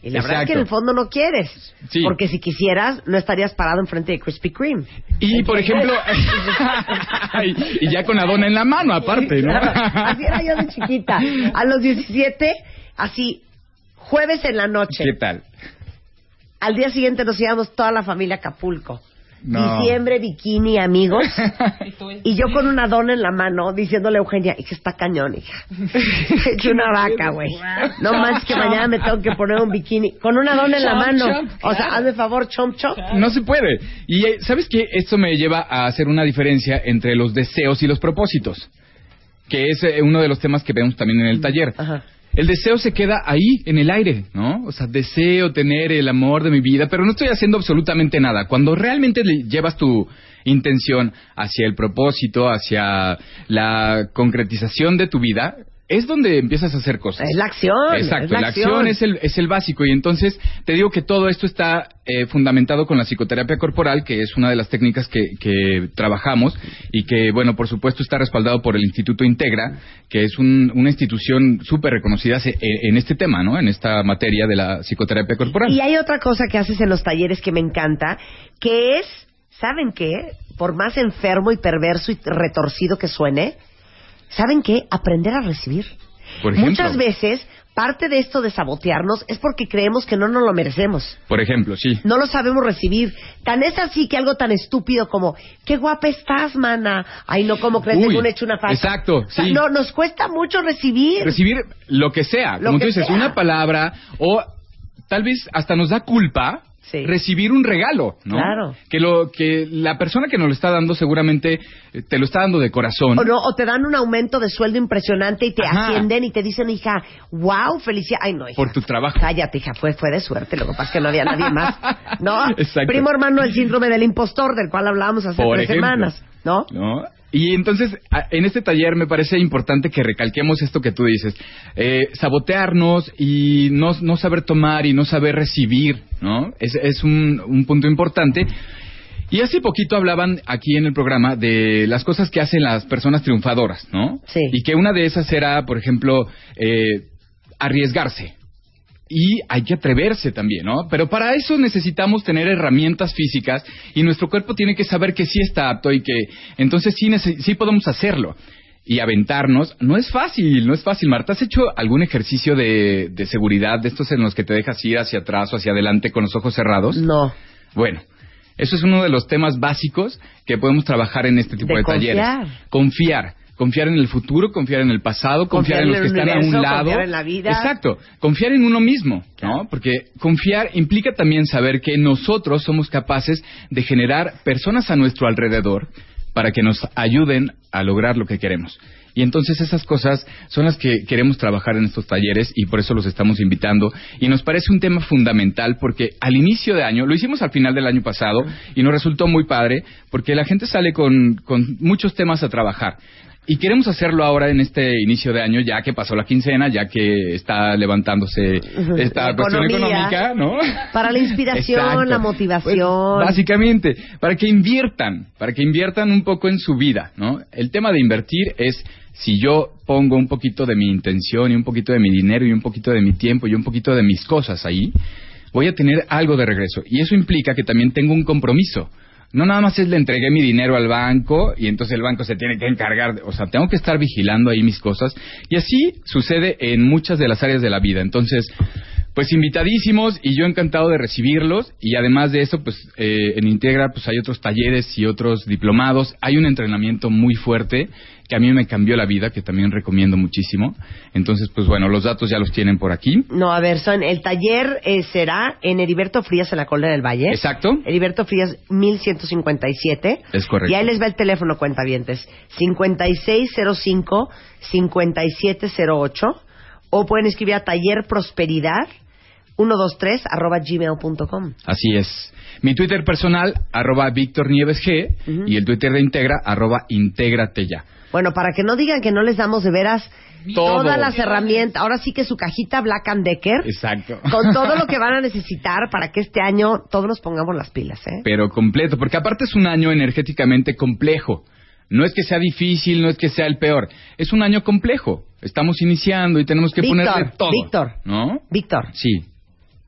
Speaker 2: Y la verdad es que en el fondo no quieres.
Speaker 15: Sí.
Speaker 2: Porque si quisieras, no estarías parado enfrente de Krispy Kreme.
Speaker 15: Y por ejemplo, y, y ya con la dona en la mano aparte, ¿no?
Speaker 2: Así era yo de chiquita. A los 17, así, jueves en la noche.
Speaker 15: ¿Qué tal?
Speaker 2: Al día siguiente nos íbamos toda la familia a Acapulco.
Speaker 15: No.
Speaker 2: Diciembre, bikini, amigos. y yo con una dona en la mano diciéndole a Eugenia, hija, está cañón, hija. He hecho una vaca, güey. No manches que mañana me tengo que poner un bikini. Con una dona en la mano. O sea, hazme favor, chomp, chomp.
Speaker 15: No se puede. Y eh, ¿sabes qué? Esto me lleva a hacer una diferencia entre los deseos y los propósitos, que es eh, uno de los temas que vemos también en el taller. El deseo se queda ahí, en el aire, ¿no? O sea, deseo tener el amor de mi vida, pero no estoy haciendo absolutamente nada. Cuando realmente le llevas tu intención hacia el propósito, hacia la concretización de tu vida, es donde empiezas a hacer cosas.
Speaker 2: Es la acción.
Speaker 15: Exacto,
Speaker 2: es la
Speaker 15: la acción es el, es el básico y entonces te digo que todo esto está eh, fundamentado con la psicoterapia corporal, que es una de las técnicas que, que trabajamos y que, bueno, por supuesto está respaldado por el Instituto Integra, que es un- una institución súper reconocida se- en, en este tema, ¿no? En esta materia de la psicoterapia corporal.
Speaker 2: Y hay otra cosa que haces en los talleres que me encanta, que es, ¿saben qué? Por más enfermo y perverso y retorcido que suene, ¿saben qué? Aprender a recibir.
Speaker 15: Por ejemplo.
Speaker 2: Muchas veces, parte de esto de sabotearnos es porque creemos que no nos lo merecemos.
Speaker 15: Por ejemplo, sí.
Speaker 2: No lo sabemos recibir. Tan es así que algo tan estúpido como, qué guapa estás, mana. Ay, no, como crees,
Speaker 15: Uy,
Speaker 2: según he hecho una falta.
Speaker 15: exacto,
Speaker 2: O sea,
Speaker 15: sí.
Speaker 2: no, nos cuesta mucho recibir.
Speaker 15: recibir lo que sea,
Speaker 2: Lo
Speaker 15: como
Speaker 2: que
Speaker 15: tú dices,
Speaker 2: sea.
Speaker 15: una palabra o tal vez hasta nos da culpa recibir un regalo, ¿no?
Speaker 2: Claro.
Speaker 15: Que lo que la persona que nos lo está dando seguramente eh, te lo está dando de corazón.
Speaker 2: O, no, o te dan un aumento de sueldo impresionante y te
Speaker 15: Ajá.
Speaker 2: ascienden y te dicen, hija, wow, felicidad. Ay, no, hija.
Speaker 15: por tu trabajo.
Speaker 2: Cállate, hija, fue, fue de suerte. Lo que pasa es que no había nadie más. ¿No?
Speaker 15: Exacto.
Speaker 2: Primo hermano del síndrome del impostor, del cual hablábamos hace
Speaker 15: Por
Speaker 2: tres
Speaker 15: ejemplo.
Speaker 2: semanas. ¿No?
Speaker 15: ¿no? Y entonces, en este taller me parece importante que recalquemos esto que tú dices, eh, sabotearnos y no, no saber tomar y no saber recibir, ¿no? Es, es un, un punto importante. Y hace poquito hablaban aquí en el programa de las cosas que hacen las personas triunfadoras, ¿no?
Speaker 2: Sí.
Speaker 15: Y que una de esas era, por ejemplo, eh, arriesgarse. Y hay que atreverse también, ¿no? Pero para eso necesitamos tener herramientas físicas y nuestro cuerpo tiene que saber que sí está apto y que entonces sí, sí podemos hacerlo. Y aventarnos, no es fácil, no es fácil. Marta, ¿has hecho algún ejercicio de, de seguridad de estos en los que te dejas ir hacia atrás o hacia adelante con los ojos cerrados?
Speaker 2: No.
Speaker 15: Bueno, eso es uno de los temas básicos que podemos trabajar en este tipo
Speaker 2: De
Speaker 15: de, talleres.
Speaker 2: confiar.
Speaker 15: Confiar. Confiar en el futuro, confiar en el pasado, confiar,
Speaker 2: Confiar
Speaker 15: en los que están a un lado.
Speaker 2: confiar en la vida.
Speaker 15: Exacto. Confiar en uno mismo, ¿no? Porque confiar implica también saber que nosotros somos capaces de generar personas a nuestro alrededor para que nos ayuden a lograr lo que queremos. Y entonces esas cosas son las que queremos trabajar en estos talleres y por eso los estamos invitando. Y nos parece un tema fundamental porque al inicio de año, lo hicimos al final del año pasado y nos resultó muy padre porque la gente sale con, con muchos temas a trabajar. Y queremos hacerlo ahora en este inicio de año, ya que pasó la quincena, ya que está levantándose esta cuestión económica, ¿no?
Speaker 2: Para la inspiración,
Speaker 15: Exacto.
Speaker 2: la motivación.
Speaker 15: Pues, básicamente, para que inviertan, para que inviertan un poco en su vida, ¿no? El tema de invertir es si yo pongo un poquito de mi intención y un poquito de mi dinero y un poquito de mi tiempo y un poquito de mis cosas ahí, voy a tener algo de regreso. Y eso implica que también tengo un compromiso. No nada más es le entregué mi dinero al banco y entonces el banco se tiene que encargar, o sea, tengo que estar vigilando ahí mis cosas. Y así sucede en muchas de las áreas de la vida. Entonces, pues invitadísimos y yo encantado de recibirlos. Y además de eso, pues eh, en Integra pues hay otros talleres y otros diplomados, hay un entrenamiento muy fuerte que a mí me cambió la vida, que también recomiendo muchísimo. Entonces, pues bueno, los datos ya los tienen por aquí.
Speaker 2: No, a ver, son, el taller eh, será en Heriberto Frías, en la Caldera del Valle.
Speaker 15: Exacto.
Speaker 2: Heriberto Frías, 1157.
Speaker 15: Es correcto.
Speaker 2: Y ahí les va el teléfono, cuentavientes. 5605-5708. O pueden escribir a Taller Prosperidad 123 arroba gmail.com.
Speaker 15: Así es. Mi Twitter personal, arroba Víctor Nieves G, y el Twitter de Integra, arroba Intégrate ya.
Speaker 2: Bueno, para que no digan que no les damos de veras
Speaker 15: Todo.
Speaker 2: todas las herramientas. Ahora sí que su cajita Black and Decker.
Speaker 15: Exacto.
Speaker 2: Con todo lo que van a necesitar para que este año todos nos pongamos las pilas, ¿eh?
Speaker 15: Pero completo, porque aparte es un año energéticamente complejo. No es que sea difícil, no es que sea el peor. Es un año complejo. Estamos iniciando y tenemos que
Speaker 2: Víctor,
Speaker 15: ponerle todo.
Speaker 2: Víctor.
Speaker 15: ¿No?
Speaker 2: Víctor,
Speaker 15: Sí.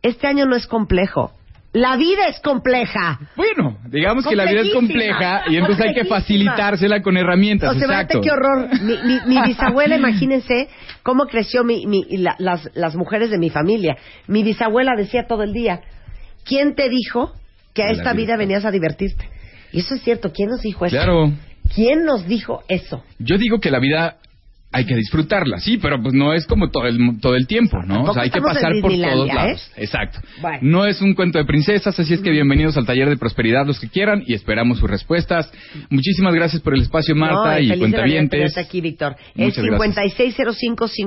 Speaker 2: este año no es complejo. La vida es compleja.
Speaker 15: Bueno, digamos que la vida es compleja y entonces hay que facilitársela con herramientas.
Speaker 2: O sea,
Speaker 15: exacto.
Speaker 2: qué horror. Mi, mi- mi bisabuela, imagínense cómo creció mi, mi- la- las, las mujeres de mi familia. Mi bisabuela decía todo el día, ¿quién te dijo que a esta
Speaker 15: vida.
Speaker 2: vida venías a divertirte? Y eso es cierto. ¿Quién nos dijo eso?
Speaker 15: Claro.
Speaker 2: ¿Quién nos dijo eso?
Speaker 15: Yo digo que la vida hay que disfrutarla, sí, pero pues no es como todo el, todo el tiempo, ¿no? O sea, hay que pasar por todos lados.
Speaker 2: ¿eh?
Speaker 15: Exacto.
Speaker 2: Bueno.
Speaker 15: No es un cuento de princesas, así es que bienvenidos al taller de prosperidad los que quieran y esperamos sus respuestas. Muchísimas gracias por el espacio, Marta
Speaker 2: No,
Speaker 15: y cuentavientes.
Speaker 2: aquí, Víctor. Es
Speaker 15: Muchas gracias.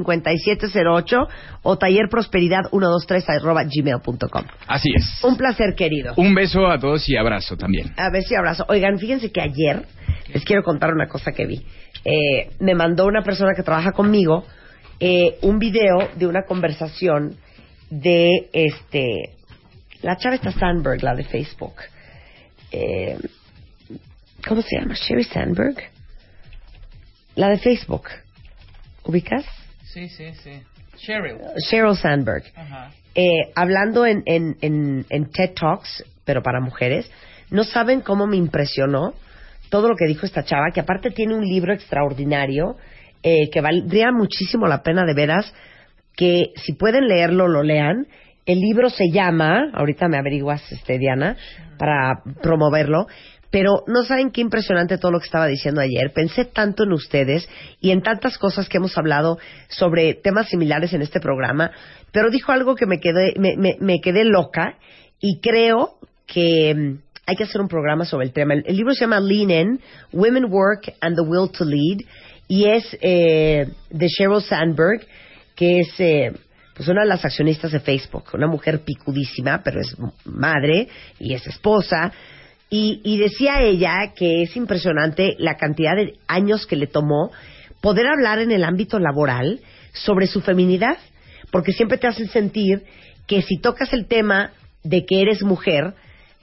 Speaker 2: 5605-5708 o tallerprosperidad 123 arroba gmail.com.
Speaker 15: Así es.
Speaker 2: Un placer, querido.
Speaker 15: Un beso a todos y abrazo también.
Speaker 2: A ver si abrazo. Oigan, fíjense que ayer les quiero contar una cosa que vi. Eh, me mandó una persona que trabaja conmigo eh, un video de una conversación de este la chava esta Sandberg, la de Facebook. Eh, ¿Cómo se llama? Sherry Sandberg. La de Facebook. ¿Ubicas?
Speaker 3: Sí, sí, sí. Cheryl.
Speaker 2: Sheryl Sandberg.
Speaker 3: Ajá.
Speaker 2: eh, hablando en, en, en, en TED Talks, pero para mujeres, no saben cómo me impresionó todo lo que dijo esta chava, que aparte tiene un libro extraordinario, eh, que valdría muchísimo la pena de veras, que si pueden leerlo, lo lean. El libro se llama, ahorita me averiguas, este, Diana, para promoverlo, pero no saben qué impresionante todo lo que estaba diciendo ayer. Pensé tanto en ustedes y en tantas cosas que hemos hablado sobre temas similares en este programa, pero dijo algo que me quedé, me, me- me quedé loca y creo que mm, hay que hacer un programa sobre el tema. El, libro se llama Lean In, Women Work and the Will to Lead y es eh, de Sheryl Sandberg, que es eh, pues una de las accionistas de Facebook, una mujer picudísima, pero es madre y es esposa. Y, y decía ella que es impresionante la cantidad de años que le tomó poder hablar en el ámbito laboral sobre su feminidad, porque siempre te hacen sentir que si tocas el tema de que eres mujer,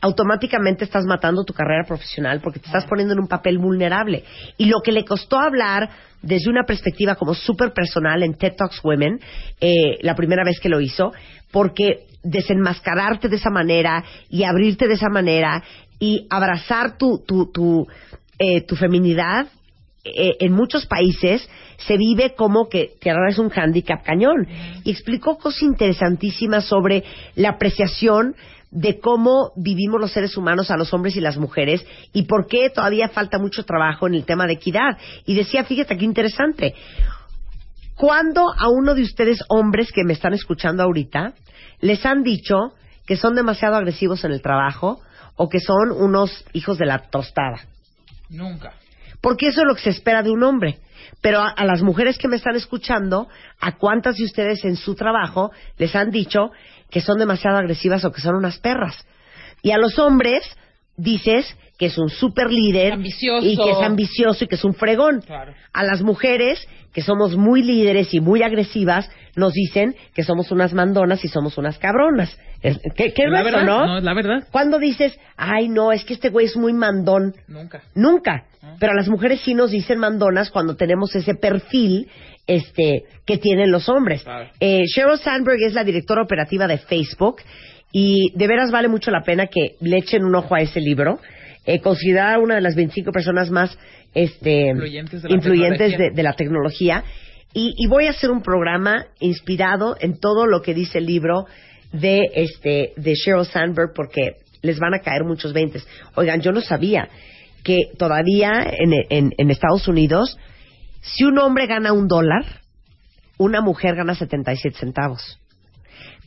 Speaker 2: automáticamente estás matando tu carrera profesional porque te estás poniendo en un papel vulnerable. Y lo que le costó hablar desde una perspectiva como súper personal en TED Talks Women, eh, la primera vez que lo hizo, porque desenmascararte de esa manera y abrirte de esa manera y abrazar tu, tu, tu, eh, tu feminidad eh, en muchos países se vive como que te es un handicap cañón. Y explicó cosas interesantísimas sobre la apreciación de cómo vivimos los seres humanos a los hombres y las mujeres y por qué todavía falta mucho trabajo en el tema de equidad. Y decía, fíjate qué interesante, ¿cuándo a uno de ustedes hombres que me están escuchando ahorita les han dicho que son demasiado agresivos en el trabajo o que son unos hijos de la tostada?
Speaker 3: Nunca.
Speaker 2: porque eso es lo que se espera de un hombre. Pero a, a las mujeres que me están escuchando, ¿a cuántas de ustedes en su trabajo les han dicho que son demasiado agresivas o que son unas perras? Y a los hombres, dices que es un super líder
Speaker 3: Ambicioso.
Speaker 2: y que es ambicioso y que es un fregón.
Speaker 3: Claro.
Speaker 2: A las mujeres que somos muy líderes y muy agresivas nos dicen que somos unas mandonas y somos unas cabronas. Es- ¿Qué, qué
Speaker 3: La
Speaker 2: grueso,
Speaker 3: verdad,
Speaker 2: no?
Speaker 3: no, es la verdad.
Speaker 2: Cuando dices, ay, no, es que este güey es muy mandón.
Speaker 3: Nunca.
Speaker 2: Nunca. Pero a las mujeres sí nos dicen mandonas cuando tenemos ese perfil este que tienen los hombres. Eh, Sheryl Sandberg es la directora operativa de Facebook y de veras vale mucho la pena que le echen un ojo a ese libro. Eh, considerada una de las 25 personas más este,
Speaker 3: Influyentes de la
Speaker 2: influyentes
Speaker 3: tecnología.
Speaker 2: de, de la tecnología. Y, y voy a hacer un programa inspirado en todo lo que dice el libro de este de Sheryl Sandberg porque les van a caer muchos veintes. Oigan, yo no sabía que todavía en, en- en Estados Unidos, si un hombre gana un dólar, una mujer gana 77 centavos.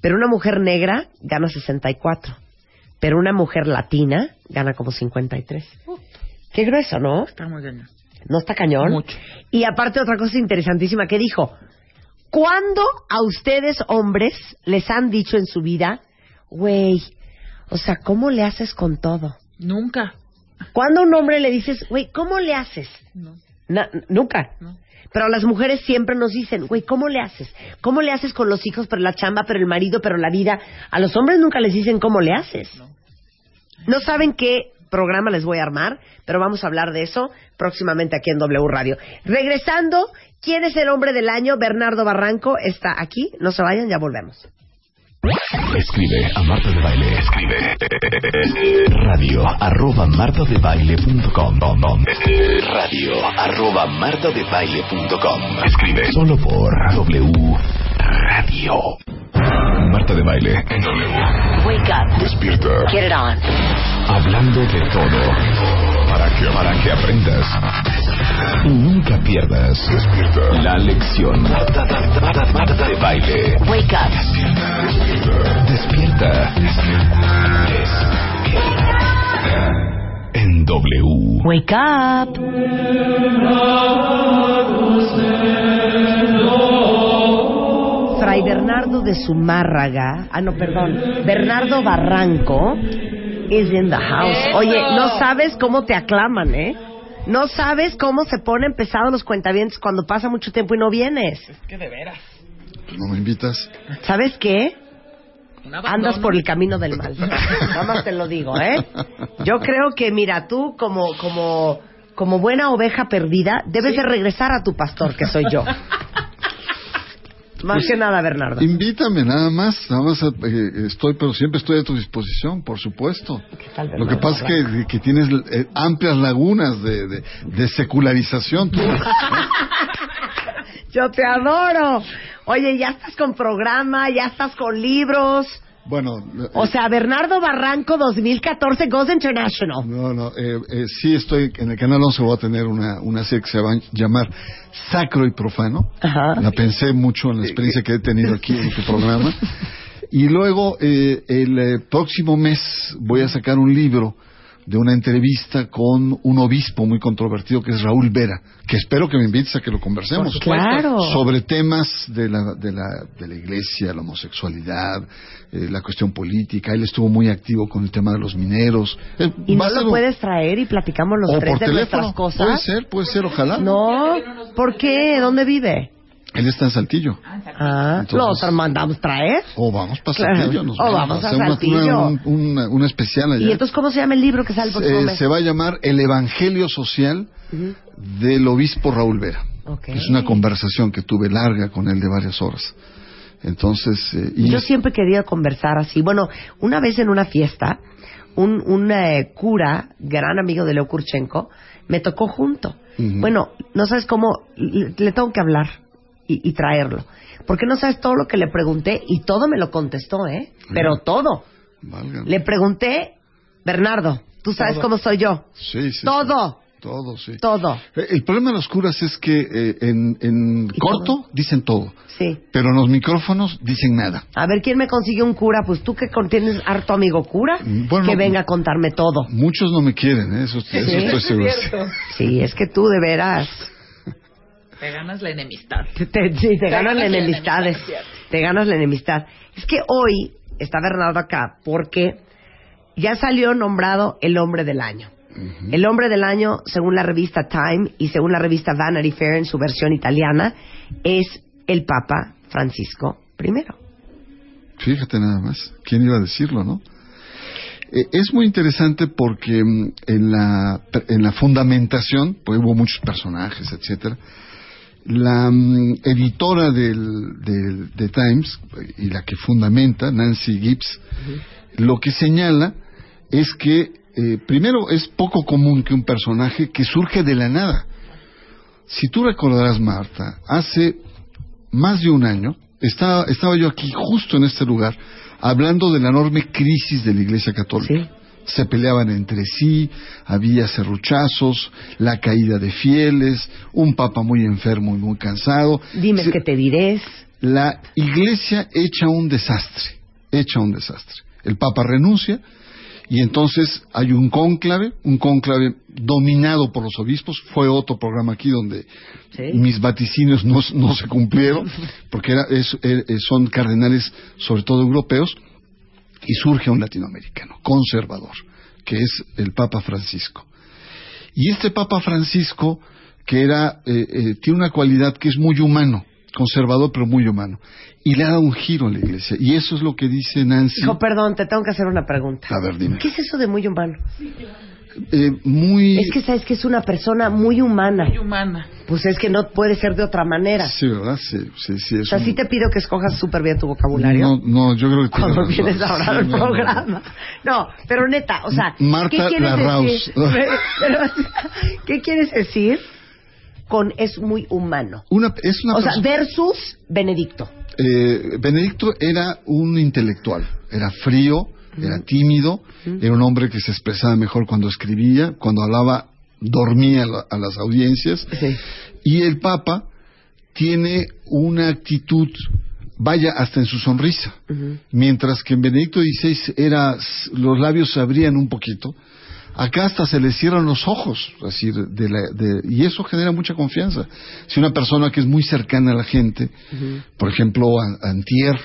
Speaker 2: Pero una mujer negra gana 64. Pero una mujer latina gana como 53. Qué grueso, ¿no?
Speaker 3: Está muy.
Speaker 2: ¿No está cañón?
Speaker 3: Mucho.
Speaker 2: Y aparte otra cosa interesantísima que dijo, ¿cuándo a ustedes hombres les han dicho en su vida, güey, o sea, ¿cómo le haces con todo?
Speaker 3: Nunca.
Speaker 2: ¿Cuándo a un hombre le dices, güey, ¿cómo le haces?
Speaker 3: No.
Speaker 2: Na- nunca.
Speaker 3: No.
Speaker 2: Pero las mujeres siempre nos dicen, güey, ¿cómo le haces? ¿Cómo le haces con los hijos, pero la chamba, pero el marido, pero la vida? A los hombres nunca les dicen cómo le haces. No saben qué programa les voy a armar, pero vamos a hablar de eso próximamente aquí en W Radio. Regresando, ¿quién es el hombre del año? Bernardo Barranco está aquí. No se vayan, ya volvemos.
Speaker 1: Escribe a Marta de Baile. Escribe radio arroba martadebaile.com radio arroba martadebaile.com Escribe solo por W Radio. Marta de Baile en W.
Speaker 17: Wake up.
Speaker 1: Despierta.
Speaker 17: Get it on.
Speaker 1: Hablando de todo. Para que, para que aprendas. Y nunca pierdas. Despierta. La lección. De Baile.
Speaker 17: Wake up.
Speaker 1: Despierta. En W.
Speaker 17: Wake up.
Speaker 2: Fray Bernardo de Zumárraga, ah no, perdón, Bernardo Barranco is in the house.
Speaker 3: Eso.
Speaker 2: Oye, no sabes cómo te aclaman, ¿eh? No sabes cómo se ponen pesados los cuentavientes cuando pasa mucho tiempo y no vienes.
Speaker 3: Es que de veras.
Speaker 18: ¿No me invitas?
Speaker 2: ¿Sabes qué? Andas por el camino del mal. Nada más te lo digo, ¿eh? Yo creo que, mira, tú como, como, como buena oveja perdida, debes de regresar a tu pastor, que soy yo. Más
Speaker 18: Pues,
Speaker 2: que nada, Bernardo.
Speaker 18: Invítame nada más, nada más eh, estoy, pero siempre estoy a tu disposición, por supuesto.
Speaker 2: tal,
Speaker 18: Lo que pasa es que, que tienes eh, amplias lagunas de, de, de secularización. tú.
Speaker 2: Yo te adoro. Oye, ya estás con programa, ya estás con libros.
Speaker 18: Bueno, eh,
Speaker 2: O sea, Bernardo Barranco 2014 Goes International.
Speaker 18: no, no, eh, eh, sí estoy en el canal 11 voy a tener una, una serie que se va a llamar Sacro y Profano. La pensé mucho en la experiencia que he tenido aquí en tu programa. Y luego, eh, el eh, próximo mes voy a sacar un libro de una entrevista con un obispo muy controvertido que es Raúl Vera, que espero que me invites a que lo conversemos.
Speaker 2: Claro.
Speaker 18: Sobre temas de la, de la, de la iglesia, la homosexualidad, eh, la cuestión política. Él estuvo muy activo con el tema de los mineros. Eh,
Speaker 2: Y no lo puedes traer y platicamos los
Speaker 18: o
Speaker 2: tres
Speaker 18: por
Speaker 2: de
Speaker 18: teléfono.
Speaker 2: nuestras cosas.
Speaker 18: Puede ser, puede ser, ojalá.
Speaker 2: No, ¿por qué? ¿Dónde vive?
Speaker 18: Él está en Saltillo.
Speaker 2: Ah,
Speaker 18: Entonces-
Speaker 2: lo mandamos traer.
Speaker 18: O vamos para
Speaker 2: Claro.
Speaker 18: Saltillo. Nos
Speaker 2: O
Speaker 18: vamos,
Speaker 2: vamos a
Speaker 18: hacer una-
Speaker 2: Saltillo.
Speaker 18: Una, una- una especial allá.
Speaker 2: ¿Y entonces cómo se llama el libro que sale por
Speaker 18: Eh, se va a llamar El Evangelio Social del Obispo Raúl Vera.
Speaker 2: Ok.
Speaker 18: Es una conversación que tuve larga con él de varias horas. Entonces, eh, y
Speaker 2: Yo siempre he querido conversar así. Bueno, una vez en una fiesta, un, un eh, cura, gran amigo de Leo Kurchenko, me tocó junto.
Speaker 18: Ujú.
Speaker 2: Bueno, no sabes cómo, le, le tengo que hablar y, y traerlo. Porque no sabes todo lo que le pregunté y todo me lo contestó, ¿eh? Pero todo.
Speaker 18: Válgame.
Speaker 2: Le pregunté, Bernardo, tú sabes
Speaker 18: Todo.
Speaker 2: cómo soy yo.
Speaker 18: Sí, sí,
Speaker 2: todo,
Speaker 18: sí. Todo, sí.
Speaker 2: todo.
Speaker 18: Eh, El problema de los curas es que eh, en, en corto dicen todo,
Speaker 2: Sí.
Speaker 18: pero en los micrófonos dicen nada.
Speaker 2: A ver, ¿quién me consigue un cura? Pues tú que tienes harto amigo cura,
Speaker 18: Mm, bueno,
Speaker 2: que venga a contarme todo.
Speaker 18: Muchos no me quieren, ¿eh? eso, eso
Speaker 2: Sí.
Speaker 18: estoy seguro.
Speaker 2: Sí, es que tú de veras.
Speaker 3: Te ganas la enemistad.
Speaker 2: Te, te- sí, te ganas la enemistad.
Speaker 3: es cierto.
Speaker 2: Te ganas la enemistad. Es que hoy está Bernardo acá porque ya salió nombrado el hombre del año. El hombre del año, según la revista Time y según la revista Vanity Fair en su versión italiana, es el Papa Francisco I.
Speaker 18: Fíjate nada más, ¿quién iba a decirlo, no? Eh, es muy interesante porque mm, en la, en la fundamentación, pues hubo muchos personajes, etcétera, la mm, editora del, del, de Times y la que fundamenta, Nancy Gibbs, lo que señala es que, eh, primero, es poco común que un personaje que surge de la nada. Si tú recordarás, Marta, hace más de un año, estaba, estaba yo aquí, justo en este lugar, hablando de la enorme crisis de la Iglesia Católica. Se peleaban entre sí, había serruchazos, la caída de fieles, un papa muy enfermo y muy cansado.
Speaker 2: Dime
Speaker 18: Se-
Speaker 2: que te diré.
Speaker 18: la iglesia echa un desastre, echa un desastre. El Papa renuncia y entonces hay un cónclave, un cónclave dominado por los obispos. Fue otro programa aquí donde mis vaticinios no, no se cumplieron, porque era, es- eh, son cardenales sobre todo europeos, y surge un latinoamericano, conservador, que es el Papa Francisco. Y este Papa Francisco, que era, eh, eh, tiene una cualidad que es muy humano, conservador pero muy humano, y le ha dado un giro a la iglesia. Y eso es lo que dice Nancy.
Speaker 2: Hijo, perdón, te tengo que hacer una pregunta.
Speaker 18: A ver, dime.
Speaker 2: ¿Qué es eso de muy humano?
Speaker 18: Eh, muy...
Speaker 2: Es que sabes que es una persona muy humana.
Speaker 3: Muy humana.
Speaker 2: Pues es que no puede ser de otra manera.
Speaker 18: Sí, ¿verdad? Sí, sí, sí.
Speaker 2: O sea,
Speaker 18: un-
Speaker 2: sí te pido que escojas súper bien tu vocabulario.
Speaker 18: No, no, yo creo que
Speaker 2: cuando
Speaker 18: razón.
Speaker 2: vienes a hablar
Speaker 18: Sí,
Speaker 2: al
Speaker 18: no, no, no.
Speaker 2: programa. No, pero neta, o sea,
Speaker 18: Marta
Speaker 2: ¿qué quieres
Speaker 18: Larraus.
Speaker 2: decir? Pero, ¿Qué quieres decir con es muy humano?
Speaker 18: Una, es una
Speaker 2: O sea, versus Benedicto.
Speaker 18: Eh, Benedicto era un intelectual, era frío, era tímido, era un hombre que se expresaba mejor cuando escribía, cuando hablaba dormía a, la- a las audiencias, y el Papa tiene una actitud, vaya, hasta en su sonrisa, mientras que en Benedicto XVI era, los labios se abrían un poquito, acá hasta se le cierran los ojos, es decir, de la- de- y eso genera mucha confianza. Si una persona que es muy cercana a la gente, por ejemplo, a- Antier,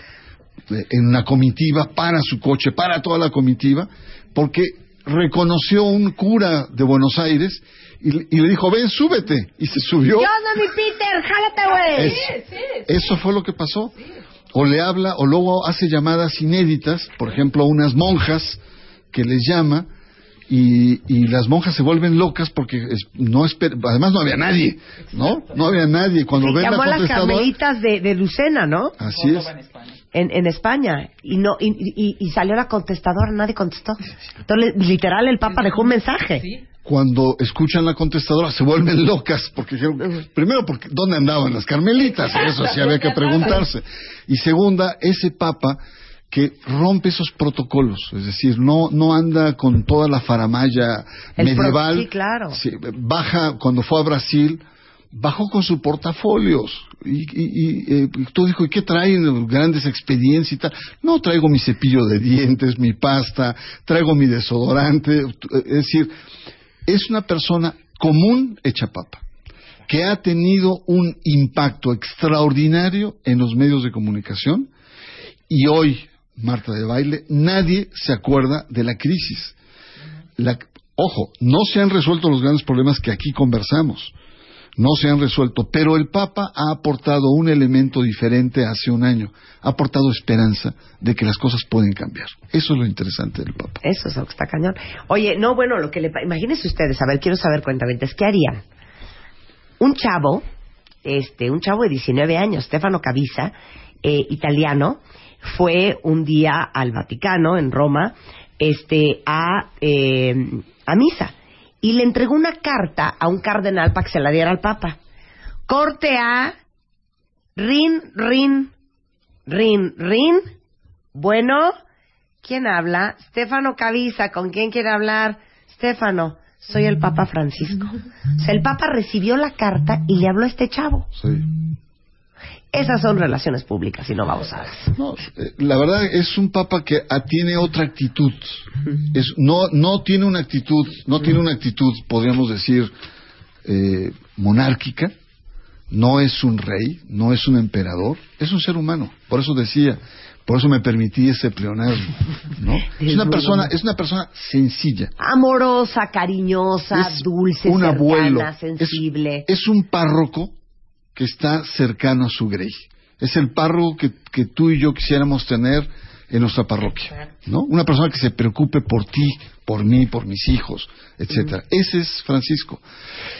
Speaker 18: en una comitiva, para su coche, para toda la comitiva, porque reconoció un cura de Buenos Aires y, le- y le dijo, ven, súbete. Y se subió.
Speaker 2: ¿Qué onda, mi Peter? ¡Jálate, güey!
Speaker 18: Es- Eso fue lo que pasó. O le habla, o luego hace llamadas inéditas, por ejemplo, a unas monjas que les llama y, y las monjas se vuelven locas porque es- no esper- además no había nadie, ¿no? No había nadie. Cuando
Speaker 2: Sí,
Speaker 18: ven
Speaker 2: llamó a
Speaker 18: la
Speaker 2: las carmelitas de, de Lucena, ¿no?
Speaker 18: así es.
Speaker 2: En, en España. Y, no, y, y- y salió la contestadora, nadie contestó. Entonces, literal, el Papa dejó un mensaje.
Speaker 18: Cuando escuchan la contestadora se vuelven locas porque dijeron, primero porque dónde andaban las carmelitas, eso sí había que preguntarse. Y segunda, ese papa que rompe esos protocolos, es decir, no no anda con toda la faramaya
Speaker 2: pro-
Speaker 18: medieval.
Speaker 2: sí, claro.
Speaker 18: Sí, baja cuando fue a Brasil bajó con su portafolios y, y, y, eh, tú dijo, ¿y qué traen? Grandes expedientes y tal. No, traigo mi cepillo de dientes, mi pasta, traigo mi desodorante. Es decir, es una persona común hecha papa, que ha tenido un impacto extraordinario en los medios de comunicación y hoy, Marta de Baile, nadie se acuerda de la crisis. La- ojo, no se han resuelto los grandes problemas que aquí conversamos. No se han resuelto, pero el Papa ha aportado un elemento diferente hace un año. Ha aportado esperanza de que las cosas pueden cambiar. Eso es lo interesante del Papa.
Speaker 2: Eso es lo que está cañón. Oye, no, bueno, lo que le... Imagínense ustedes, a ver, quiero saber, cuentamientos, ¿qué harían? Un chavo, este, un chavo de 19 años, Stefano Cavisa, eh, italiano, fue un día al Vaticano, en Roma, este, a, eh, a misa. Y le entregó una carta a un cardenal para que se la diera al Papa. Corte a Rin, Rin, Rin, Rin. Bueno, ¿quién habla? Stefano Cavisa, ¿con quién quiere hablar? Stefano, soy el Papa Francisco. O sea, el Papa recibió la carta y le habló a este chavo.
Speaker 18: Sí.
Speaker 2: Esas son relaciones públicas y no vamos a ver.
Speaker 18: No, eh, la verdad es un papa que tiene otra actitud. Es, no, no tiene una actitud, no tiene una actitud, podríamos decir, eh, monárquica. No es un rey, no es un emperador, es un ser humano. Por eso decía, Por eso me permití ese pleonasmo, ¿no? Es una persona, es una persona sencilla.
Speaker 2: Amorosa, cariñosa,
Speaker 18: Es
Speaker 2: dulce,
Speaker 18: un
Speaker 2: cercana,
Speaker 18: abuelo.
Speaker 2: sensible.
Speaker 18: Es un párroco que está cercano a su grey. Es el párroco que, que tú y yo quisiéramos tener en nuestra parroquia, ¿no? Una persona que se preocupe por ti, por mí, por mis hijos, etcétera. Ese es Francisco.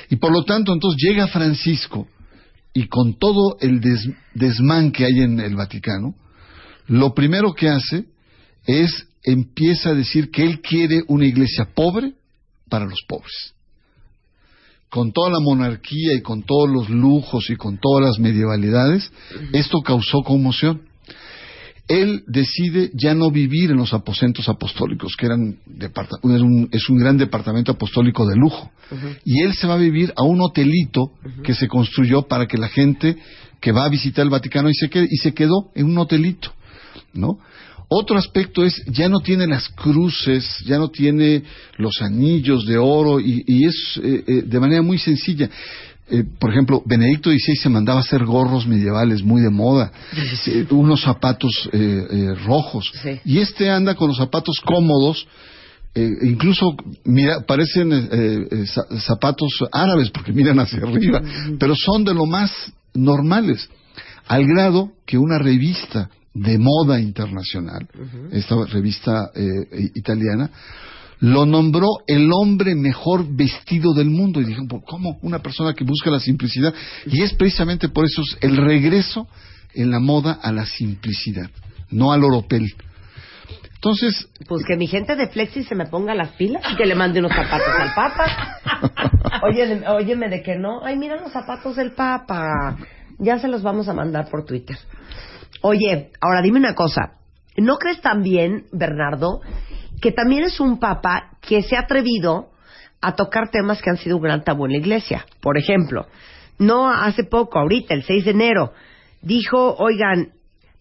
Speaker 18: Y por lo tanto, entonces llega Francisco y con todo el des- desmán que hay en el Vaticano, lo primero que hace es empieza a decir que él quiere una iglesia pobre para los pobres con toda la monarquía y con todos los lujos y con todas las medievalidades, esto causó conmoción. Él decide ya no vivir en los aposentos apostólicos, que eran es un, es un gran departamento apostólico de lujo. Y él se va a vivir a un hotelito que se construyó para que la gente que va a visitar el Vaticano y se, quede, y se quedó en un hotelito, ¿no? Otro aspecto es, ya no tiene las cruces, ya no tiene los anillos de oro y, y es eh, eh, de manera muy sencilla. Eh, por ejemplo, Benedicto XVI se mandaba a hacer gorros medievales muy de moda, eh, unos zapatos eh, rojos. Y este anda con los zapatos cómodos, eh, incluso mira, parecen eh, eh, za- zapatos árabes porque miran hacia arriba, pero son de lo más normales, al grado que una revista de moda internacional, esta revista eh, italiana, lo nombró el hombre mejor vestido del mundo. Y dijeron, "¿Por ¿cómo? Una persona que busca la simplicidad. Y es precisamente por eso es el regreso en la moda a la simplicidad, no al oropel. Entonces,
Speaker 2: Pues que mi gente de Flexi se me ponga las pilas y que le mande unos zapatos al Papa. Oye, óyeme de que no. Ay, mira los zapatos del Papa. Ya se los vamos a mandar por Twitter. Oye, ahora dime una cosa. ¿No crees también, Bernardo, que también es un Papa que se ha atrevido a tocar temas que han sido un gran tabú en la Iglesia? Por ejemplo, no hace poco, ahorita, el 6 de enero, dijo, oigan,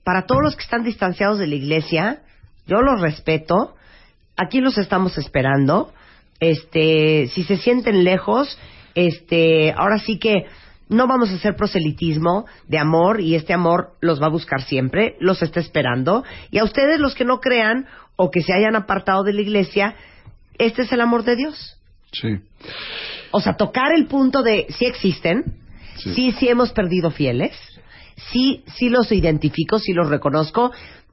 Speaker 2: para todos los que están distanciados de la Iglesia, yo los respeto, aquí los estamos esperando, este, si se sienten lejos, este, ahora sí que no vamos a hacer proselitismo de amor y este amor los va a buscar siempre, los está esperando. Y a ustedes los que no crean o que se hayan apartado de la iglesia, este es el amor de Dios.
Speaker 18: sí.
Speaker 2: O sea, tocar el punto de si existen,
Speaker 18: Sí.
Speaker 2: sí, sí hemos perdido fieles, sí, sí los identifico, sí los reconozco,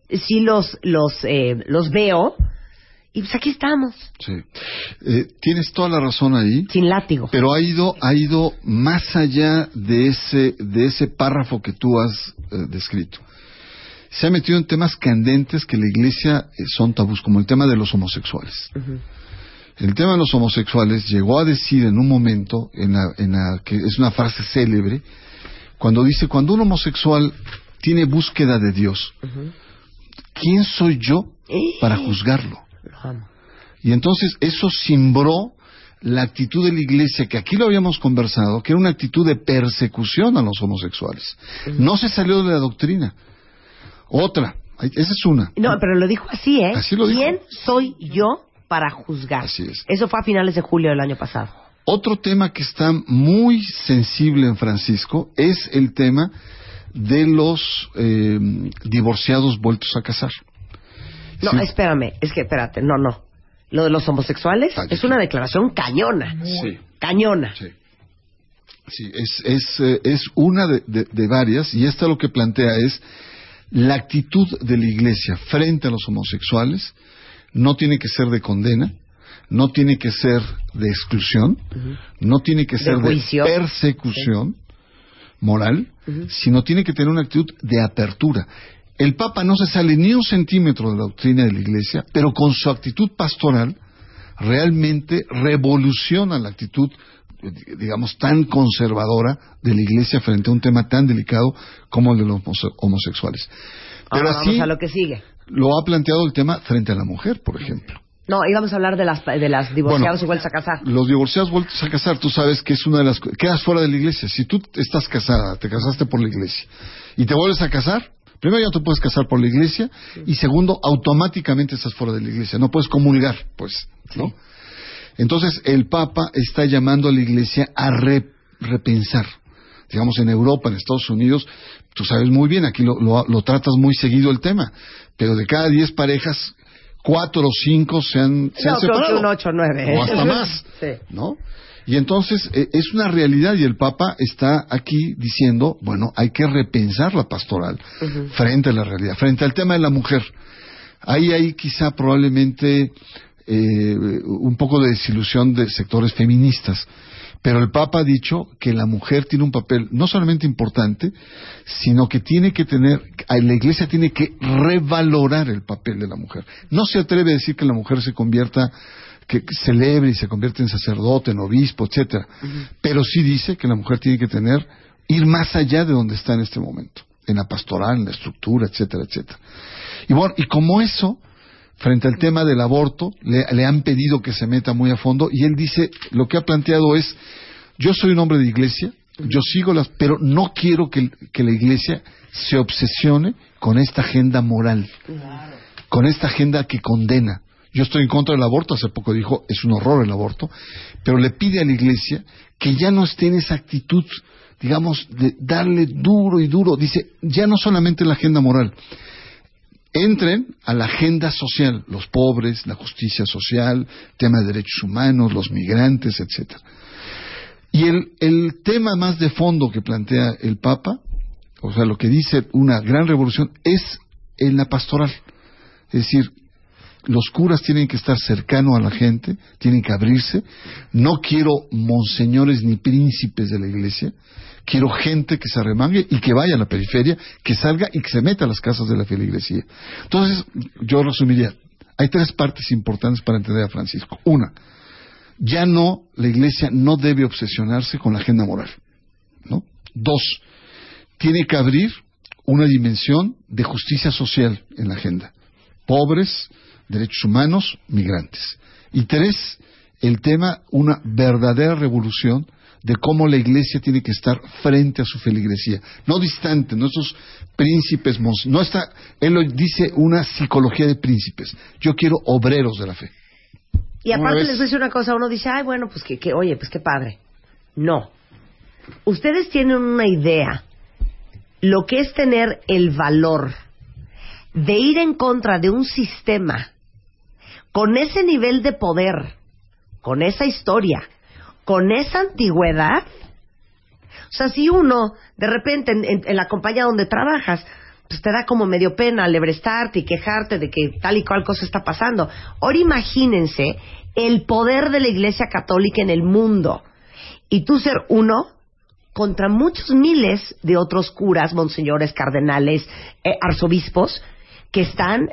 Speaker 2: sí los, los, eh, los veo, y pues aquí estamos,
Speaker 18: Sí. Eh, tienes toda la razón ahí.
Speaker 2: sin látigo.
Speaker 18: Pero ha ido, ha ido más allá de ese, de ese párrafo que tú has eh, descrito. Se ha metido en temas candentes que la Iglesia eh, son tabús, como el tema de los homosexuales. El tema de los homosexuales llegó a decir en un momento, en la, en la que es una frase célebre, cuando dice, cuando un homosexual tiene búsqueda de Dios, ¿quién soy yo para juzgarlo? Y entonces eso simbró la actitud de la iglesia, que aquí lo habíamos conversado, que era una actitud de persecución a los homosexuales. No se salió de la doctrina. Otra, esa es una.
Speaker 2: No, pero lo dijo así, ¿eh?
Speaker 18: Así lo dijo.
Speaker 2: ¿Quién soy yo para juzgar?
Speaker 18: Así es.
Speaker 2: Eso fue a finales de julio del año pasado.
Speaker 18: Otro tema que está muy sensible en Francisco es el tema de los eh, divorciados vueltos a casar.
Speaker 2: No,
Speaker 18: Sí.
Speaker 2: espérame, es que espérate, no, no. Lo de los homosexuales es una declaración cañona.
Speaker 18: Sí.
Speaker 2: Cañona.
Speaker 18: Sí, es, es, eh, es una de, de- de varias, y esta lo que plantea es la actitud de la Iglesia frente a los homosexuales no tiene que ser de condena, no tiene que ser de exclusión, no tiene que ser de, persecución moral, sino tiene que tener una actitud de apertura. El Papa no se sale ni un centímetro de la doctrina de la Iglesia, pero con su actitud pastoral realmente revoluciona la actitud, digamos, tan conservadora de la Iglesia frente a un tema tan delicado como el de los homose- homosexuales. Pero
Speaker 2: Ahora
Speaker 18: así
Speaker 2: vamos a lo que sigue.
Speaker 18: lo ha planteado el tema frente a la mujer, por ejemplo.
Speaker 2: No, íbamos a hablar de las, de las divorciados
Speaker 18: Bueno,
Speaker 2: y vueltos a casar.
Speaker 18: Los divorciados vueltos a casar, tú sabes que es una de las... Quedas fuera de la iglesia. Si tú estás casada, te casaste por la iglesia, y te vuelves a casar, primero ya no te puedes casar por la iglesia, y segundo, automáticamente estás fuera de la iglesia. No puedes comulgar, pues, ¿no? Entonces, el Papa está llamando a la iglesia a re- repensar, digamos en Europa, en Estados Unidos, tú sabes muy bien, aquí lo, lo, lo tratas muy seguido el tema, pero de cada diez parejas, cuatro o cinco se han, se
Speaker 2: No,
Speaker 18: han
Speaker 2: creo que
Speaker 18: separado.
Speaker 2: un ocho, nueve.
Speaker 18: O hasta más.
Speaker 2: Sí.
Speaker 18: ¿no? Y entonces eh, es una realidad y el Papa está aquí diciendo, bueno, hay que repensar la pastoral frente a la realidad, frente al tema de la mujer. Ahí hay quizá probablemente eh, un poco de desilusión de sectores feministas. Pero el Papa ha dicho que la mujer tiene un papel no solamente importante, sino que tiene que tener, la Iglesia tiene que revalorar el papel de la mujer. No se atreve a decir que la mujer se convierta, que celebre y se convierte en sacerdote, en obispo, etcétera. Pero sí dice que la mujer tiene que tener, ir más allá de donde está en este momento, en la pastoral, en la estructura, etcétera, etcétera. Y bueno, y como eso, frente al tema del aborto, le, le han pedido que se meta muy a fondo y él dice, lo que ha planteado es, yo soy un hombre de iglesia, yo sigo las, pero no quiero que, que la iglesia se obsesione con esta agenda moral, con esta agenda que condena. Yo estoy en contra del aborto, hace poco dijo, es un horror el aborto, pero le pide a la iglesia que ya no esté en esa actitud, digamos, de darle duro y duro. Dice, ya no solamente la agenda moral, entren a la agenda social, los pobres, la justicia social, tema de derechos humanos, los migrantes, etcétera. Y el, el tema más de fondo que plantea el Papa, o sea, lo que dice una gran revolución, es en la pastoral. Es decir, los curas tienen que estar cercanos a la gente, tienen que abrirse. No quiero monseñores ni príncipes de la iglesia, quiero gente que se arremangue y que vaya a la periferia, que salga y que se meta a las casas de la feligresía. Entonces, yo resumiría, hay tres partes importantes para entender a Francisco. Una, ya no, la iglesia no debe obsesionarse con la agenda moral. ¿no? Dos, tiene que abrir una dimensión de justicia social en la agenda. Pobres, derechos humanos, migrantes. Y tres, el tema, una verdadera revolución de cómo la iglesia tiene que estar frente a su feligresía, no distante, no esos príncipes, mons- no está, él lo dice una psicología de príncipes. Yo quiero obreros de la fe.
Speaker 2: Y
Speaker 18: ¿Cómo
Speaker 2: aparte les voy a decir una cosa, uno dice, ay, bueno, pues que, que, oye, pues qué padre. No. Ustedes tienen una idea, lo que es tener el valor de ir en contra de un sistema con ese nivel de poder, con esa historia, con esa antigüedad. O sea, si uno, de repente, en, la compañía donde trabajas, pues te da como medio pena lebrestarte y quejarte de que tal y cual cosa está pasando. Ahora imagínense el poder de la Iglesia Católica en el mundo y tú ser uno contra muchos miles de otros curas, monseñores, cardenales, eh, arzobispos, que están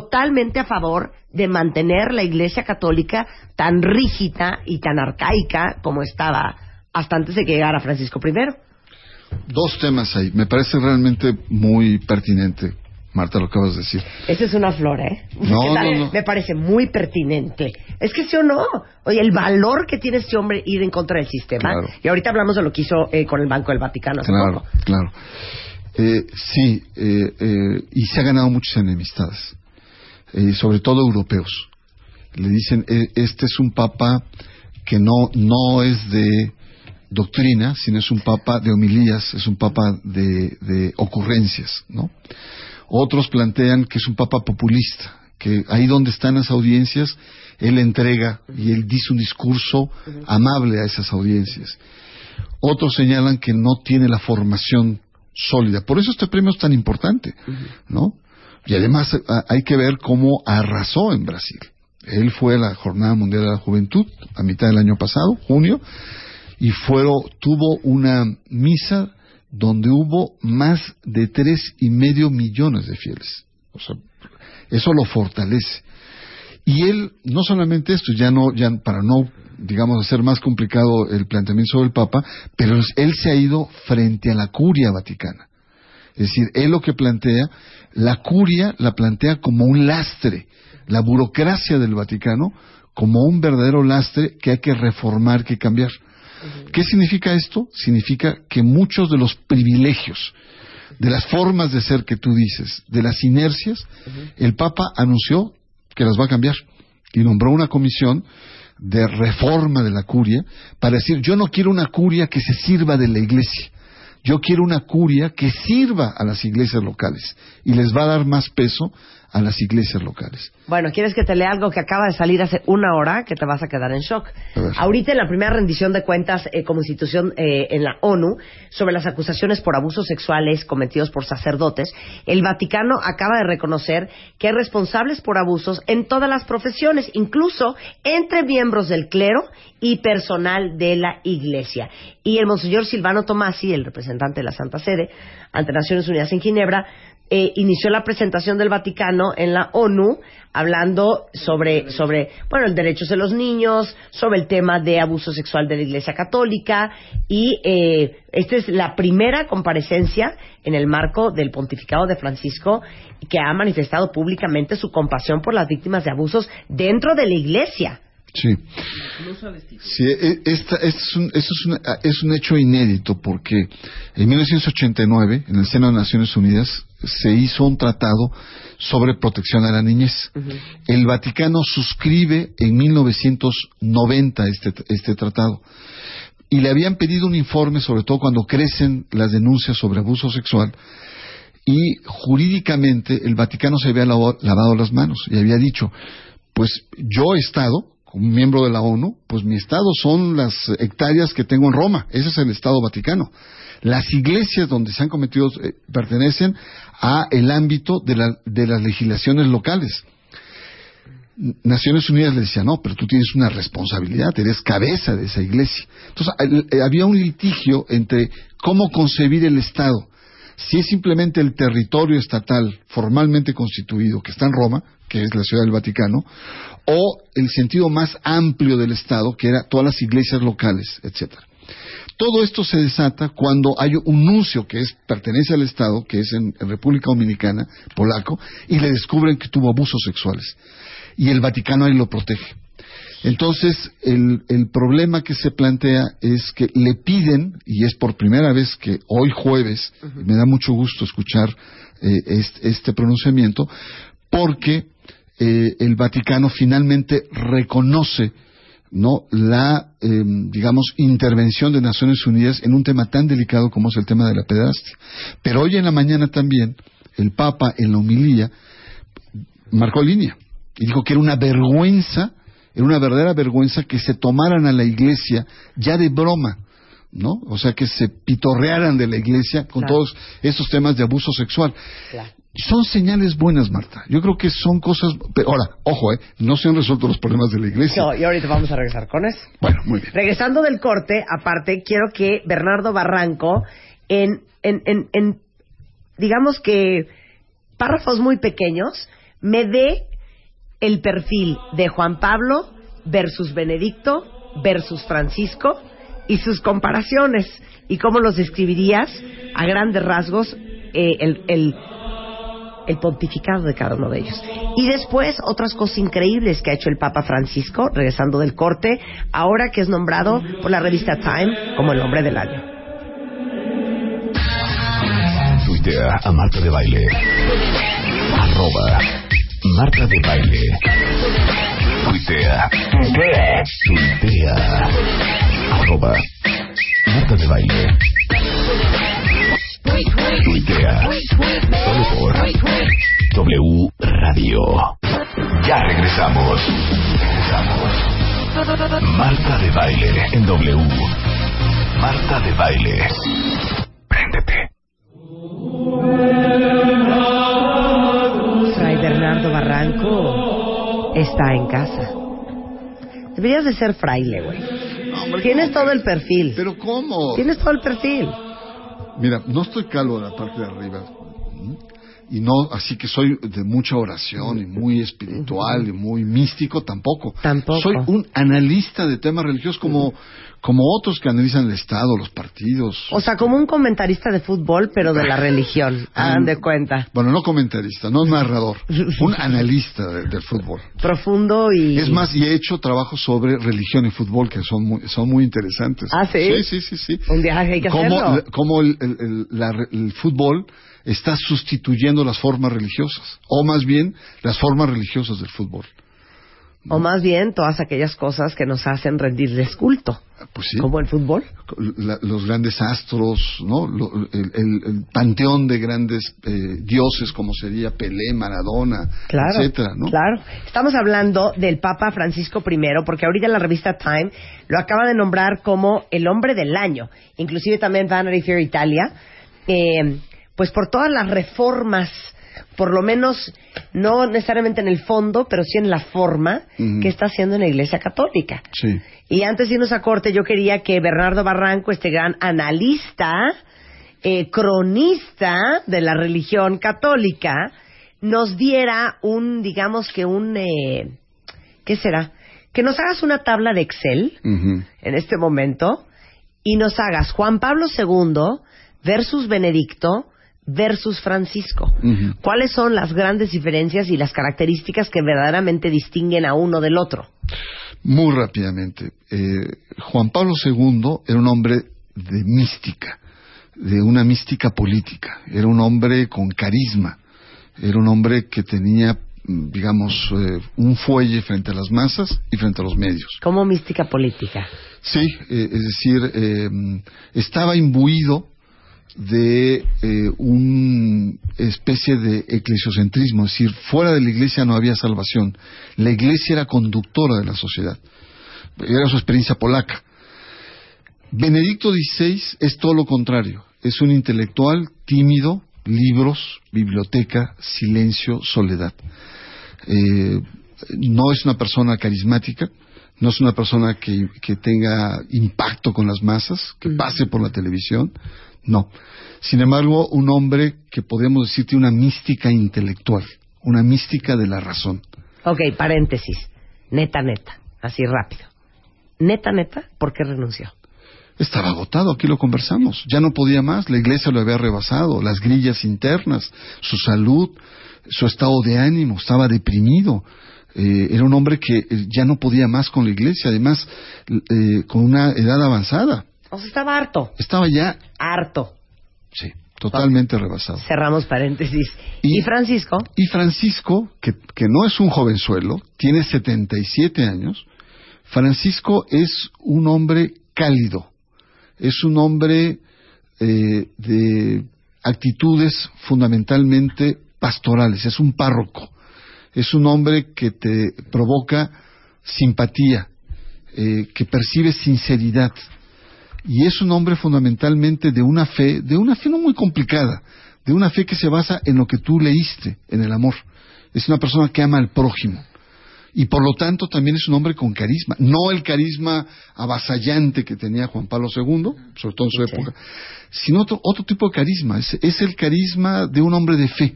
Speaker 2: totalmente a favor de mantener la Iglesia Católica tan rígida y tan arcaica como estaba hasta antes de que llegara Francisco I.
Speaker 18: Dos temas ahí. Me parece realmente muy pertinente, Marta, lo que acabas de decir.
Speaker 2: Esa es una flor, ¿eh?
Speaker 18: No, no, no.
Speaker 2: Me parece muy pertinente. Es que sí o no. Oye, el valor que tiene este hombre ir en contra del sistema.
Speaker 18: Claro.
Speaker 2: Y ahorita hablamos de lo que hizo eh, con el Banco del Vaticano hace
Speaker 18: Claro,
Speaker 2: poco.
Speaker 18: claro. Eh, sí, eh, eh, y se ha ganado muchas enemistades, eh, sobre todo europeos. Le dicen, eh, este es un papa que no, no es de doctrina, sino es un papa de homilías, es un papa de, de ocurrencias, ¿no? Otros plantean que es un papa populista, que ahí donde están las audiencias, él entrega y él dice un discurso amable a esas audiencias. Otros señalan que no tiene la formación sólida. Por eso este premio es tan importante, ¿no? Y además a- hay que ver cómo arrasó en Brasil. Él fue a la Jornada Mundial de la Juventud a mitad del año pasado, junio, y fueron, tuvo una misa donde hubo más de tres y medio millones de fieles. O sea, eso lo fortalece. Y él, no solamente esto, ya no, ya para no, digamos, hacer más complicado el planteamiento sobre el Papa, pero él se ha ido frente a la curia vaticana. Es decir, él lo que plantea, la curia la plantea como un lastre, la burocracia del Vaticano como un verdadero lastre que hay que reformar, que cambiar. ¿Qué significa esto? Significa que muchos de los privilegios, de las formas de ser que tú dices, de las inercias, el Papa anunció que las va a cambiar y nombró una comisión de reforma de la curia para decir, yo no quiero una curia que se sirva de la iglesia, Yo quiero una curia que sirva a las iglesias locales y les va a dar más peso a las iglesias locales.
Speaker 2: Bueno, ¿quieres que te lea algo que acaba de salir hace una hora que te vas a quedar en shock? Ahorita en la primera rendición de cuentas eh, como institución eh, en la ONU sobre las acusaciones por abusos sexuales cometidos por sacerdotes, el Vaticano acaba de reconocer que hay responsables por abusos en todas las profesiones, incluso entre miembros del clero y personal de la Iglesia. Y el Monseñor Silvano Tomasi, el representante de la Santa Sede ante Naciones Unidas en Ginebra, eh, inició la presentación del Vaticano en la ONU hablando sobre, sobre, bueno, el derechos de los niños, sobre el tema de abuso sexual de la Iglesia Católica y eh, esta es la primera comparecencia en el marco del pontificado de Francisco que ha manifestado públicamente su compasión por las víctimas de abusos dentro de la Iglesia.
Speaker 18: Sí. Sí, e- esta, es, un, esto es, un, es un hecho inédito porque en 1989, en el seno de Naciones Unidas, se hizo un tratado sobre protección a la niñez. El Vaticano suscribe en 1990 este, este tratado y le habían pedido un informe, sobre todo cuando crecen las denuncias sobre abuso sexual, y jurídicamente el Vaticano se había lavado las manos y había dicho, pues yo Estado, como miembro de la ONU, pues mi Estado son las hectáreas que tengo en Roma, ese es el Estado Vaticano. Las iglesias donde se han cometido eh, pertenecen a el ámbito de, la- de las legislaciones locales. Naciones Unidas le decía, no, pero tú tienes una responsabilidad, eres cabeza de esa iglesia. Entonces, eh, había un litigio entre cómo concebir el Estado. Si es simplemente el territorio estatal formalmente constituido que está en Roma, que es la ciudad del Vaticano, o el sentido más amplio del Estado, que era todas las iglesias locales, etcétera. Todo esto se desata cuando hay un nuncio que es, pertenece al Estado, que es en, en República Dominicana, polaco, y le descubren que tuvo abusos sexuales. Y el Vaticano ahí lo protege. Entonces, el, el problema que se plantea es que le piden, y es por primera vez que hoy jueves, me da mucho gusto escuchar eh, este, este pronunciamiento, porque eh, el Vaticano finalmente reconoce no la eh, digamos intervención de Naciones Unidas en un tema tan delicado como es el tema de la pederastia. Pero hoy en la mañana también el Papa en la homilía marcó línea y dijo que era una vergüenza, era una verdadera vergüenza que se tomaran a la iglesia ya de broma, ¿no? O sea, que se pitorrearan de la iglesia con
Speaker 2: Claro.
Speaker 18: todos estos temas de abuso sexual. Son señales buenas, Marta. Yo creo que son cosas. pero ahora, ojo, ¿eh? No se han resuelto los problemas de la iglesia.
Speaker 2: No, y ahorita vamos a regresar con eso.
Speaker 18: Bueno, muy bien.
Speaker 2: Regresando del corte, aparte, quiero que Bernardo Barranco, en, en, en, en, digamos que párrafos muy pequeños, me dé el perfil de Juan Pablo versus Benedicto versus Francisco y sus comparaciones y cómo los describirías a grandes rasgos eh, el, el, el pontificado de cada uno de ellos. Y después otras cosas increíbles que ha hecho el Papa Francisco, regresando del corte, ahora que es nombrado por la revista Time como el hombre del año.
Speaker 1: Tuitea a Marta de Baile. Arroba Marta de Baile. Tuitea. Tuitea. Arroba Marta de Baile. Tuitea. Solo por W Radio. Ya regresamos. Regresamos. Marta de Baile en W. Marta de Baile. Préndete.
Speaker 2: Fray Bernardo Barranco está en casa. Deberías de ser fraile, güey. Tienes todo el perfil.
Speaker 18: ¿Pero cómo?
Speaker 2: Tienes todo el perfil.
Speaker 18: Mira, no estoy calvo de la parte de arriba. Y no, así que soy de mucha oración y muy espiritual y muy místico tampoco.
Speaker 2: Tampoco.
Speaker 18: Soy un analista de temas religiosos como, como otros que analizan el Estado, los partidos.
Speaker 2: O sea, como un comentarista de fútbol, pero de la religión. Hagan de cuenta.
Speaker 18: Bueno, no comentarista, no narrador. Un analista de- del fútbol.
Speaker 2: Profundo y...
Speaker 18: Es más, y he hecho trabajos sobre religión y fútbol que son muy, son muy interesantes.
Speaker 2: ¿Ah, sí?
Speaker 18: Sí, sí, sí. sí.
Speaker 2: Un día hay que
Speaker 18: cómo,
Speaker 2: hacerlo.
Speaker 18: cómo el, el- el- la re- el fútbol está sustituyendo las formas religiosas, o más bien las formas religiosas del fútbol.
Speaker 2: O más bien todas aquellas cosas que nos hacen rendirles culto.
Speaker 18: Pues sí.
Speaker 2: Como el fútbol.
Speaker 18: La- los grandes astros, ¿no? Lo- el, el- el panteón de grandes eh, dioses como sería Pelé, Maradona,
Speaker 2: Claro,
Speaker 18: etcétera, ¿no?
Speaker 2: claro. Estamos hablando del Papa Francisco I, porque ahorita la revista Time lo acaba de nombrar como el hombre del año, inclusive también Vanity Fair Italia, eh, pues por todas las reformas, por lo menos no necesariamente en el fondo, pero sí en la forma que está haciendo en la Iglesia Católica.
Speaker 18: Sí.
Speaker 2: Y antes de irnos a corte, yo quería que Bernardo Barranco, este gran analista, eh, cronista de la religión católica, nos diera un, digamos que un, eh, ¿qué será? Que nos hagas una tabla de Excel en este momento y nos hagas Juan Pablo II versus Benedicto versus Francisco. ¿Cuáles son las grandes diferencias y las características que verdaderamente distinguen a uno del otro?
Speaker 18: Muy rápidamente. Eh, Juan Pablo II era un hombre de mística, de una mística política. Era un hombre con carisma. Era un hombre que tenía, digamos, eh, un fuelle frente a las masas y frente a los medios.
Speaker 2: Como mística política.
Speaker 18: Sí, eh, es decir, estaba imbuido de eh, una especie de eclesiocentrismo, es decir, fuera de la iglesia no había salvación. La iglesia era conductora de la sociedad. Era su experiencia polaca. Benedicto XVI es todo lo contrario. Es un intelectual tímido, libros, biblioteca, silencio, soledad. Eh, no es una persona carismática, no es una persona que, que tenga impacto con las masas, que pase por la televisión, no. Sin embargo, un hombre que podemos decir tiene una mística intelectual, una mística de la razón.
Speaker 2: Ok, paréntesis. Neta, neta. Así rápido. Neta, neta, ¿por qué renunció?
Speaker 18: Estaba agotado, aquí lo conversamos. Ya no podía más, la iglesia lo había rebasado, las grillas internas, su salud, su estado de ánimo, estaba deprimido. Eh, era un hombre que eh, ya no podía más con la iglesia, además eh, con una edad avanzada.
Speaker 2: O sea, estaba harto.
Speaker 18: Estaba ya,
Speaker 2: Harto.
Speaker 18: sí, totalmente rebasado.
Speaker 2: Cerramos paréntesis. ¿Y, Francisco?
Speaker 18: Y Francisco, que, que no es un jovenzuelo, tiene 77 años, Francisco es un hombre cálido, es un hombre eh, de actitudes fundamentalmente pastorales, es un párroco, es un hombre que te provoca simpatía, eh, que percibe sinceridad, y es un hombre fundamentalmente de una fe, de una fe no muy complicada, de una fe que se basa en lo que tú leíste, en el amor. Es una persona que ama al prójimo. Y por lo tanto también es un hombre con carisma. No el carisma avasallante que tenía Juan Pablo II, sobre todo en su época, sino otro, otro tipo de carisma. Es, es el carisma de un hombre de fe,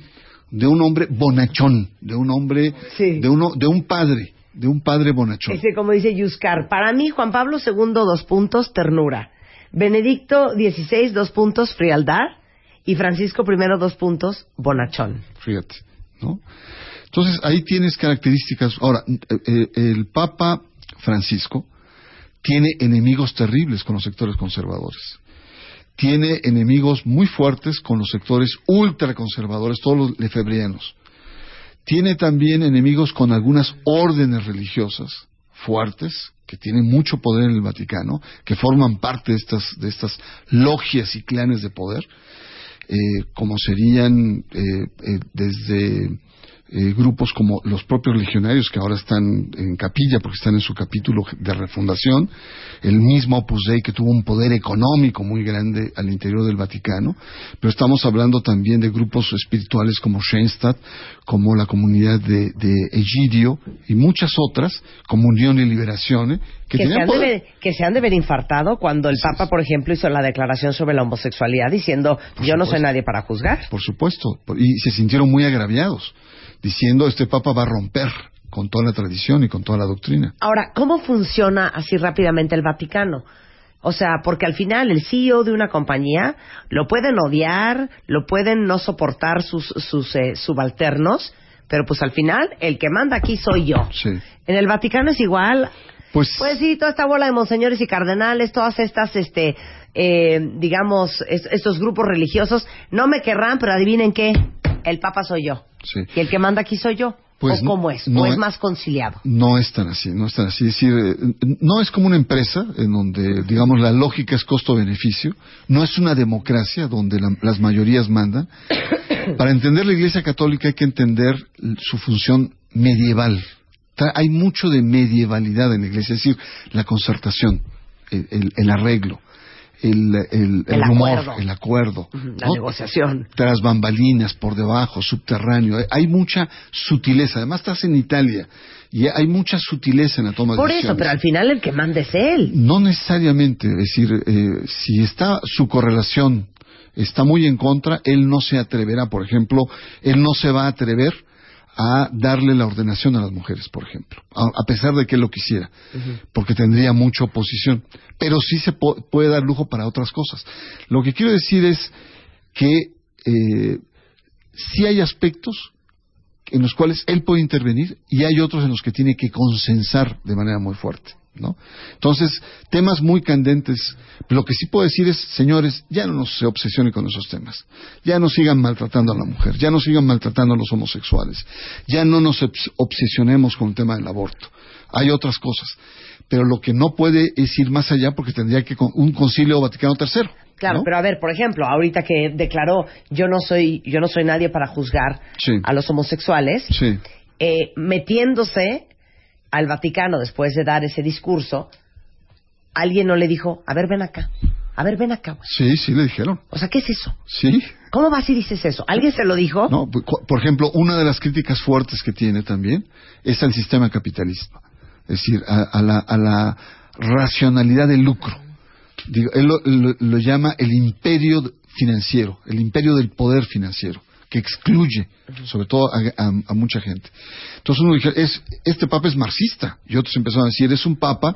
Speaker 18: de un hombre bonachón, de un hombre, de, uno, de un padre, de un padre bonachón.
Speaker 2: Como dice Yuscar, para mí Juan Pablo II, dos puntos, ternura. Benedicto XVI, dos puntos, frialdad. Y Francisco I, dos puntos, bonachón.
Speaker 18: Fíjate. Entonces ahí tienes características. Ahora, eh, eh, el Papa Francisco tiene enemigos terribles con los sectores conservadores. Tiene enemigos muy fuertes con los sectores ultraconservadores, todos los lefebrianos. Tiene también enemigos con algunas órdenes religiosas fuertes que tienen mucho poder en el Vaticano, que forman parte de estas, de estas logias y clanes de poder, eh, como serían eh, eh, desde eh, grupos como los propios legionarios que ahora están en capilla porque están en su capítulo de refundación, el mismo Opus Dei que tuvo un poder económico muy grande al interior del Vaticano, pero estamos hablando también de grupos espirituales como Schoenstatt, como la comunidad de, de Egidio y muchas otras, como Unión y Liberación, que,
Speaker 2: Que, se han de ver, que se han de ver infartado cuando el Papa, por ejemplo, hizo la declaración sobre la homosexualidad diciendo, yo no soy nadie para juzgar.
Speaker 18: Por supuesto, y se sintieron muy agraviados, diciendo este Papa va a romper con toda la tradición y con toda la doctrina.
Speaker 2: Ahora, ¿cómo funciona así rápidamente el Vaticano? O sea, porque al final el CEO de una compañía lo pueden odiar, lo pueden no soportar sus, sus eh, subalternos, pero pues al final el que manda aquí soy yo.
Speaker 18: Sí.
Speaker 2: En el Vaticano es igual.
Speaker 18: Pues,
Speaker 2: pues sí, toda esta bola de monseñores y cardenales, todas estas, este, eh, digamos, es- estos grupos religiosos, no me querrán, pero adivinen qué, el Papa soy yo.
Speaker 18: Sí.
Speaker 2: Y el que manda aquí soy yo.
Speaker 18: Pues
Speaker 2: ¿O cómo es?
Speaker 18: no
Speaker 2: ¿O es más conciliado?
Speaker 18: No es tan así, no es tan así. Es decir, eh, no es como una empresa en donde, digamos, la lógica es costo-beneficio. No es una democracia donde la- las mayorías mandan. Para entender la Iglesia Católica hay que entender su función medieval. Hay mucho de medievalidad en la Iglesia, es decir, la concertación, el, el- el arreglo, el, el,
Speaker 2: El
Speaker 18: rumor,
Speaker 2: acuerdo.
Speaker 18: el acuerdo.
Speaker 2: La
Speaker 18: ¿no?
Speaker 2: negociación.
Speaker 18: tras bambalinas, por debajo, subterráneo. Hay- Hay mucha sutileza. Además, estás en Italia y hay mucha sutileza en la toma de
Speaker 2: Por eso,
Speaker 18: decisiones.
Speaker 2: pero al final el que manda es él.
Speaker 18: No necesariamente. Es decir, eh, si está su correlación está muy en contra, él no se atreverá, por ejemplo, él no se va a atrever a darle la ordenación a las mujeres, por ejemplo, a, a pesar de que él lo quisiera, porque tendría mucha oposición. Pero sí se po- puede dar lujo para otras cosas. Lo que quiero decir es que eh, sí hay aspectos en los cuales él puede intervenir y hay otros en los que tiene que consensar de manera muy fuerte. ¿No? Entonces, temas muy candentes. Lo que sí puedo decir es, señores, ya no nos se obsesionen con esos temas. Ya no sigan maltratando a la mujer, ya no sigan maltratando a los homosexuales, ya no nos obs- obsesionemos con el tema del aborto. Hay otras cosas. Pero lo que no puede es ir más allá porque tendría que con- un concilio Vaticano III.
Speaker 2: Claro,
Speaker 18: ¿no?
Speaker 2: pero a ver, por ejemplo, ahorita que declaró yo no soy yo no soy nadie para juzgar
Speaker 18: Sí.
Speaker 2: a los homosexuales,
Speaker 18: Sí.
Speaker 2: eh, metiéndose al Vaticano después de dar ese discurso, alguien no le dijo, a ver, ven acá, a ver, ven acá. güey".
Speaker 18: Sí, sí le dijeron.
Speaker 2: O sea, ¿qué es eso?
Speaker 18: Sí.
Speaker 2: ¿Cómo vas y dices eso? ¿Alguien se lo dijo?
Speaker 18: No, por por ejemplo, una de las críticas fuertes que tiene también es al sistema capitalista, es decir, a, a la, a la racionalidad del lucro. Digo, él lo, lo- lo llama el imperio financiero, el imperio del poder financiero, que excluye, sobre todo a, a- mucha gente. Entonces uno dice, es, este papa es marxista, y otros empezaron a decir, es un papa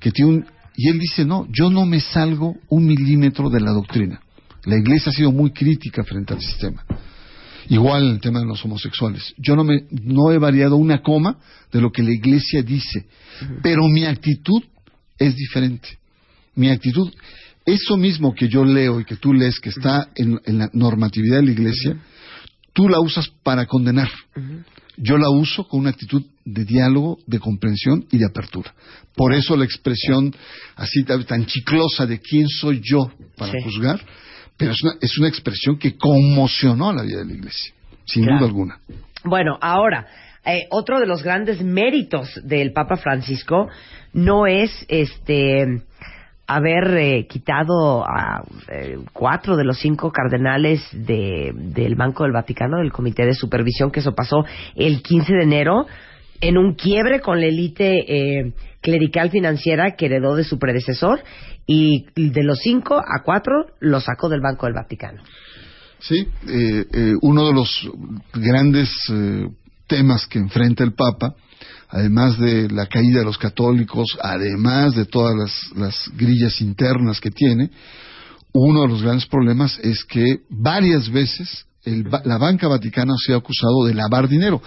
Speaker 18: que tiene un... Y él dice, no, yo no me salgo un milímetro de la doctrina. La iglesia ha sido muy crítica frente al sistema. Igual el tema de los homosexuales. Yo no, me, no he variado una coma de lo que la iglesia dice, pero mi actitud es diferente. Mi actitud, eso mismo que yo leo y que tú lees, que está en, en la normatividad de la iglesia, tú la usas para condenar. Yo la uso con una actitud de diálogo, de comprensión y de apertura. Por eso la expresión así tan, tan chiclosa de quién soy yo para
Speaker 2: Sí.
Speaker 18: juzgar, pero es una, es una expresión que conmocionó a la vida de la iglesia, sin
Speaker 2: Claro.
Speaker 18: duda alguna.
Speaker 2: Bueno, ahora, eh, otro de los grandes méritos del Papa Francisco no es este haber eh, quitado a eh, cuatro de los cinco cardenales de- del Banco del Vaticano, del Comité de Supervisión, que eso pasó el 15 de enero, en un quiebre con la élite eh, clerical financiera que heredó de su predecesor, y de los cinco a cuatro los sacó del Banco del Vaticano.
Speaker 18: Sí, eh, eh, uno de los grandes eh, temas que enfrenta el Papa, además de la caída de los católicos, además de todas las, las grillas internas que tiene, uno de los grandes problemas es que varias veces el la banca vaticana se ha acusado de lavar dinero.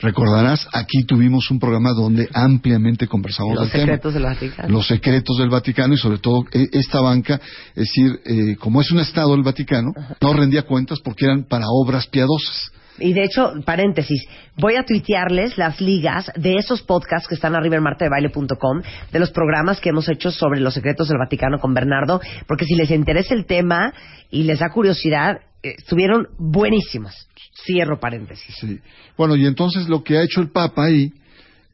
Speaker 18: Recordarás, aquí tuvimos un programa donde ampliamente conversamos
Speaker 2: Los
Speaker 18: del tema
Speaker 2: secretos del Vaticano.
Speaker 18: los secretos del Vaticano y sobre todo eh, esta banca, es decir, eh, como es un Estado el Vaticano, no rendía cuentas porque eran para obras piadosas.
Speaker 2: Y de hecho, paréntesis, voy a tuitearles las ligas de esos podcasts que están arriba en martadebaile.com, de los programas que hemos hecho sobre los secretos del Vaticano con Bernardo, porque si les interesa el tema y les da curiosidad, eh, estuvieron buenísimos. Cierro paréntesis.
Speaker 18: Sí. Bueno, y entonces lo que ha hecho el Papa ahí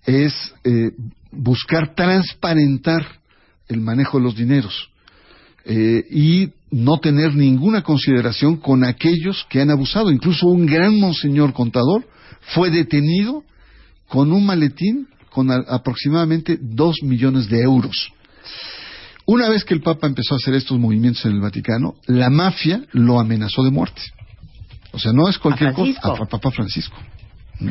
Speaker 18: es eh, buscar transparentar el manejo de los dineros eh, y no tener ninguna consideración con aquellos que han abusado. Incluso un gran monseñor contador fue detenido con un maletín con a- aproximadamente dos millones de euros. Una vez que el Papa empezó a hacer estos movimientos en el Vaticano, la mafia lo amenazó de muerte. O sea, no es cualquier cosa. A, Papa Francisco. ¿Mm?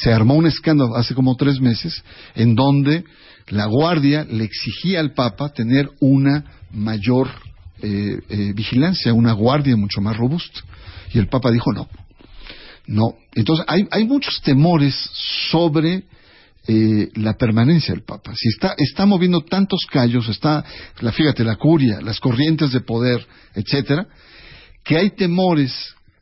Speaker 18: Se armó un escándalo hace como tres meses en donde la Guardia le exigía al Papa tener una mayor eh, eh, vigilancia, una guardia mucho más robusta. Y el Papa dijo no. No. Entonces, hay, hay muchos temores sobre eh, la permanencia del Papa. Si está, está moviendo tantos callos, está, la, fíjate, la curia, las corrientes de poder, etcétera, que hay temores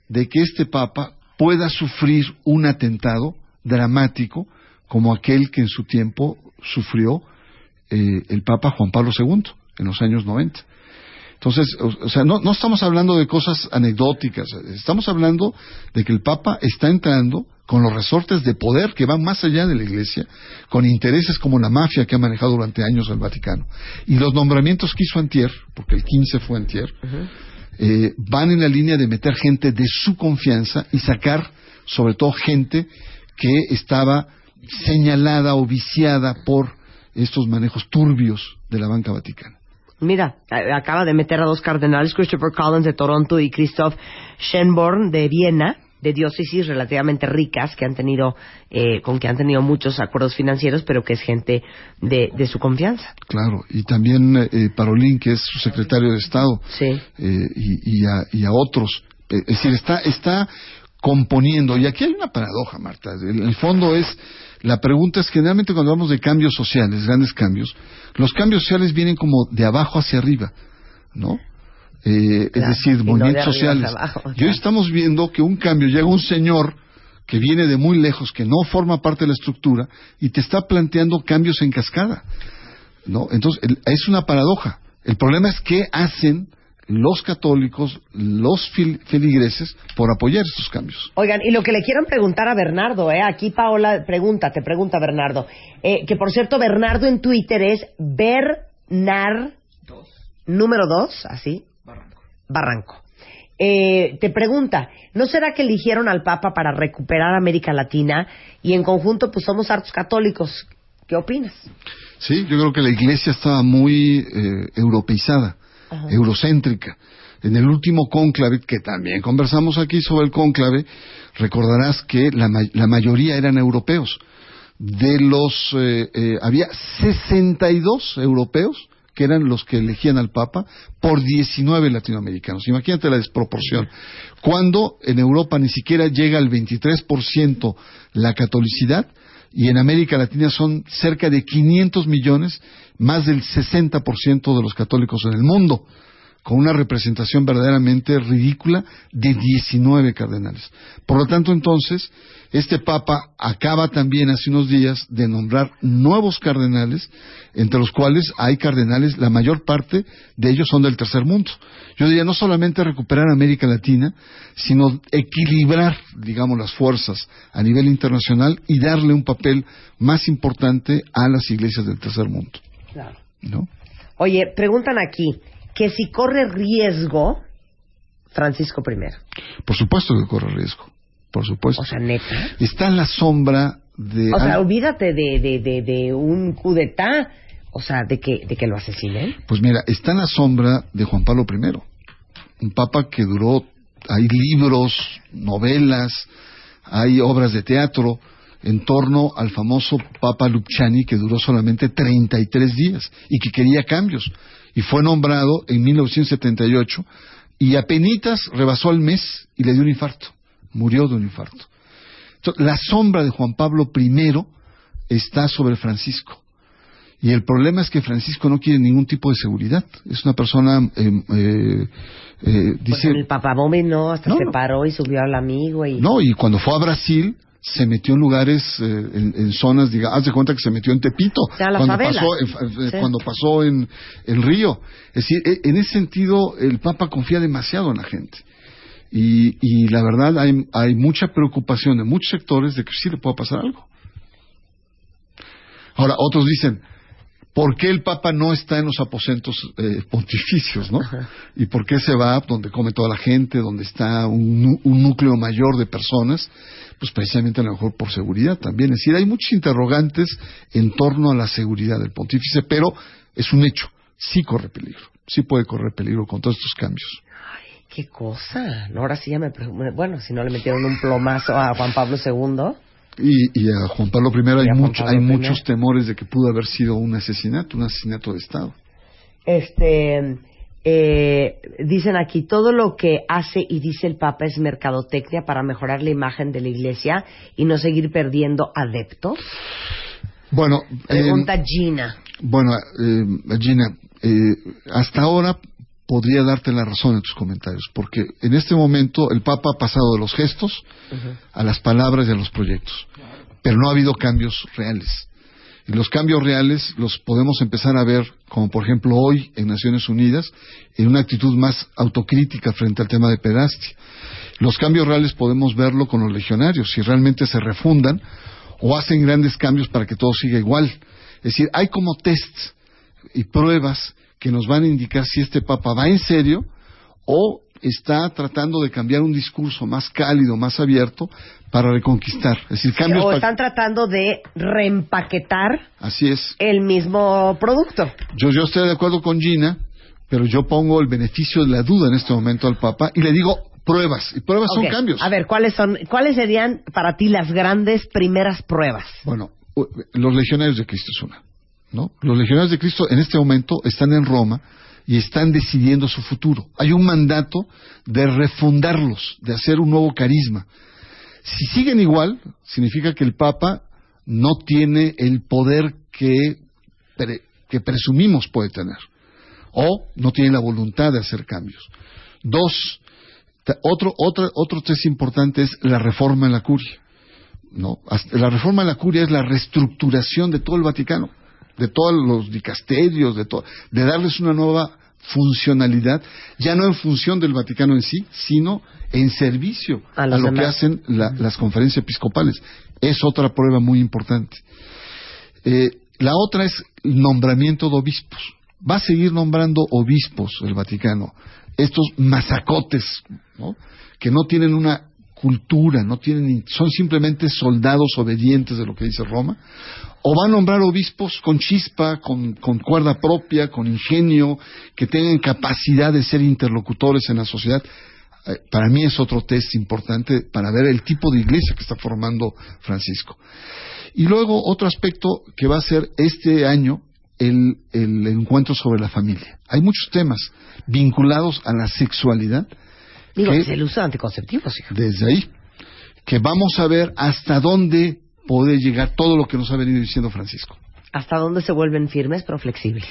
Speaker 18: de que este Papa pueda sufrir un atentado dramático como aquel que en su tiempo sufrió eh, el Papa Juan Pablo II en los años 90. Entonces, o, o sea, no, no estamos hablando de cosas anecdóticas, estamos hablando de que el Papa está entrando con los resortes de poder que van más allá de la Iglesia, con intereses como la mafia que ha manejado durante años el Vaticano. Y los nombramientos que hizo Antier, porque el 15 fue Antier, eh, van en la línea de meter gente de su confianza y sacar, sobre todo, gente que estaba señalada o viciada por estos manejos turbios de la banca vaticana.
Speaker 2: Mira, acaba de meter a dos cardenales, Christopher Collins de Toronto y Christoph Schönborn de Viena, de diócesis relativamente ricas que han tenido, eh, con que han tenido muchos acuerdos financieros, pero que es gente de, de su confianza.
Speaker 18: Claro, y también eh, Parolín, que es su secretario de Estado,
Speaker 2: Sí.
Speaker 18: eh, y, y a, y a otros. Eh, es decir, está, está componiendo. Y aquí hay una paradoja, Marta. El, el fondo es, la pregunta es, generalmente cuando hablamos de cambios sociales, grandes cambios, los cambios sociales vienen como de abajo hacia arriba, ¿no? Eh,
Speaker 2: Claro,
Speaker 18: es decir,
Speaker 2: de
Speaker 18: movimientos
Speaker 2: arriba
Speaker 18: sociales.
Speaker 2: abajo,
Speaker 18: Y hoy estamos viendo que un cambio llega un señor que viene de muy lejos, que no forma parte de la estructura, y te está planteando cambios en cascada. ¿no? Entonces, el- es una paradoja. El problema es qué hacen los católicos, los fil- feligreses, por apoyar estos cambios.
Speaker 2: Oigan, y lo que le quiero preguntar a Bernardo, ¿eh? aquí Paola pregunta, te pregunta Bernardo, eh, que por cierto Bernardo en Twitter es Bernar número dos, así, Barranco. Eh, te pregunta, ¿no será que eligieron al Papa para recuperar América Latina y en conjunto pues somos hartos católicos? ¿Qué opinas?
Speaker 18: Sí, yo creo que la iglesia estaba muy eh, europeizada, Eurocéntrica. En el último cónclave, que también conversamos aquí sobre el cónclave, recordarás que la, la mayoría eran europeos. De los, eh, eh, había 62 europeos que eran los que elegían al Papa por 19 latinoamericanos. Imagínate la desproporción. Cuando en Europa ni siquiera llega al 23% la catolicidad y en América Latina son cerca de 500 millones, más del 60% de los católicos en el mundo, con una representación verdaderamente ridícula de 19 cardenales. Por lo tanto, entonces, este Papa acaba también hace unos días de nombrar nuevos cardenales, entre los cuales hay cardenales, la mayor parte de ellos son del tercer mundo. Yo diría no solamente recuperar América Latina, sino equilibrar, digamos, las fuerzas a nivel internacional y darle un papel más importante a las iglesias del tercer mundo.
Speaker 2: Claro.
Speaker 18: ¿no?
Speaker 2: Oye, preguntan aquí que si corre riesgo Francisco I.
Speaker 18: Por supuesto que corre riesgo, por supuesto.
Speaker 2: O sea, neta.
Speaker 18: Está en la sombra de...
Speaker 2: O sea, olvídate de, de, de, de un coup d'etat, o sea, de que, de que lo asesinen.
Speaker 18: Pues mira, está en la sombra de Juan Pablo I, un papa que duró, hay libros, novelas, hay obras de teatro en torno al famoso Papa Luciani que duró solamente 33 días y que quería cambios y fue nombrado en 1978 y apenas rebasó el mes y le dio un infarto, murió de un infarto. Entonces, la sombra de Juan Pablo I está sobre Francisco. Y el problema es que Francisco no quiere ningún tipo de seguridad. Es una persona, eh, eh, eh,
Speaker 2: Pues
Speaker 18: dice,
Speaker 2: el no, hasta
Speaker 18: No.
Speaker 2: se paró y subió al amigo y...
Speaker 18: no, y cuando fue a Brasil se metió en lugares, eh, en, en zonas, diga, haz de cuenta que se metió en Tepito, cuando
Speaker 2: favelas.
Speaker 18: pasó, en, eh,
Speaker 2: Sí.
Speaker 18: cuando pasó en, en Río. Es decir, e- en ese sentido el Papa confía demasiado en la gente. Y, y la verdad hay, hay mucha preocupación en muchos sectores de que sí le pueda pasar algo. Ahora, otros dicen, ¿por qué el Papa no está en los aposentos eh, pontificios, no? ¿Y por qué se va donde come toda la gente, donde está un, un núcleo mayor de personas? Pues precisamente a lo mejor por seguridad también. Es decir, hay muchos interrogantes en torno a la seguridad del pontífice, pero es un hecho, sí corre peligro, sí puede correr peligro con todos estos cambios.
Speaker 2: Qué cosa. No, ahora sí ya me... preocupa. Bueno, si no le metieron un plomazo a Juan Pablo II.
Speaker 18: Y, y a Juan Pablo I hay,
Speaker 2: Y a Juan
Speaker 18: mucho-
Speaker 2: Pablo
Speaker 18: hay
Speaker 2: I.
Speaker 18: muchos temores de que pudo haber sido un asesinato, un asesinato de Estado.
Speaker 2: Este, eh, dicen aquí, todo lo que hace y dice el Papa es mercadotecnia para mejorar la imagen de la Iglesia y no seguir perdiendo adeptos.
Speaker 18: Bueno,
Speaker 2: Pregunta Gina.
Speaker 18: Bueno, eh, Gina, eh, hasta ahora podría darte la razón en tus comentarios, porque en este momento el Papa ha pasado de los gestos a las palabras y a los proyectos, pero no ha habido cambios reales. Y los cambios reales los podemos empezar a ver, como por ejemplo hoy en Naciones Unidas, en una actitud más autocrítica frente al tema de pedastia. Los cambios reales podemos verlo con los legionarios, si realmente se refundan o hacen grandes cambios para que todo siga igual. Es decir, hay como tests y pruebas que nos van a indicar si este Papa va en serio o está tratando de cambiar un discurso más cálido, más abierto, para reconquistar. Es decir, cambios...
Speaker 2: o están tratando de reempaquetar
Speaker 18: Así es.
Speaker 2: el mismo producto.
Speaker 18: Yo, yo estoy de acuerdo con Gina, pero yo pongo el beneficio de la duda en este momento al Papa y le digo pruebas. Y pruebas son cambios.
Speaker 2: A ver, ¿cuáles son, cuáles serían para ti las grandes primeras pruebas?
Speaker 18: Bueno, los legionarios de Cristo es una. ¿no? Los legionarios de Cristo en este momento están en Roma y están decidiendo su futuro. Hay un mandato de refundarlos, de hacer un nuevo carisma. Si siguen igual, significa que el Papa no tiene el poder que, pre- que presumimos puede tener, o no tiene la voluntad de hacer cambios. Dos, otro, otro, otro test importante es la reforma en la curia. ¿no? La reforma de la curia es la reestructuración de todo el Vaticano, de todos los dicasterios, de, to- de darles una nueva funcionalidad, ya no en función del Vaticano en sí, sino en servicio
Speaker 2: A
Speaker 18: lo que hacen la- las conferencias episcopales. Es otra prueba muy importante. Eh, la otra es el nombramiento de obispos. Va a seguir nombrando obispos el Vaticano. Estos mazacotes, ¿no? que no tienen una cultura, no tienen, son simplemente soldados obedientes de lo que dice Roma, o va a nombrar obispos con chispa, con, cuerda propia, con ingenio, que tengan capacidad de ser interlocutores en la sociedad. Eh, Para mí es otro test importante para ver el tipo de iglesia que está formando Francisco. Y luego otro aspecto que va a ser este año el encuentro sobre la familia. Hay muchos temas vinculados a la sexualidad
Speaker 2: Digo,
Speaker 18: que-
Speaker 2: es el uso de anticonceptivos, hija.
Speaker 18: desde ahí, que vamos a ver hasta dónde puede llegar todo lo que nos ha venido diciendo Francisco.
Speaker 2: Hasta dónde se vuelven firmes pero flexibles.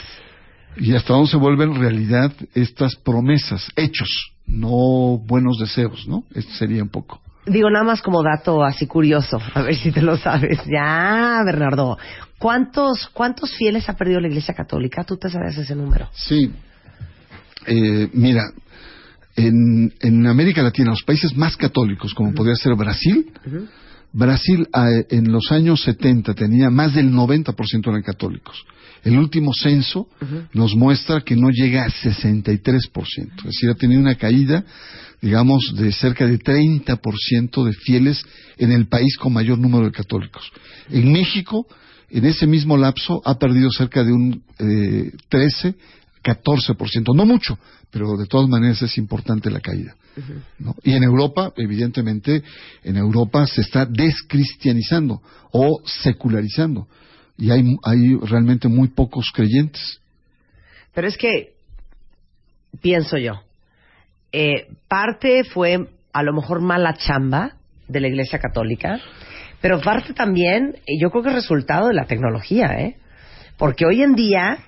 Speaker 18: Y hasta dónde se vuelven realidad estas promesas, hechos, no buenos deseos, ¿no? Este sería un poco.
Speaker 2: Digo, nada más como dato así curioso, a ver si te lo sabes. Ya, Bernardo. ¿Cuántos, cuántos fieles ha perdido la Iglesia Católica? ¿Tú te sabes ese número?
Speaker 18: Sí. Eh, mira, en, en América Latina, los países más católicos, como podría ser Brasil, Brasil ah, en los años 70 tenía más del 90% eran católicos. El último censo nos muestra que no llega a 63%. Es decir, ha tenido una caída, digamos, de cerca de 30% de fieles en el país con mayor número de católicos. En México, en ese mismo lapso, ha perdido cerca de un eh, 13, 14%. No mucho, pero de todas maneras es importante la caída. ¿no? Y en Europa, evidentemente, en Europa se está descristianizando o secularizando. Y hay, hay realmente muy pocos creyentes.
Speaker 2: Pero es que, pienso yo, eh, parte fue a lo mejor mala chamba de la Iglesia Católica, pero parte también, yo creo que es resultado de la tecnología, ¿eh? Porque hoy en día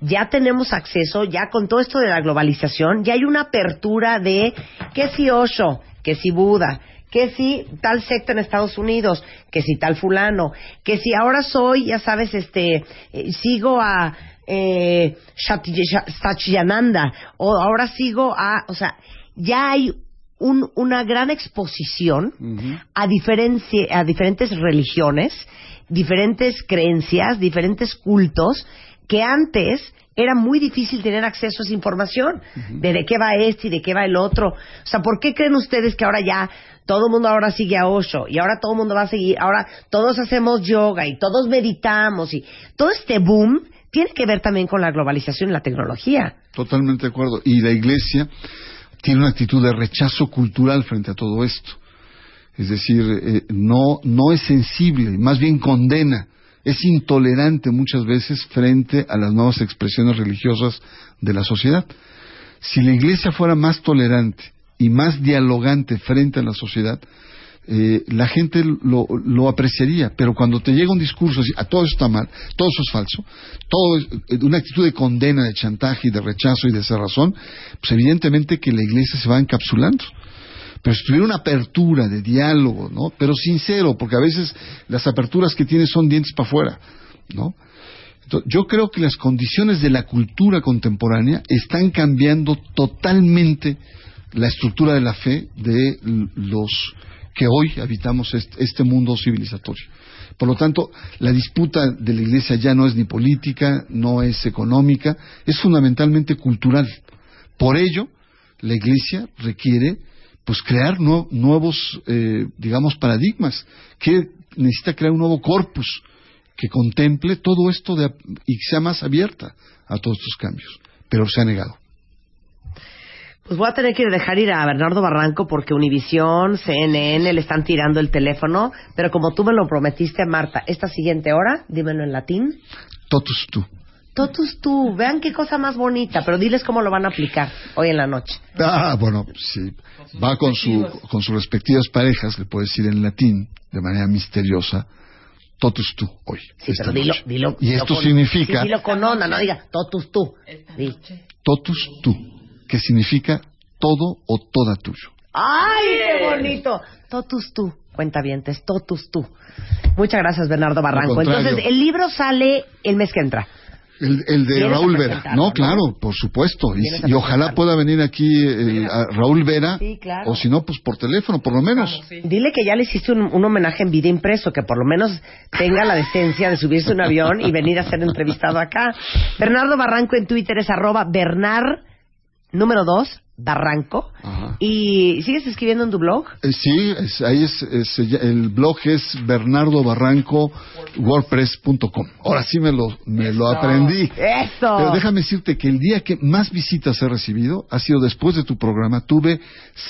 Speaker 2: ya tenemos acceso, ya con todo esto de la globalización, ya hay una apertura de que si Osho, que si Buda, que si tal secta en Estados Unidos, que si tal fulano, que si ahora soy, ya sabes, este, eh, sigo a eh, Satchiyananda, o ahora sigo a, o sea, ya hay un- una gran exposición a diferentes religiones, diferentes creencias, diferentes cultos, que antes era muy difícil tener acceso a esa información, de de qué va este y de qué va el otro. O sea, ¿por qué creen ustedes que ahora ya todo el mundo ahora sigue a Osho y ahora todo el mundo va a seguir, ahora todos hacemos yoga y todos meditamos y todo este boom tiene que ver también con la globalización y la tecnología.
Speaker 18: Totalmente de acuerdo. Y la Iglesia tiene una actitud de rechazo cultural frente a todo esto. Es decir, eh, no, no es sensible, más bien condena, es intolerante muchas veces frente a las nuevas expresiones religiosas de la sociedad. Si la Iglesia fuera más tolerante y más dialogante frente a la sociedad, eh, la gente lo, apreciaría. Pero cuando te llega un discurso a todo eso está mal, todo eso es falso, todo es eh, una actitud de condena, de chantaje y de rechazo y de cerrazón, pues evidentemente que la iglesia se va encapsulando. Pero si tuviera una apertura de diálogo, ¿no? Pero sincero, porque a veces las aperturas que tiene son dientes para afuera, ¿no? Yo creo que las condiciones de la cultura contemporánea están cambiando totalmente la estructura de la fe de los que hoy habitamos est- este mundo civilizatorio. Por lo tanto, la disputa de la Iglesia ya no es ni política, no es económica, es fundamentalmente cultural. Por ello, la Iglesia requiere pues crear nue- nuevos, eh, digamos, paradigmas, que necesita crear un nuevo corpus que contemple todo esto de- y sea más abierta a todos estos cambios. Pero se ha negado.
Speaker 2: Pues voy a tener que dejar ir a Bernardo Barranco porque Univisión, CNN le están tirando el teléfono, pero como tú me lo prometiste, Marta, esta siguiente hora, dímelo en latín.
Speaker 18: Totus tú.
Speaker 2: Totus tú, vean qué cosa más bonita, pero diles cómo lo van a aplicar hoy en la noche.
Speaker 18: Ah, bueno, si va con, su, con sus respectivas parejas, le puede decir en latín, de manera misteriosa, totus tú, hoy.
Speaker 2: Sí,
Speaker 18: esta
Speaker 2: pero dilo,
Speaker 18: noche.
Speaker 2: dilo.
Speaker 18: Y
Speaker 2: dilo
Speaker 18: esto
Speaker 2: con-
Speaker 18: significa
Speaker 2: Sí, dilo con onda, no diga totus tú.
Speaker 18: Totus tú, que significa todo o toda tuyo.
Speaker 2: ¡Ay, qué bonito! Totus tú, cuenta bien, totus tú. Muchas gracias, Bernardo Barranco. Entonces, el libro sale el mes que entra.
Speaker 18: El, el de Raúl Vera. No,
Speaker 2: ¿no?
Speaker 18: claro, por supuesto. Y, ojalá pueda venir aquí el- a Raúl Vera,
Speaker 2: Sí, claro.
Speaker 18: o si no, pues por teléfono, por lo menos.
Speaker 2: Dile que ya le hiciste un, un homenaje en vida impreso, que por lo menos tenga la decencia de subirse a un avión y venir a ser entrevistado acá. Bernardo Barranco en Twitter es arroba Bernard número 2, Barranco.
Speaker 18: Ajá.
Speaker 2: ¿Y sigues escribiendo en tu blog?
Speaker 18: Eh, sí, es- ahí es, es- el blog es bernardobarranco.wordpress.com. Ahora sí me lo, me lo aprendí.
Speaker 2: ¡Eso!
Speaker 18: Pero déjame decirte que el día que más visitas he recibido ha sido después de tu programa. Tuve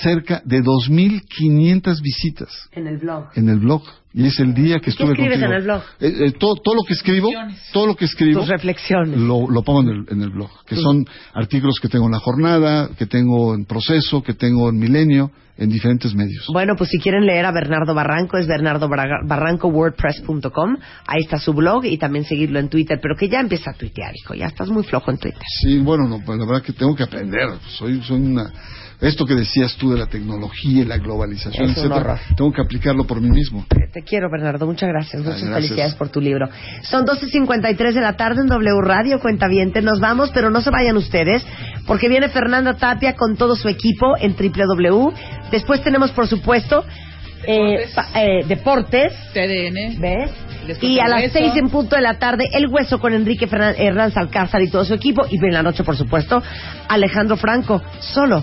Speaker 18: cerca de 2.500 visitas
Speaker 2: En el blog.
Speaker 18: en el blog. Y es el día que
Speaker 2: ¿Qué
Speaker 18: estuve
Speaker 2: escribes
Speaker 18: contigo.
Speaker 2: en el blog?
Speaker 18: Eh, eh, todo, todo lo que escribo, todo lo que escribo,
Speaker 2: Tus reflexiones.
Speaker 18: lo, lo pongo en el, en el blog. Que
Speaker 2: Tus-
Speaker 18: son artículos que tengo en La Jornada, que tengo en Proceso, que tengo en Milenio, en diferentes medios.
Speaker 2: Bueno, pues si quieren leer a Bernardo Barranco, es bernardobarrancowordpress.com. Ahí está su blog y también seguirlo en Twitter. Pero que ya empieza a tuitear, hijo. Ya estás muy flojo en Twitter.
Speaker 18: Sí, bueno, no, pues la verdad que tengo que aprender. Soy, soy una. Esto que decías tú de la tecnología y la globalización,
Speaker 2: Es
Speaker 18: etcétera, tengo que aplicarlo por mí mismo.
Speaker 2: Te quiero, Bernardo. Muchas gracias. Muchas
Speaker 18: gracias.
Speaker 2: felicidades por tu libro. Son 12.53 de la tarde en W Radio, Cuentaviente. Nos vamos, pero no se vayan ustedes, porque viene Fernanda Tapia con todo su equipo en www. Después tenemos, por supuesto, eh, pa- eh, deportes.
Speaker 3: TDN.
Speaker 2: ¿Ves? Y a las seis en punto de la tarde, El Hueso con Enrique Fernan- Hernández Alcázar y todo su equipo. Y en la noche, por supuesto, Alejandro Franco, solo